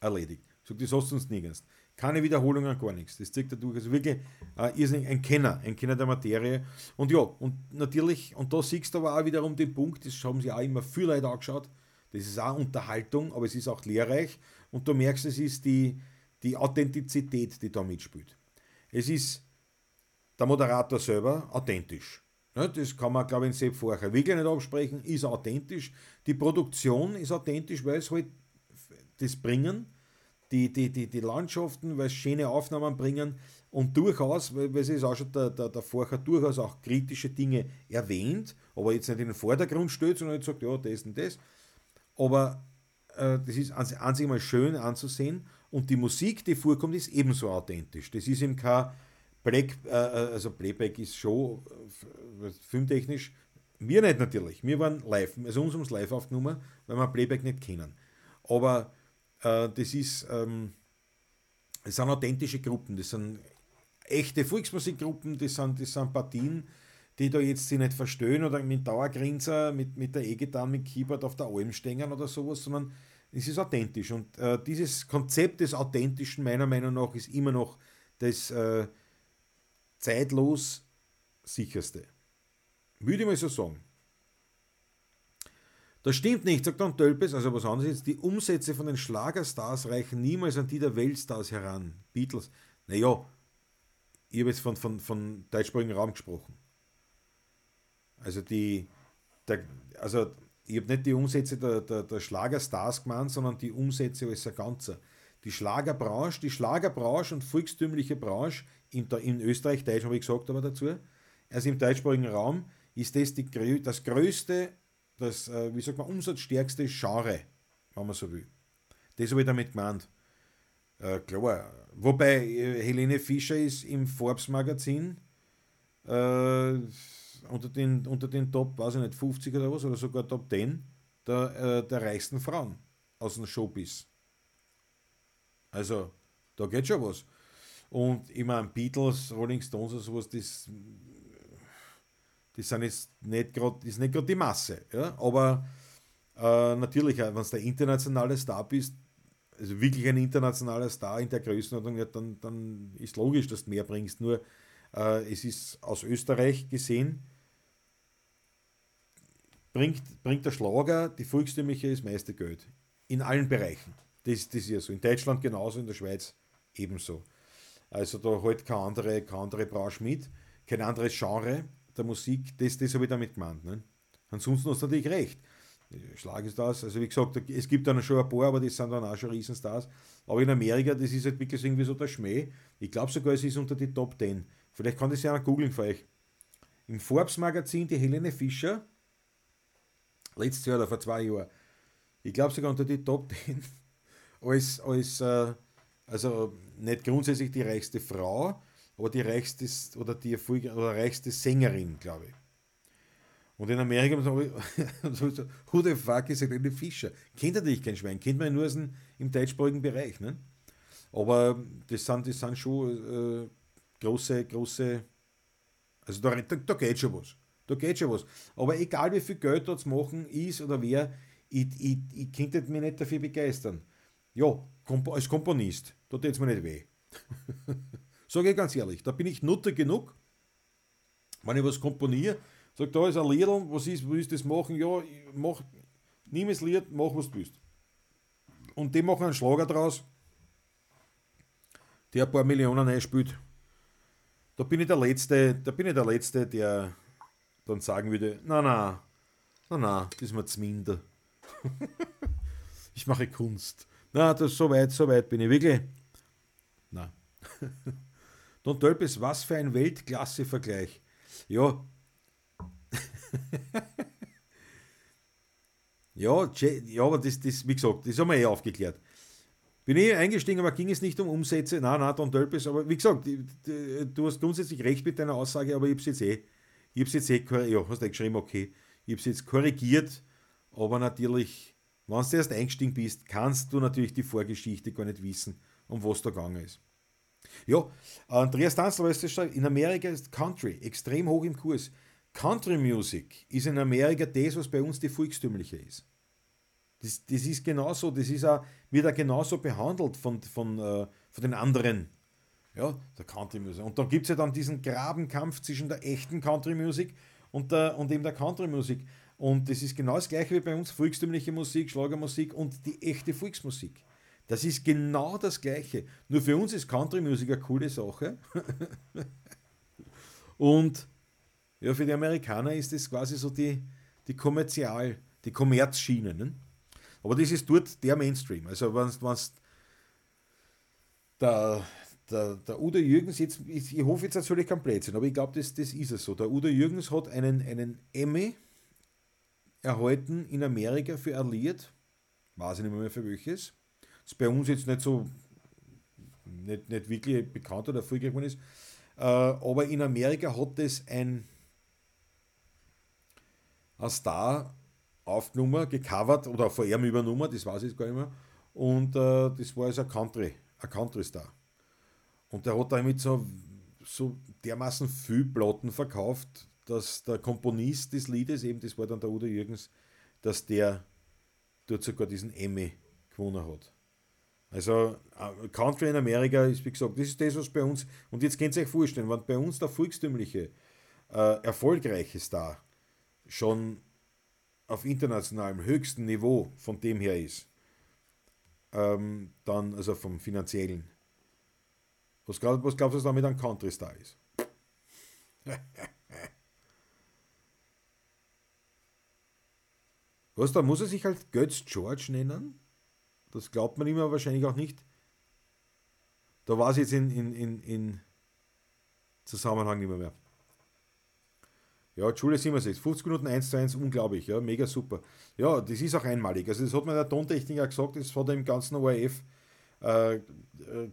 S1: erledigt. So, das hast du uns nirgends. Keine Wiederholungen, gar nichts. Das zeigt dadurch. Also wirklich äh, ein Kenner, ein Kenner der Materie. Und ja, und natürlich, und da siehst du aber auch wiederum den Punkt, das haben sie auch immer viel Leute angeschaut. Das ist auch Unterhaltung, aber es ist auch lehrreich. Und du merkst, es ist die, die Authentizität, die da mitspielt. Es ist der Moderator selber authentisch. Das kann man, glaube ich, in Sepp vorher wirklich nicht absprechen, ist authentisch. Die Produktion ist authentisch, weil es halt das bringen die, die, die, die Landschaften, weil es schöne Aufnahmen bringen und durchaus, weil, es ist auch schon der, der, der Vorher durchaus auch kritische Dinge erwähnt, aber jetzt nicht in den Vordergrund stellt, sondern jetzt sagt, ja, das und das. Aber äh, das ist an, an sich mal schön anzusehen und die Musik, die vorkommt, ist ebenso authentisch. Das ist eben kein Black, äh, äh also Playback ist schon äh, filmtechnisch, wir nicht natürlich, wir waren live, also uns ums Live aufgenommen, weil wir Playback nicht kennen. Aber das ist, ähm, das sind authentische Gruppen, das sind echte Volksmusikgruppen, das sind, das sind Partien, die da jetzt sich nicht verstehen oder mit Dauergrinser, mit, mit der E-Gitarre, mit Keyboard auf der Alm stehen oder sowas, sondern es ist authentisch. Und äh, dieses Konzept des Authentischen, meiner Meinung nach, ist immer noch das äh, zeitlos sicherste. Würde ich mal so sagen. Das stimmt nicht, sagt dann Tölpes, also was anderes jetzt. Die Umsätze von den Schlagerstars reichen niemals an die der Weltstars heran. Beatles. Naja, ich habe jetzt von, von, von deutschsprachigen Raum gesprochen. Also die, der, also ich habe nicht die Umsätze der, der, der Schlagerstars gemeint, sondern die Umsätze als ein Ganzer. Die Schlagerbranche, die Schlagerbranche und volkstümliche Branche in, in Österreich, Deutsch habe ich gesagt aber dazu, also im deutschsprachigen Raum, ist das die, das größte das, äh, wie sagt man, umsatzstärkste Genre, wenn man so will. Das habe ich damit gemeint. Äh, klar. Wobei äh, Helene Fischer ist im Forbes-Magazin äh, unter, den, unter den Top, weiß ich nicht, 50 oder was, oder sogar Top 10 der, äh, der reichsten Frauen aus dem Showbiz. Also, da geht schon was. Und ich meine, Beatles, Rolling Stones oder sowas, das das sind jetzt nicht grad, ist nicht gerade die Masse. Ja? Aber äh, natürlich, wenn du der internationale Star bist, also wirklich ein internationaler Star in der Größenordnung, ja, dann, dann ist logisch, dass du mehr bringst. Nur äh, es ist aus Österreich gesehen, bringt, bringt der Schlager, die volkstümliche, das meiste Geld. In allen Bereichen. Das, das ist ja so. In Deutschland genauso, in der Schweiz ebenso. Also da halt keine andere, keine andere Branche mit, kein anderes Genre der Musik, das, das habe ich damit gemeint. Ne? Ansonsten hast du natürlich recht. Schlag ist das, also wie gesagt, es gibt dann schon ein paar, aber das sind dann auch schon Riesenstars. Aber in Amerika, das ist halt wirklich irgendwie so der Schmäh. Ich glaube sogar, es ist unter die Top 10. Vielleicht kann das ja auch googeln für euch. Im Forbes-Magazin die Helene Fischer, letztes Jahr oder vor zwei Jahren, ich glaube sogar unter die Top 10, als, als äh, also nicht grundsätzlich die reichste Frau, aber die reichste oder die Erfolg oder reichste Sängerin, glaube ich. Und in Amerika haben so, so, who the fuck ist Helene Fischer? Kennt dich kein Schwein? Kennt man nur aus dem, im deutschsprachigen Bereich. Ne? Aber das sind, das sind schon äh, große, große, also da, da, da geht schon was. Da geht schon was. Aber egal wie viel Geld dort machen ist oder wer, ich, ich, ich könnte mich nicht dafür begeistern. Ja, als Komponist, da tut es mir nicht weh. Sage ich ganz ehrlich, da bin ich Nutter genug, wenn ich was komponiere, sage, da ist ein Lied, was ist, willst du das machen? Ja, mach, nimm das Lied, mach was du willst. Und die machen einen Schlager draus, der ein paar Millionen einspielt. Da bin ich der Letzte, da bin ich der Letzte, der dann sagen würde, na na, na na, das ist mir zu minder. ich mache Kunst. Na, das so weit, so weit bin ich wirklich. Na. Don Tölpes, was für ein Weltklasse-Vergleich. Ja. ja, ja, aber das, das, wie gesagt, das haben wir eh aufgeklärt. Bin eh eingestiegen, aber ging es nicht um Umsätze. Nein, nein, Don Tölpes, aber wie gesagt, du hast grundsätzlich recht mit deiner Aussage, aber ich habe es jetzt eh, ich habe es jetzt eh, ja, hast du geschrieben, okay, ich habe es jetzt korrigiert, aber natürlich, wenn du erst eingestiegen bist, kannst du natürlich die Vorgeschichte gar nicht wissen, um was da gegangen ist. Ja, Andreas Tanzler, weißt du, in Amerika ist Country extrem hoch im Kurs. Country Music ist in Amerika das, was bei uns die volkstümliche ist. Das, das ist genauso, das ist auch, wird auch genauso behandelt von, von, äh, von den anderen. Ja, der Country Music. Und dann gibt es ja dann diesen Grabenkampf zwischen der echten Country Music und, der, und eben der Country Music. Und das ist genau das gleiche wie bei uns, volkstümliche Musik, Schlagermusik und die echte Volksmusik. Das ist genau das Gleiche. Nur für uns ist Country Music eine coole Sache. Und ja, für die Amerikaner ist das quasi so die, die Kommerzial, die Kommerzschiene. Ne? Aber das ist dort der Mainstream. Also wenn der, der, der Udo Jürgens, jetzt, ich hoffe jetzt natürlich kein Blödsinn, aber ich glaube, das, das ist es so. Der Udo Jürgens hat einen, einen Emmy erhalten in Amerika für ein weiß ich nicht mehr für welches, ist bei uns jetzt nicht so, nicht, nicht wirklich bekannt oder erfolgreich geworden ist. Äh, aber in Amerika hat es ein, ein Star aufgenommen, gecovert oder vor ihm übernommen, das weiß ich jetzt gar nicht mehr. Und äh, das war also ein Country, ein Country-Star. Und der hat damit so, so dermaßen viel Platten verkauft, dass der Komponist des Liedes, eben das war dann der Udo Jürgens, dass der dort sogar diesen Emmy gewonnen hat. Also äh, Country in Amerika ist, wie gesagt, das ist das, was bei uns, und jetzt könnt ihr euch vorstellen, wenn bei uns der volkstümliche, äh, erfolgreiche Star schon auf internationalem höchsten Niveau von dem her ist, ähm, dann, also vom finanziellen, was, glaub, was glaubst du, was damit ein Country-Star ist? was, da muss er sich halt Götz George nennen? Das glaubt man immer wahrscheinlich auch nicht. Da war es jetzt in, in, in, in Zusammenhang nicht mehr, mehr. Ja, Schule 67, 50 Minuten 1 zu 1, unglaublich, ja, mega super. Ja, das ist auch einmalig. Also das hat mir der Tontechniker gesagt, das er im ganzen ORF, äh, äh,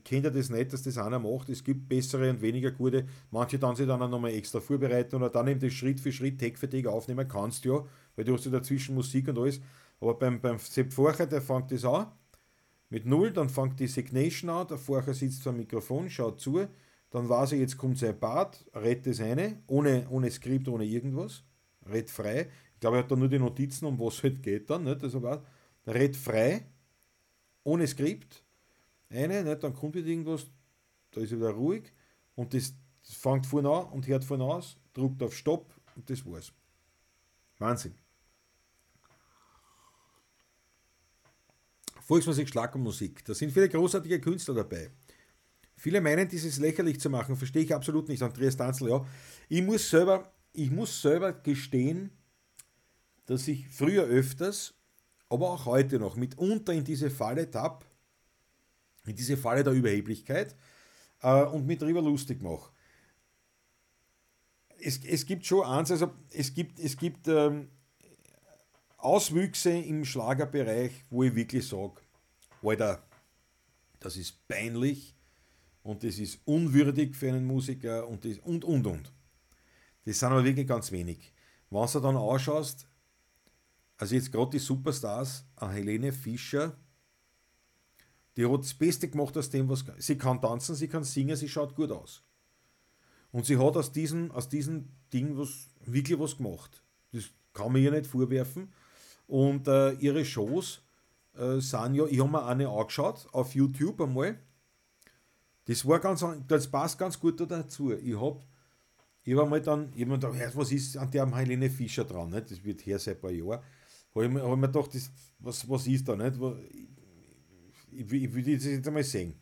S1: kennt er das nicht, dass das einer macht. Es gibt bessere und weniger gute. Manche dann sich dann auch nochmal extra vorbereiten oder dann eben das Schritt für Schritt, Tag für Tag aufnehmen kannst, ja, weil du hast ja dazwischen Musik und alles. Aber beim, beim Sepp Forcher, der fängt das an mit 0, dann fängt die Signation an, der Vorher sitzt am Mikrofon, schaut zu, dann weiß er, jetzt kommt sein Part, redet das eine, ohne, ohne Skript, ohne irgendwas, redet frei. Ich glaube, er hat da nur die Notizen, um was es halt geht dann, nicht? Also, er redet frei, ohne Skript, eine, nicht? dann kommt wieder irgendwas, da ist er wieder ruhig und das fängt vorne an und hört vorne aus, drückt auf Stopp und das war's. Wahnsinn. Volksmusik, Schlagermusik. Da sind viele großartige Künstler dabei. Viele meinen, dieses lächerlich zu machen, verstehe ich absolut nicht. Andreas Danzel, ja. Ich muss selber, ich muss selber gestehen, dass ich früher öfters, aber auch heute noch, mitunter in diese Falle tapp, in diese Falle der Überheblichkeit äh, und mit drüber lustig mache. Es, es gibt schon eins, also es gibt, es gibt ähm, Auswüchse im Schlagerbereich, wo ich wirklich sage, Alter, das ist peinlich und das ist unwürdig für einen Musiker und das, und und und. Das sind aber wirklich ganz wenig. Wenn du dann ausschaust, also jetzt gerade die Superstars, Helene Fischer Die hat das Beste gemacht aus dem, was sie kann tanzen, sie kann singen, sie schaut gut aus. Und sie hat aus diesem, aus diesem Ding was, wirklich was gemacht. Das kann man ihr nicht vorwerfen. Und äh, ihre Shows äh, sind ja, ich habe mir eine angeschaut auf YouTube einmal. Das war ganz, das passt ganz gut dazu. Ich habe ich hab mal dann, ich hab gedacht, was ist an der Helene Fischer dran? Nicht? Das wird her seit ein paar Jahren. Habe ich, hab ich mir gedacht, das, was, was ist da nicht? Ich, ich, ich will das jetzt einmal sehen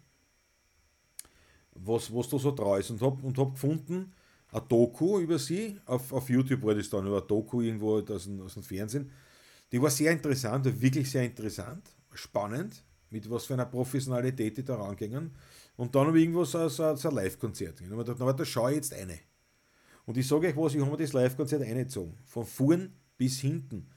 S1: was, was da so drauf ist und habe und hab gefunden, ein Doku über sie, auf, auf YouTube war das dann, über ein Doku irgendwo aus dem, aus dem Fernsehen. Die war sehr interessant, wirklich sehr interessant, spannend, mit was für einer Professionalität die da rangingen. Und dann habe ich irgendwo so, so, so ein Live-Konzert. Und ich habe gedacht, da schaue ich jetzt eine. Und ich sage euch was, ich habe mir das Live-Konzert eingezogen. Von vorn bis hinten.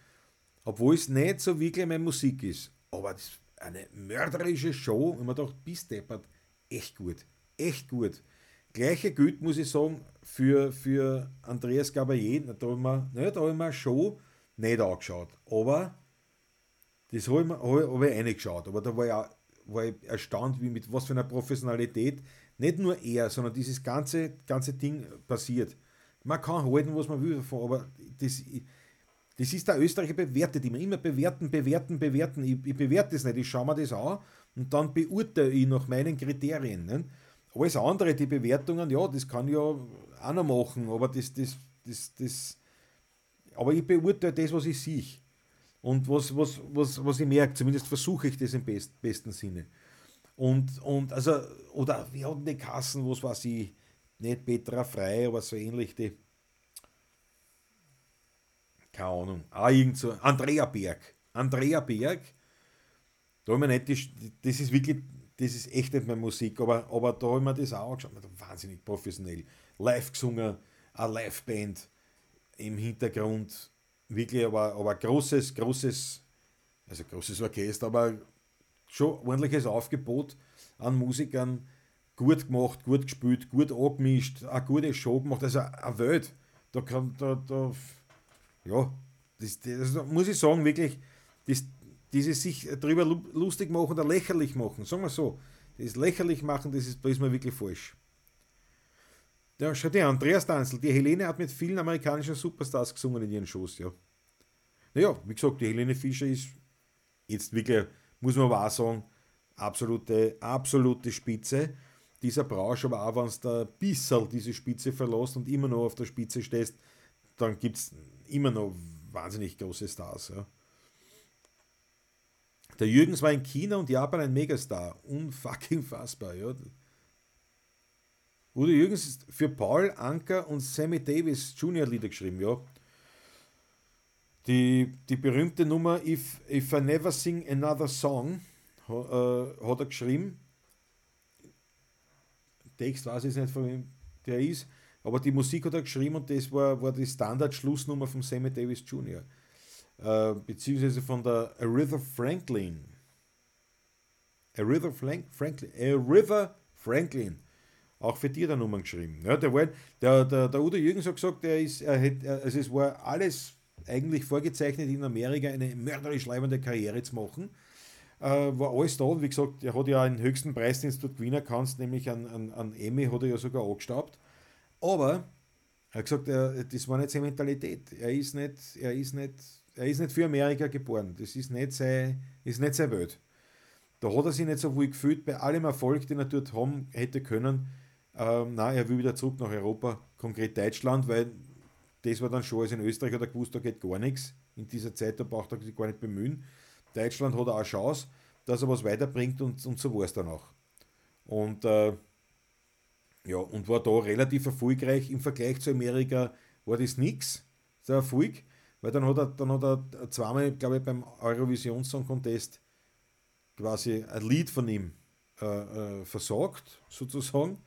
S1: Obwohl es nicht so wirklich meine Musik ist. Aber das ist eine mörderische Show. Und man dachte, bis deppert, echt gut echt gut. Gleiche gilt, muss ich sagen, für, für Andreas Gabayé. Da habe ich, mir, ne, hab ich mir schon nicht angeschaut. Aber das habe ich, mir, hab ich reingeschaut. Aber da war ich, auch, war ich erstaunt, wie mit was für einer Professionalität nicht nur er, sondern dieses ganze, ganze Ding passiert. Man kann halten, was man will aber das, das ist der Österreicher bewertet immer. Immer bewerten, bewerten, bewerten. Ich, ich bewerte das nicht, ich schaue mir das an und dann beurteile ich nach meinen Kriterien. Ne? Alles andere, die Bewertungen, ja, das kann ich ja auch noch machen, aber das, das, das, das, aber ich beurteile das, was ich sehe. Und was, was, was, was ich merke, zumindest versuche ich das im best, besten Sinne. Und, und also, oder wir hatten die Kassen, was weiß ich, nicht Petra Frei, aber so ähnlich die, keine Ahnung, ah, irgend so, Andrea Berg. Andrea Berg, da haben wir nicht, das ist wirklich das ist echt nicht meine Musik, aber, aber da habe ich mir das auch angeschaut. Wahnsinnig professionell. Live gesungen, eine Liveband im Hintergrund. Wirklich, aber, aber großes, großes, also großes Orchester, aber schon ordentliches Aufgebot an Musikern. Gut gemacht, gut gespielt, gut angemischt, eine gute Show gemacht. Also eine Welt. Da kann, da, da, ja, das, das, das muss ich sagen, wirklich, das, dieses sich darüber lustig machen oder lächerlich machen, sagen wir so, das lächerlich machen, das ist, da ist mir wirklich falsch. Ja, schau dir Andreas Danzel, die Helene hat mit vielen amerikanischen Superstars gesungen in ihren Shows, ja. Naja, wie gesagt, die Helene Fischer ist jetzt wirklich, muss man auch sagen, absolute, absolute Spitze dieser Branche, aber auch wenn es da ein bisschen diese Spitze verlässt und immer noch auf der Spitze stehst, dann gibt es immer noch wahnsinnig große Stars, ja. Der Jürgens war in China und Japan ein Megastar. Unfucking fassbar, ja. Udo Jürgens ist für Paul Anker und Sammy Davis Junior Lieder geschrieben, ja. Die, die berühmte Nummer If, If I Never Sing Another Song äh, hat er geschrieben. Text weiß ich nicht, von wem der ist, aber die Musik hat er geschrieben und das war, war die Standard-Schlussnummer von Sammy Davis Jr. Äh, beziehungsweise von der Aretha Franklin. Aretha Franklin, Aretha Franklin. Auch für die hat er Nummern geschrieben. Ja, der, der, der, der Udo Jürgens hat gesagt, er ist, er hat, also es war alles eigentlich vorgezeichnet in Amerika eine mörderisch leibende Karriere zu machen. Äh, war alles da und wie gesagt, er hat ja einen höchsten Preis, den du gewinnen kannst, nämlich an, an, an Emmy hat er ja sogar angestaubt. Aber er hat gesagt, er, das war nicht seine Mentalität. Er ist nicht, er ist nicht er ist nicht für Amerika geboren. Das ist nicht seine, ist nicht seine Welt. Da hat er sich nicht so wohl gefühlt bei allem Erfolg, den er dort haben hätte können. Ähm, nein, er will wieder zurück nach Europa, konkret Deutschland, weil das war dann schon, als in Österreich hat er gewusst, da geht gar nichts. In dieser Zeit, da braucht er sich gar nicht bemühen. Deutschland hat auch Chance, dass er was weiterbringt und, und so war es dann auch. Und äh, ja, und war da relativ erfolgreich im Vergleich zu Amerika, war das nichts, der Erfolg. Weil dann hat er, dann hat er zweimal, glaube ich, beim Eurovision Song Contest quasi ein Lied von ihm äh, äh, versorgt, sozusagen.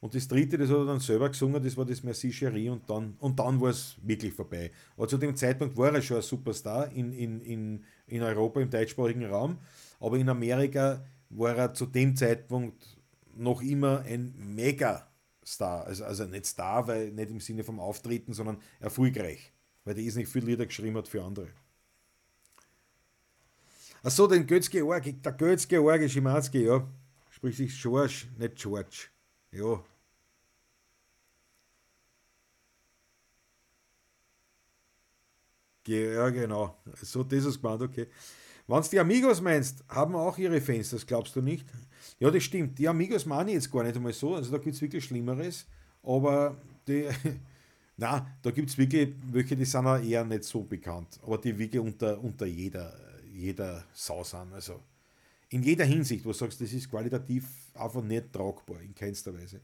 S1: Und das dritte, das hat er dann selber gesungen, das war das Merci Cherie und dann, und dann war es wirklich vorbei. Aber zu dem Zeitpunkt war er schon ein Superstar in, in, in, in Europa, im deutschsprachigen Raum. Aber in Amerika war er zu dem Zeitpunkt noch immer ein Megastar. Also, also nicht Star, weil nicht im Sinne vom Auftreten, sondern erfolgreich weil der nicht viel Lieder geschrieben hat für andere. Achso, den Götz-Georgi, der Götz-Georgi Schimanski, ja. Spricht sich George, nicht George. Ja. Ja, genau. So, das ist gemeint, okay. Wenn du die Amigos meinst, haben auch ihre Fans, das glaubst du nicht? Ja, das stimmt. Die Amigos meine ich jetzt gar nicht einmal so. Also da gibt es wirklich Schlimmeres. Aber die, na, da gibt es wirklich welche, die sind auch eher nicht so bekannt. Aber die wirklich unter, unter jeder, jeder Sau sind. Also in jeder Hinsicht, wo du sagst, das ist qualitativ einfach nicht tragbar, in keinster Weise.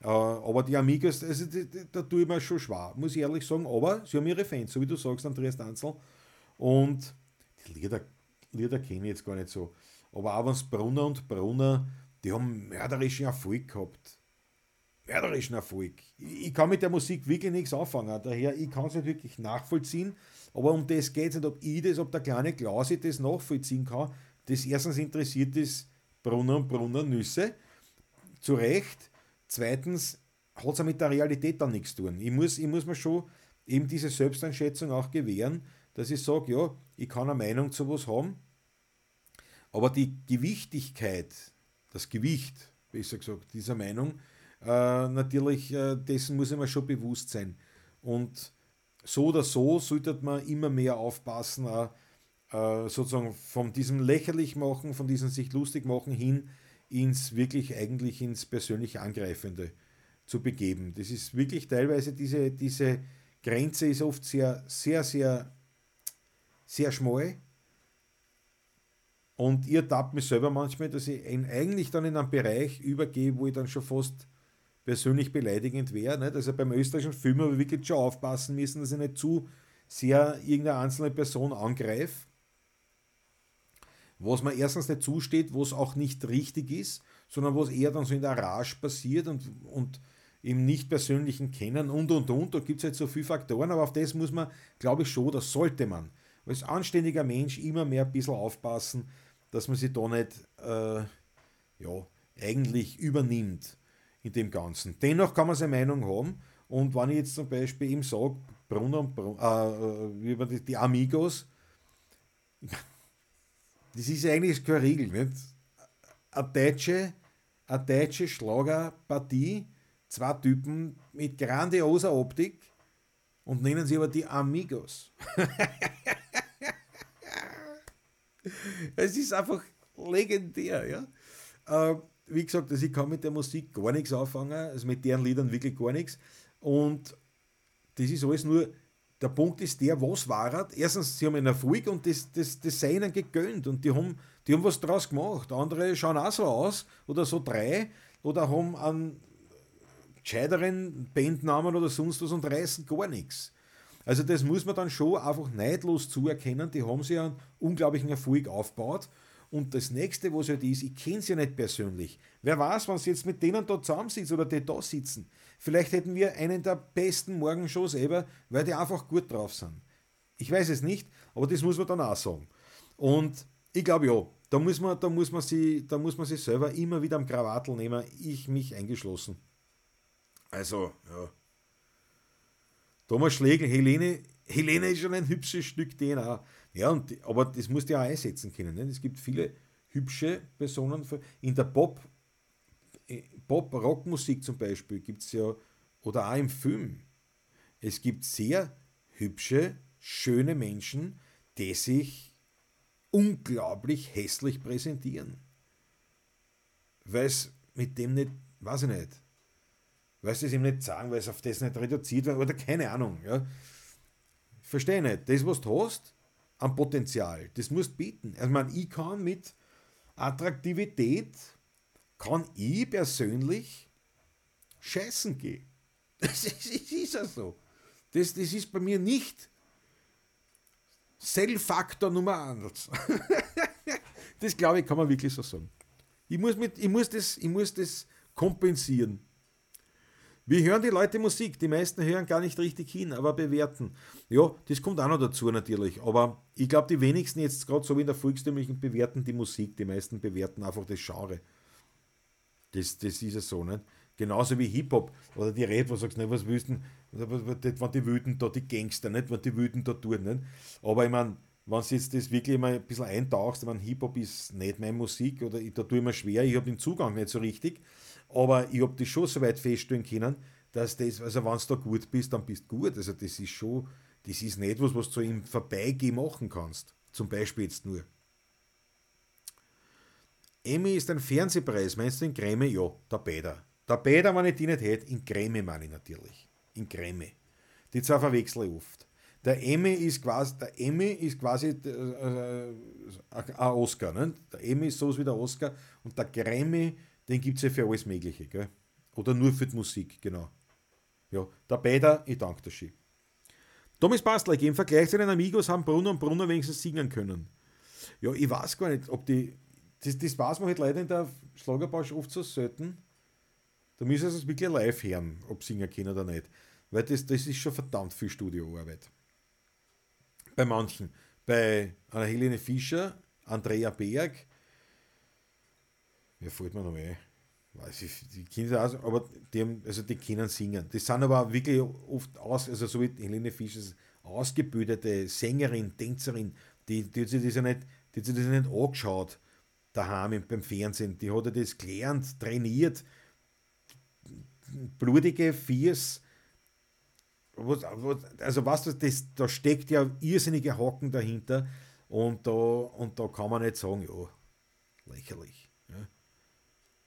S1: Äh, aber die Amigos, also, da tue ich mir schon schwer, muss ich ehrlich sagen. Aber sie haben ihre Fans, so wie du sagst, Andreas Danzel. Und die Lieder, Lieder kenne ich jetzt gar nicht so. Aber auch wenn es Brunner und Brunner, die haben mörderischen Erfolg gehabt. Mörderischen Erfolg. Ich, ich kann mit der Musik wirklich nichts anfangen. Daher, ich kann es nicht wirklich nachvollziehen. Aber um das geht es nicht, ob ich das, ob der kleine Klausi das nachvollziehen kann. Das erstens interessiert ist Brunner und Brunner Nüsse. Zu Recht. Zweitens hat es mit der Realität dann nichts zu tun. Ich muss, ich muss mir schon eben diese Selbsteinschätzung auch gewähren, dass ich sage, ja, ich kann eine Meinung zu was haben, aber die Gewichtigkeit, das Gewicht, besser gesagt, dieser Meinung, äh, natürlich, äh, dessen muss ich mir schon bewusst sein. Und so oder so sollte man immer mehr aufpassen, äh, sozusagen von diesem lächerlich machen, von diesem sich lustig machen hin ins wirklich eigentlich ins persönlich Angreifende zu begeben. Das ist wirklich teilweise diese, diese Grenze ist oft sehr, sehr, sehr, sehr schmal. Und ihr tappt mich selber manchmal, dass ich eigentlich dann in einen Bereich übergehe, wo ich dann schon fast persönlich beleidigend wäre. Also beim österreichischen Film habe ich wirklich schon aufpassen müssen, dass ich nicht zu sehr irgendeine einzelne Person angreife was mir erstens nicht zusteht, was auch nicht richtig ist, sondern was eher dann so in der Rage passiert und, und im nicht persönlichen Kennen und und und. Da gibt es halt so viele Faktoren, aber auf das muss man, glaube ich, schon, das sollte man als anständiger Mensch immer mehr ein bisschen aufpassen, dass man sich da nicht äh, ja, eigentlich übernimmt in dem Ganzen. Dennoch kann man seine Meinung haben und wenn ich jetzt zum Beispiel ihm sage, und Brunner, äh, äh die Amigos, das ist eigentlich keine Regel. Nicht? Eine deutsche, deutsche Schlagerpartie, zwei Typen mit grandioser Optik und nennen sie aber die Amigos. es ist einfach legendär. Ja? Äh, wie gesagt, also ich kann mit der Musik gar nichts anfangen, also mit deren Liedern wirklich gar nichts. Und das ist alles nur der Punkt ist der, was war er? Erstens, sie haben einen Erfolg und das, das, das sei ihnen gegönnt und die haben, die haben was draus gemacht. Andere schauen auch so aus oder so drei oder haben einen gescheiteren Bandnamen oder sonst was und reißen gar nichts. Also das muss man dann schon einfach neidlos zuerkennen. Die haben sich einen unglaublichen Erfolg aufgebaut. Und das nächste, was halt ist, ich kenne sie ja nicht persönlich. Wer weiß, wenn sie jetzt mit denen da zusammensitzt oder die da sitzen. Vielleicht hätten wir einen der besten Morgenshows ever, weil die einfach gut drauf sind. Ich weiß es nicht, aber das muss man dann auch sagen. Und ich glaube ja, da muss man, da muss man sie, da muss man sich selber immer wieder am Krawattel nehmen, ich mich eingeschlossen. Also, ja. Thomas Schlegel, Helene, Helene ist schon ein hübsches Stück DNA. Ja, und, aber das musst du ja auch einsetzen können. Ne? Es gibt viele hübsche Personen. In der Pop, Pop-Rock-Musik zum Beispiel gibt es ja, oder auch im Film, es gibt sehr hübsche, schöne Menschen, die sich unglaublich hässlich präsentieren. Weil es mit dem nicht, weiß ich nicht, weil sie es ihm nicht sagen, weil es auf das nicht reduziert wird oder keine Ahnung. Ja. Verstehe nicht. Das, was du hast, an Potenzial, das musst du bieten. Also, man, ich kann mit Attraktivität kann ich persönlich scheißen gehen. Das ist, ist ja so. Das, das ist bei mir nicht Sell-Faktor Nummer 1. das glaube ich, kann man wirklich so sagen. Ich muss, mit, ich muss, das, ich muss das kompensieren. Wie hören die Leute Musik? Die meisten hören gar nicht richtig hin, aber bewerten. Ja, das kommt auch noch dazu natürlich. Aber ich glaube, die wenigsten jetzt gerade so wie in der volkstümlichen bewerten die Musik. Die meisten bewerten einfach das Genre. Das, das ist ja so, nicht? Genauso wie Hip-Hop oder die Rap, wo du sagst, ne, was willst du, wenn die wüten da die Gangster, nicht? Wenn die wüten da tun, nicht? Aber ich meine, wenn du jetzt das wirklich mal ein bisschen eintauchst, ich meine, Hip-Hop ist nicht meine Musik oder da tue ich mir schwer, ich habe den Zugang nicht so richtig, aber ich habe das schon so weit feststellen können, dass das, also wenn du da gut bist, dann bist du gut. Also das ist schon, das ist nicht was, was du im Vorbeigehen machen kannst. Zum Beispiel jetzt nur. Emmy ist ein Fernsehpreis, meinst du in Creme? Ja, der Bäder. Der Bäder, wenn ich die nicht hätte, in Creme meine ich natürlich. In Creme. Die zwei verwechsel ich oft. Der Emmy ist quasi, der Emmy ist quasi äh, äh, ein Oscar. Ne? Der Emmy ist sowas wie der Oscar und der Grammy, den gibt es ja für alles Mögliche. Gell? Oder nur für die Musik, genau. Ja, der Beider, ich danke dir schön. Thomas Bastler, im Vergleich zu den Amigos haben Bruno und Bruno wenigstens singen können. Ja, ich weiß gar nicht, ob die. Das, das weiß man halt leider in der Schlagerbausch oft so selten. Da müssen sie es wirklich live hören, ob singen können oder nicht. Weil das, das ist schon verdammt viel Studioarbeit. Bei manchen. Bei einer Helene Fischer, Andrea Berg, wer fällt mir noch ein? weiß ich, die Kinder aus, aber die, haben, also die können singen. Die sind aber wirklich oft aus, also so wie Helene Fischer, ausgebildete Sängerin, Tänzerin, die, die hat sich das ja nicht, die hat sich das nicht angeschaut daheim beim Fernsehen. Die hat ja das gelernt, trainiert, blutige Viers. Also was du, das, da steckt ja irrsinnige Hocken dahinter und da, und da kann man nicht sagen, ja, lächerlich.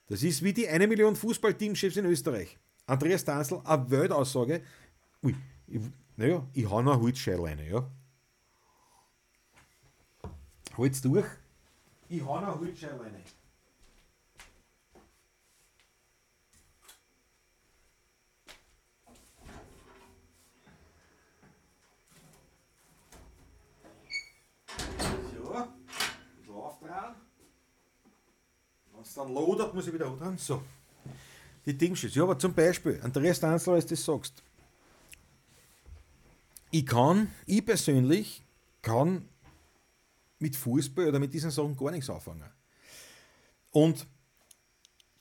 S1: Das ist wie die eine Million Fußballteamchefs in Österreich. Andreas Danzl, eine Weltaussage. Ui, naja, ich hau noch eine Holzscheile ja. Halt's durch. Ich noch eine Holzscheile rein. es dann lodert, muss ich wieder dran. So. Die Dingschiss. Ja, aber zum Beispiel, Andreas Danzler, als du das sagst. Ich kann, ich persönlich kann mit Fußball oder mit diesen Sachen gar nichts anfangen. Und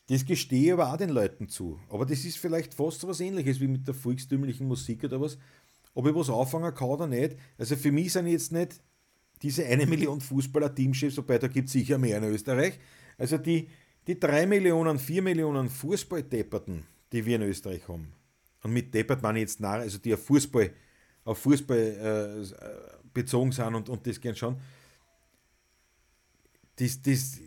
S1: das gestehe ich aber auch den Leuten zu. Aber das ist vielleicht fast was ähnliches wie mit der volkstümlichen Musik oder was. Ob ich was anfangen kann oder nicht. Also für mich sind jetzt nicht diese eine Million Fußballer-Teamchefs, wobei da gibt es sicher mehr in Österreich. Also die, die 3 Millionen, 4 Millionen Fußballdepperten, die wir in Österreich haben, und mit deppert meine ich jetzt nach, also die auf Fußball, auf Fußball äh, bezogen sind und, und das gern schauen, das, das,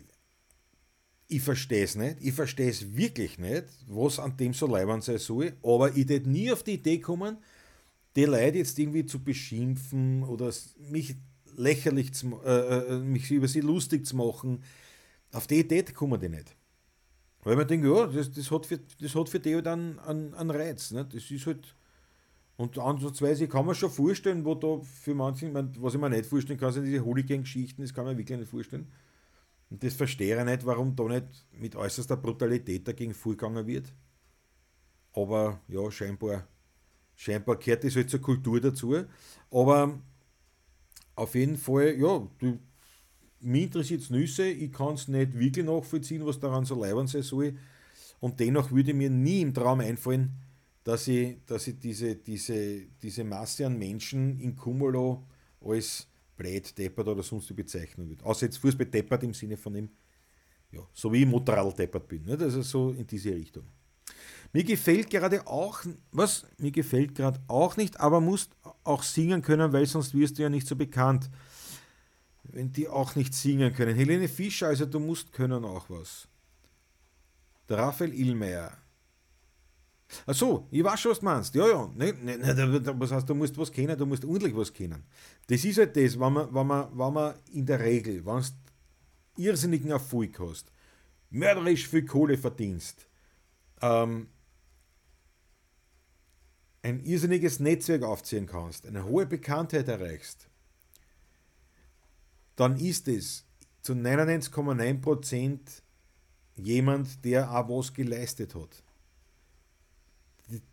S1: ich verstehe es nicht, ich verstehe es wirklich nicht, was an dem so leibend sein soll, aber ich hätte nie auf die Idee kommen, die Leute jetzt irgendwie zu beschimpfen oder mich lächerlich zu, äh, äh, mich über sie lustig zu machen, auf die Idee kommen die nicht. Weil man denkt, ja, das, das, hat, für, das hat für die halt einen, einen, einen Reiz. Ne? Das ist halt. Und ansatzweise kann man schon vorstellen, wo da für manche, was ich mir nicht vorstellen kann, sind diese Hooligan-Geschichten, das kann man wirklich nicht vorstellen. Und das verstehe ich nicht, warum da nicht mit äußerster Brutalität dagegen vorgegangen wird. Aber ja, scheinbar, scheinbar gehört das halt zur Kultur dazu. Aber auf jeden Fall, ja, du, mich interessiert es Nüsse, ich kann es nicht wirklich nachvollziehen, was daran so leibend sein soll. Und dennoch würde mir nie im Traum einfallen, dass ich, dass ich diese, diese, diese Masse an Menschen in Cumulo als blöd, deppert oder sonst wie bezeichnen würde. Außer jetzt Fußball deppert im Sinne von dem, ja, so wie ich Motorrad deppert bin. Nicht? Also so in diese Richtung. Mir gefällt gerade auch, was? Mir gefällt gerade auch nicht, aber musst auch singen können, weil sonst wirst du ja nicht so bekannt wenn die auch nicht singen können. Helene Fischer, also du musst können auch was. Der Raphael Illmeier. Achso, ich weiß schon, was du meinst. Ja, ja. Ne, ne, ne, was heißt, du musst was kennen, du musst ordentlich was kennen. Das ist halt das, wenn man, wenn man, wenn man in der Regel, wenn du irrsinnigen Erfolg hast, mörderisch viel Kohle verdienst, ähm, ein irrsinniges Netzwerk aufziehen kannst, eine hohe Bekanntheit erreichst, dann ist es zu 99,9% jemand, der auch was geleistet hat.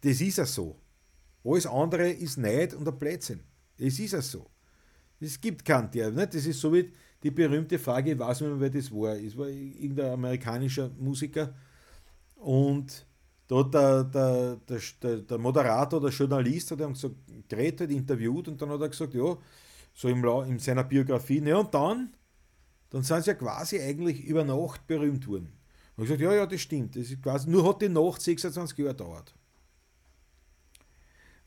S1: Das ist ja so. Alles andere ist Neid und ein Blödsinn. Es ist ja so. Es gibt keinen, der, nicht? Das ist so wie die berühmte Frage, ich weiß nicht mehr, wer das war. Es war irgendein amerikanischer Musiker und da hat der, der, der, der Moderator, der Journalist, hat ihm gesagt, geredet, interviewt und dann hat er gesagt, ja, so im, in seiner Biografie. Ne, und dann, dann sind sie ja quasi eigentlich über Nacht berühmt worden. Und ich gesagt, ja, ja, das stimmt. Das ist quasi, nur hat die Nacht 26 Jahre gedauert.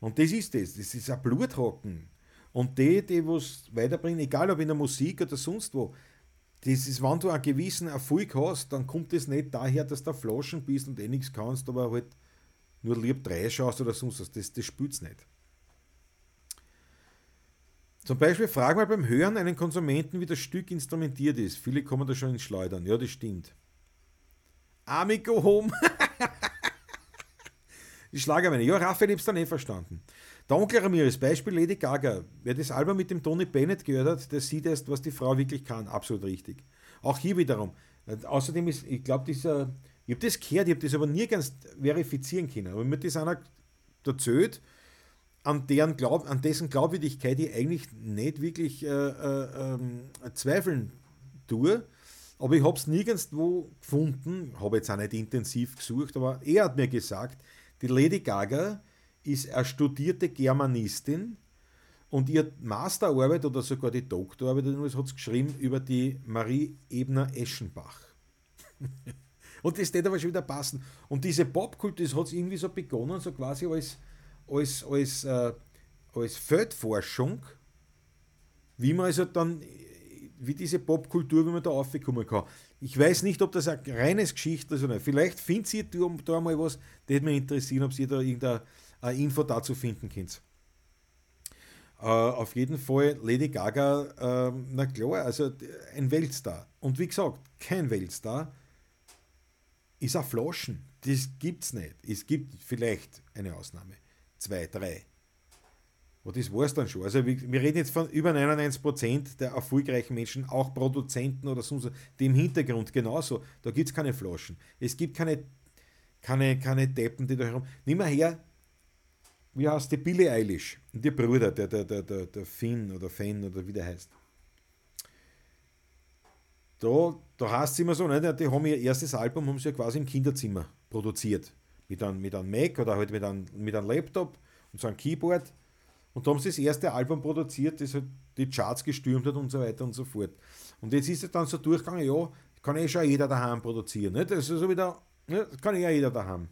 S1: Und das ist das. Das ist ein Blutrocken. Und die, die was weiterbringen, egal ob in der Musik oder sonst wo, das ist, wenn du einen gewissen Erfolg hast, dann kommt das nicht daher, dass du Flaschen bist und eh nichts kannst, aber halt nur lieb drei schaust oder sonst was. Das, das spielt nicht. Zum Beispiel frag mal beim Hören einen Konsumenten, wie das Stück instrumentiert ist. Viele kommen da schon ins Schleudern. Ja, das stimmt. Amigo Home. die Schlagerweine. Ja, Raphael, ich hab's dann eh verstanden. Der Onkel Ramirez, Beispiel Lady Gaga. Wer das Album mit dem Tony Bennett gehört hat, der sieht erst, was die Frau wirklich kann. Absolut richtig. Auch hier wiederum. Außerdem ist, ich glaube, dieser, ich habe das gehört, ich habe das aber nie ganz verifizieren können. Aber mir das einer erzählt, an, deren Glaub, an dessen Glaubwürdigkeit ich eigentlich nicht wirklich äh, äh, äh, zweifeln tue. Aber ich habe es nirgendwo gefunden, habe jetzt auch nicht intensiv gesucht, aber er hat mir gesagt, die Lady Gaga ist eine studierte Germanistin und ihre Masterarbeit oder sogar die Doktorarbeit hat es geschrieben über die Marie Ebner-Eschenbach. und das wird aber schon wieder passen. Und diese Popkultur, das hat irgendwie so begonnen, so quasi als als, als, äh, als Feldforschung, wie man also dann, wie diese Popkultur, wie man da aufkommen kann. Ich weiß nicht, ob das ein reines Geschichte ist oder nicht. Vielleicht findet ihr da mal was, das würde mich interessieren, ob ihr da irgendeine Info dazu finden könnt. Uh, auf jeden Fall Lady Gaga, uh, na klar, also ein Weltstar. Und wie gesagt, kein Weltstar ist ein Flaschen. Das gibt es nicht. Es gibt vielleicht eine Ausnahme zwei, drei. Und das war es dann schon. Also wir reden jetzt von über 99% der erfolgreichen Menschen, auch Produzenten oder sonst, die im Hintergrund genauso. Da gibt es keine Flaschen. Es gibt keine, keine, keine Deppen, die da herum. Nimm mal her, wie heißt die Billie Eilish und ihr Bruder, der, der, der, der, der Finn oder Fan oder wie der heißt. Da, da heißt es immer so, nicht? die haben ihr erstes Album haben sie ja quasi im Kinderzimmer produziert mit einem, mit einem Mac oder halt mit einem, mit einem Laptop und so einem Keyboard. Und da haben sie das erste Album produziert, das halt die Charts gestürmt hat und so weiter und so fort. Und jetzt ist es dann so durchgegangen, ja, kann eh schon jeder daheim produzieren. Nicht? Das ist so wieder, ja, das kann eh jeder daheim.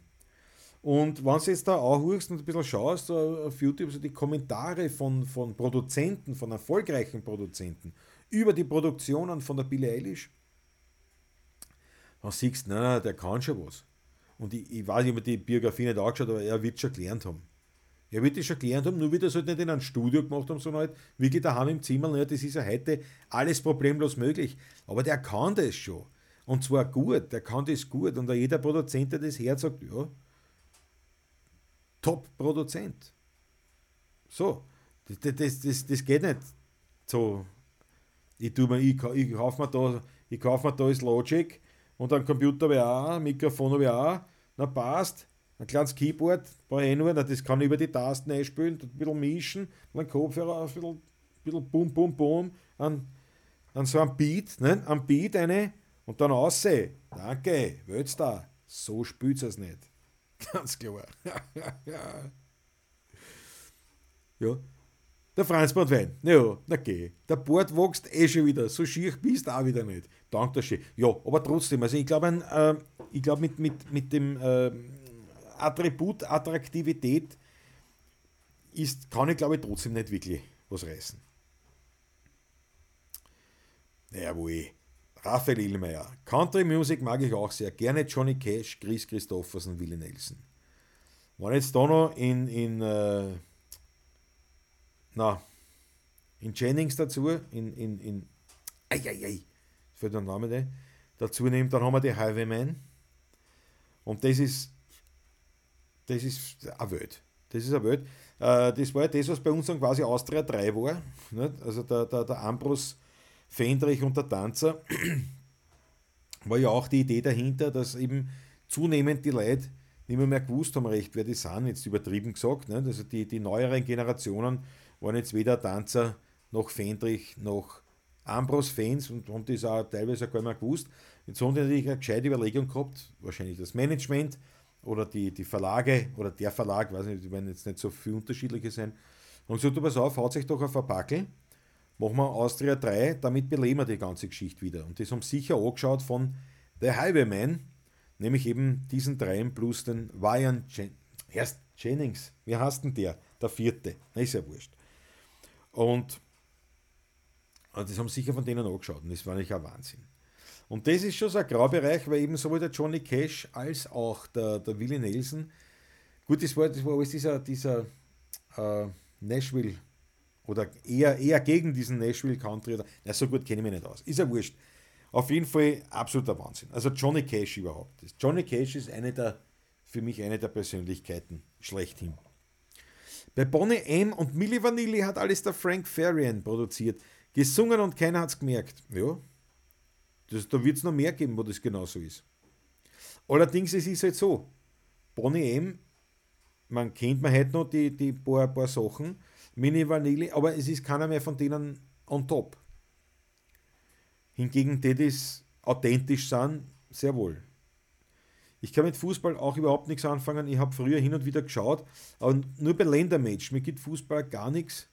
S1: Und wenn du jetzt da auch und ein bisschen schaust auf YouTube, so die Kommentare von, von Produzenten, von erfolgreichen Produzenten über die Produktionen von der Billie Eilish, dann siehst du, nein, der kann schon was. Und ich, ich weiß nicht, ob er die Biografie nicht angeschaut aber er wird schon gelernt haben. Er wird das schon gelernt haben, nur wird das halt nicht in einem Studio gemacht haben, sondern halt wirklich daheim im Zimmer. Ja, das ist ja heute alles problemlos möglich. Aber der kann das schon. Und zwar gut, der kann das gut. Und jeder Produzent, der das hört, sagt, ja, Top-Produzent. So, das, das, das, das geht nicht so. Ich, mir, ich, ich kaufe mir da, ich kauf mir da das Logic und ein Computer habe auch, ein Mikrofon habe auch, na passt, ein kleines Keyboard, brauche ich nur, das kann ich über die Tasten einspielen, ein bisschen mischen, dann Kopfhörer, ein bisschen, ein bisschen bum, bum, bum, an, an so ein Beat, ne? ein Beat eine und dann aussehen. Danke, da. So spielt es nicht. Ganz klar. ja. Der Franz Wein. Ja, na geh. Der Bord wächst eh schon wieder. So schier bist du auch wieder nicht. Danke schön. Ja, aber trotzdem, also ich glaube, äh, ich glaube mit, mit, mit dem äh, Attribut Attraktivität ist, kann ich glaube ich trotzdem nicht wirklich was reißen. Naja, wo ich. Raphael Illmeier. Country Music mag ich auch sehr. Gerne Johnny Cash, Chris Christofferson, Willie Nelson. Wenn jetzt da noch in, in äh, na, in Jennings dazu, in, in, in, ei, ei, ei, fällt der Name nicht, dazu nimmt, dann haben wir die Highwaymen. Und das ist, das ist eine Welt. Das ist eine Welt. Äh, das war ja das, was bei uns dann quasi Austria 3 war. Also der, der, der Ambros Fendrich und der Tanzer war ja auch die Idee dahinter, dass eben zunehmend die Leute nicht mehr, mehr gewusst haben recht, wer die sind, jetzt übertrieben gesagt. Also die, die neueren Generationen waren jetzt weder Tanzer noch Fendrich noch Ambros-Fans und haben das auch teilweise gar nicht mehr gewusst. Jetzt haben die natürlich eine gescheite Überlegung gehabt, wahrscheinlich das Management oder die, die Verlage oder der Verlag, weiß nicht, die werden jetzt nicht so viel unterschiedliche sein, und gesagt, pass auf, haut sich doch auf ein Backel machen wir Austria 3, damit beleben wir die ganze Geschichte wieder. Und das haben sicher angeschaut von The Highwayman, nämlich eben diesen dreien plus den Ryan Jen Erst Jennings, wie heißt denn der? Der vierte, ist ja wurscht. Und, und das haben sicher von denen angeschaut und das war nicht ein Wahnsinn. Und das ist schon so ein Graubereich, weil eben sowohl der Johnny Cash als auch der, der Willie Nelson, gut, das war, das war alles dieser, dieser äh, Nashville oder eher, eher gegen diesen Nashville Country. na, so gut kenne ich mich nicht aus. Ist ja wurscht. Auf jeden Fall absoluter Wahnsinn. Also Johnny Cash überhaupt. Johnny Cash ist eine der, für mich eine der Persönlichkeiten schlechthin. Bei Bonnie M. und Milli Vanilli hat alles der Frank Farian produziert. Gesungen und keiner hat es gemerkt. Ja, das, da wird es noch mehr geben, wo das genauso ist. Allerdings es ist halt so, Bonnie M., man kennt man heute noch die, die paar, paar Sachen, Mini Vanille, aber es ist keiner mehr von denen on top. Hingegen die, die authentisch sind, sehr wohl. Ich kann mit Fußball auch überhaupt nichts anfangen. Ich habe früher hin und wieder geschaut, aber nur bei Ländermatch. Mir gibt Fußball gar nichts.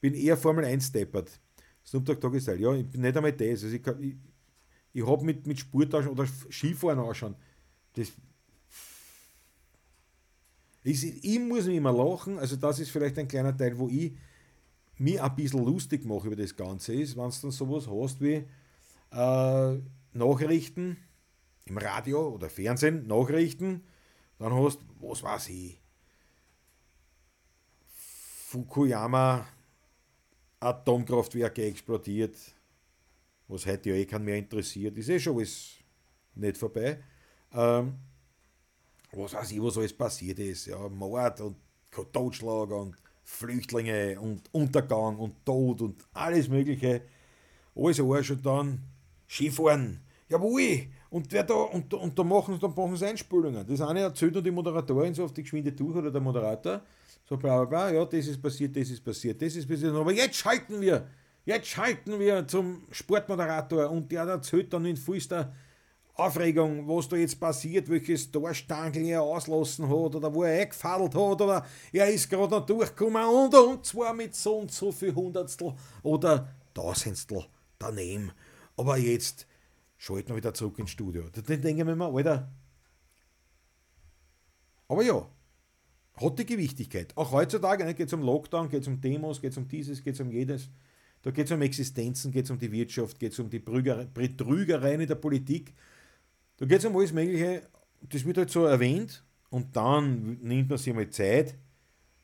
S1: Bin eher Formel 1 deppert. Snoop Dogg Doggy Style. Ja, ich bin nicht einmal das. Also ich, ich, ich habe mit, mit Sport oder Skifahren anschauen. Das, ich, ich muss mich immer lachen, also das ist vielleicht ein kleiner Teil, wo ich mich ein bisschen lustig mache über das Ganze ist, wenn du dann sowas hast wie äh, Nachrichten im Radio oder Fernsehen, Nachrichten, dann hast was weiß ich, Fukuyama Atomkraftwerke explodiert, was heute ja eh keinen mehr interessiert, ist eh schon alles nicht vorbei. Ähm, was weiß ich, was alles passiert ist. Ja, Mord und Totschlag und Flüchtlinge und Untergang und Tod und alles Mögliche. Alles Arsch und dann Skifahren. Jawohl! Und, wer da, und, und da machen sie dann machen sie Einspülungen. Das eine erzählt nur die Moderatorin so auf die Geschwinde durch oder der Moderator. So bla bla bla, ja, das ist passiert, das ist passiert, das ist passiert. Aber jetzt schalten wir! Jetzt schalten wir zum Sportmoderator und der erzählt dann in vollster Aufregung, was da jetzt passiert, welches Torstangel er auslassen hat oder wo er eingefadelt hat oder er ist gerade noch durchgekommen und, und zwar mit so und so viel Hundertstel oder Tausendstel daneben. Aber jetzt schalten wir wieder zurück ins Studio. Dann denke ich mir mal, Alter. Aber ja, hat die Gewichtigkeit. Auch heutzutage geht es um Lockdown, geht es um Demos, geht es um dieses, geht es um jedes. Da geht es um Existenzen, geht es um die Wirtschaft, geht es um die Betrügereien in der Politik. Da geht es um alles Mögliche, das wird halt so erwähnt und dann nimmt man sich einmal Zeit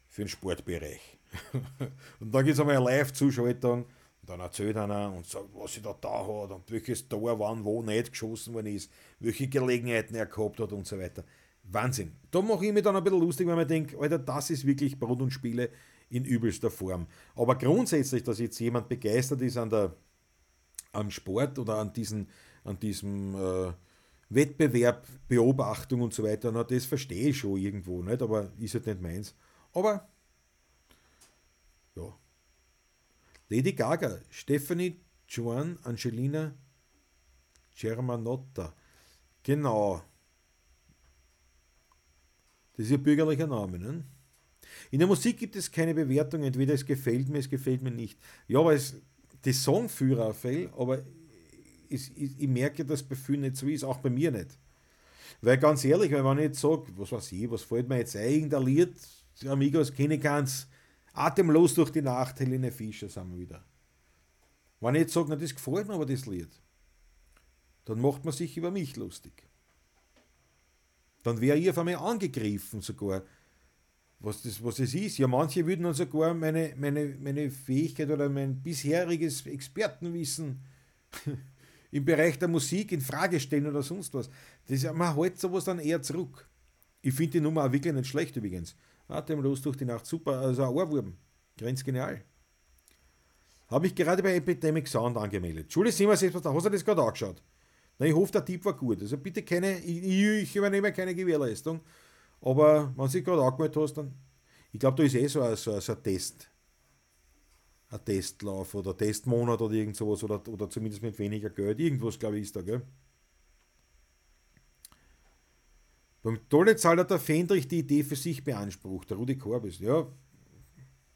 S1: für den Sportbereich. und dann gibt es einmal eine Live-Zuschaltung und dann erzählt einer und sagt, was er da da hat und welches Tor wann wo nicht geschossen worden ist, welche Gelegenheiten er gehabt hat und so weiter. Wahnsinn. Da mache ich mir dann ein bisschen lustig, weil man denkt, Alter, das ist wirklich Brot und Spiele in übelster Form. Aber grundsätzlich, dass jetzt jemand begeistert ist an der, am Sport oder an, diesen, an diesem äh, Wettbewerb, Beobachtung und so weiter, na, das verstehe ich schon irgendwo, nicht? aber ist halt nicht meins. Aber, ja. Lady Gaga, Stephanie Joan Angelina Germanotta. Genau. Das ist ihr bürgerlicher Name, ne? In der Musik gibt es keine Bewertung, entweder es gefällt mir, es gefällt mir nicht. Ja, aber es, die Songführer fällt, aber ich, ich, ich merke, dass bei nicht so ist, auch bei mir nicht. Weil ganz ehrlich, wenn man nicht sagt, was weiß ich, was fällt mir jetzt ein, irgendein Lied, Amigos, kenne ich ganz, atemlos durch die Nacht, Helene Fischer, sind wir wieder. Wenn ich jetzt sage, na, das gefällt mir aber das Lied, dann macht man sich über mich lustig. Dann wäre ich auf einmal angegriffen sogar, was das, was das ist. Ja, manche würden dann sogar meine, meine, meine Fähigkeit oder mein bisheriges Expertenwissen im Bereich der Musik in Frage stellen oder sonst was. Das, man hält sowas dann eher zurück. Ich finde die Nummer auch wirklich nicht schlecht übrigens. Atemlos durch die Nacht, super, also ein Ohrwurm. Grenzgenial. Habe ich gerade bei Epidemic Sound angemeldet. Schule 77, hast du das gerade angeschaut? Na, ich hoffe, der Tipp war gut. Also bitte keine, ich, ich übernehme keine Gewährleistung. Aber wenn du dich gerade angemeldet hast, dann, ich glaube, da ist eh so ein, so, so ein Test ein Testlauf oder Testmonat oder irgend sowas oder, oder zumindest mit weniger Geld. Irgendwas, glaube ich, ist da, gell? Beim Tollezahl hat der Fendrich die Idee für sich beansprucht, der Rudi Korbis. Ja,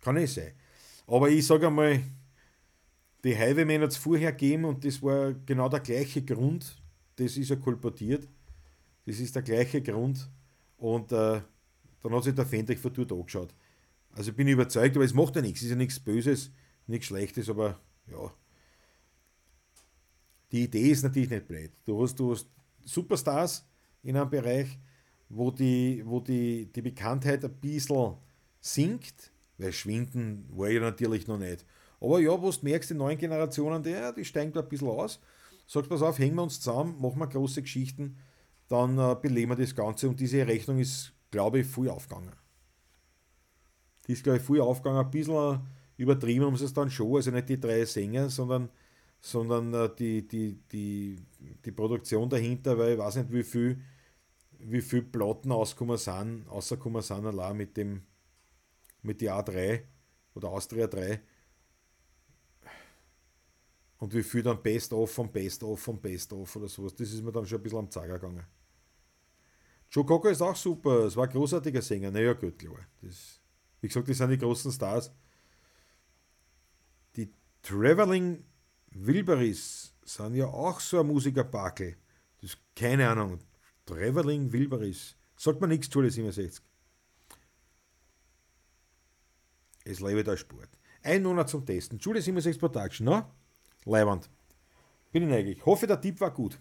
S1: kann eh sein. Aber ich sage einmal, Die Highwaymen hat es vorher gegeben und das war genau der gleiche Grund. Das ist ja kolportiert. Das ist der gleiche Grund. Und äh, dann hat sich der Fendrich von dort angeschaut. Also bin ich überzeugt, aber es macht ja nichts. Es ist ja nichts Böses, nichts Schlechtes, aber ja. Die Idee ist natürlich nicht blöd. Du hast, du hast Superstars in einem Bereich, wo die, wo die, die Bekanntheit ein bisschen sinkt, weil schwinden war ja natürlich noch nicht. Aber ja, wo du merkst, die neuen Generationen, die, die steigen da ein bisschen aus. Sagst, pass auf, hängen wir uns zusammen, machen wir große Geschichten, dann äh, beleben wir das Ganze. Und diese Rechnung ist, glaube ich, früh aufgegangen. Die ist, glaube ich, früh aufgegangen, ein bisschen übertrieben haben sie es dann schon, also nicht die drei Sänger, sondern, sondern äh, die, die, die, die Produktion dahinter, weil ich weiß nicht, wie viel, wie viel Platten ausgekommen sind, rausgekommen sind allein mit dem, mit die A3 oder Austria 3 und wie viel dann Best-of vom Best-of vom Best-of oder sowas. Das ist mir dann schon ein bisschen am Zager gegangen. Joe Cocker ist auch super, es war ein großartiger Sänger. Naja, gut, klar. Das, wie gesagt, das sind die großen Stars. Die Traveling Wilburys sind ja auch so ein Musikerbakel. Das ist keine Ahnung. Traveling Wilburys. Sagt man nichts, Schule 67. Es lebe der Sport. Ein Monat zum Testen. Schule 67 Production, ne? Leiwand. Bin ich neugierig. Hoffe, der Tipp war gut.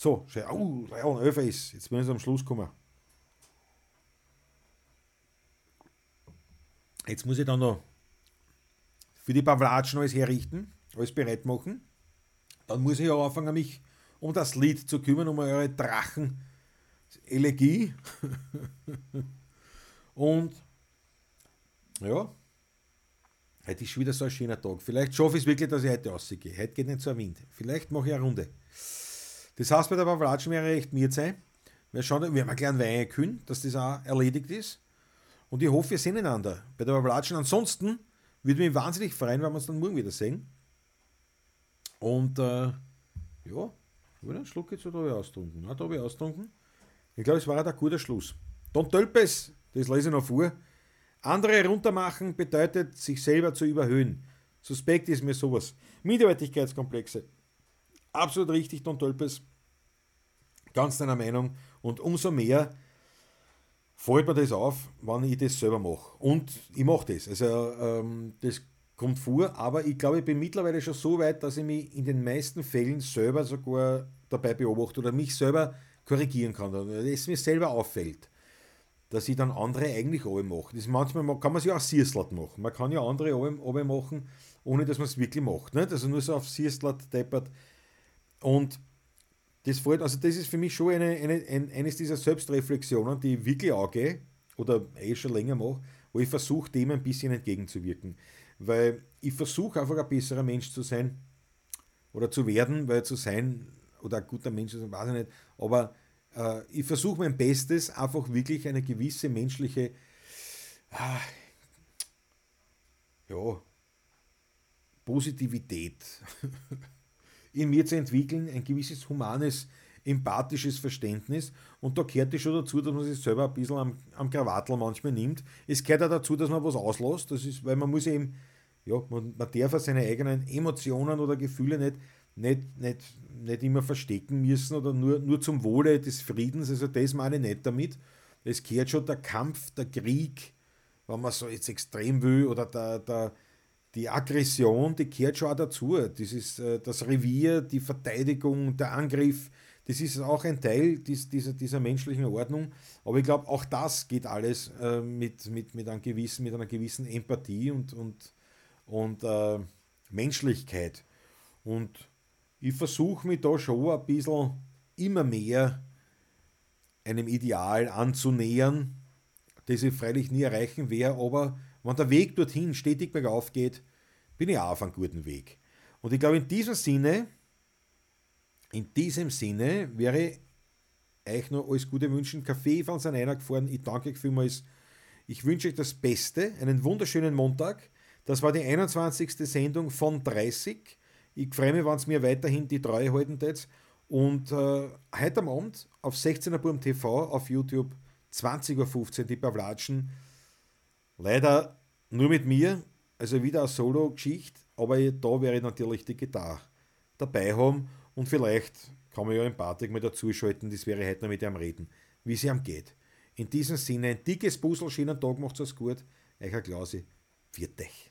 S1: So, schau, oh, Leon Öfer ist. Jetzt müssen wir am Schluss kommen. Jetzt muss ich dann noch für die Pavlatschen alles herrichten, alles bereit machen. Dann muss ich auch anfangen, mich um das Lied zu kümmern, um eure Drachen Elegie. Und ja, heute ist schon wieder so ein schöner Tag. Vielleicht schaffe ich es wirklich, dass ich heute rausgehe. Heute geht nicht so ein Wind. Vielleicht mache ich eine Runde. Das heißt, bei der Pavlatschen wäre recht mir sein. Wir schauen, wir haben einen Wein kühlen, dass das auch erledigt ist. Und ich hoffe, wir sehen einander bei der Pavlatschen. Ansonsten würde mich wahnsinnig freuen, wenn wir uns dann morgen wieder sehen. Und äh, ja, ich einen Schluck jetzt oder habe ich austrunken? Nein, da habe ich austrunken. Ich glaube, es war ein guter Schluss. Don Tölpes, das lese ich noch vor. Andere runtermachen bedeutet, sich selber zu überhöhen. Suspekt ist mir sowas. Minderwertigkeitskomplexe. Absolut richtig, Don Tölpes. Ganz deiner Meinung. Und umso mehr fällt mir das auf, wenn ich das selber mache. Und ich mache das. Also ähm, das kommt vor, aber ich glaube, ich bin mittlerweile schon so weit, dass ich mich in den meisten Fällen selber sogar dabei beobachte oder mich selber korrigieren kann, dass es mir selber auffällt, dass ich dann andere eigentlich alle mache. Das manchmal kann man sich auch Sierslat machen. Man kann ja andere alle machen, ohne dass man es wirklich macht. Nicht? Also nur so auf Sierslat deppert. Und das fällt, also das ist für mich schon eine, eine, ein, eines dieser Selbstreflexionen, die ich wirklich angehe oder eh schon länger mache, wo ich versuche, dem ein bisschen entgegenzuwirken. Weil ich versuche einfach ein besserer Mensch zu sein oder zu werden, weil zu sein oder ein guter Mensch zu sein, weiß ich nicht, aber äh, ich versuche mein Bestes, einfach wirklich eine gewisse menschliche, ah, ja, Positivität in mir zu entwickeln, ein gewisses humanes, empathisches Verständnis. Und da gehört es schon dazu, dass man sich selber ein bisschen am, am Krawattel manchmal nimmt. Es gehört auch dazu, dass man was auslässt. Das ist, weil man muss eben, ja, man, man darf seine eigenen Emotionen oder Gefühle nicht, nicht, nicht, nicht immer verstecken müssen oder nur, nur zum Wohle des Friedens. Also das meine ich nicht damit. Es gehört schon der Kampf, der Krieg, wenn man so jetzt extrem will, oder der, der, die Aggression, die gehört schon auch dazu. Das ist äh, das Revier, die Verteidigung, der Angriff, das ist auch ein Teil dieser, dieser menschlichen Ordnung. Aber ich glaube, auch das geht alles äh, mit, mit, mit, einem gewissen, mit einer gewissen Empathie und, und, und äh, Menschlichkeit. Und ich versuche mich da schon ein bisschen immer mehr einem Ideal anzunähern, das ich freilich nie erreichen werde, aber wenn der Weg dorthin stetig bergauf geht, bin ich auch auf einem guten Weg. Und ich glaube, in diesem Sinne, in diesem Sinne wäre euch noch alles Gute wünschen. Kaffee von seinen gefahren. Ich danke euch vielmals. Ich wünsche euch das Beste, einen wunderschönen Montag. Das war die 21. Sendung von 30. Ich freue mich, wenn es mir weiterhin die Treue halten tät. Und äh, heute am Abend auf 16er Burm TV auf YouTube 20.15 Uhr die Pavlatschen Leider nur mit mir, also wieder eine Solo-Geschichte, aber da wäre natürlich die Gitarre dabei haben und vielleicht kann man ja im Patrick mal dazuschalten, das wäre heute noch mit ihm reden, wie es ihm geht. In diesem Sinne, ein dickes Puzzle, schönen Tag, macht's es gut. Euer Klausi, viert euch.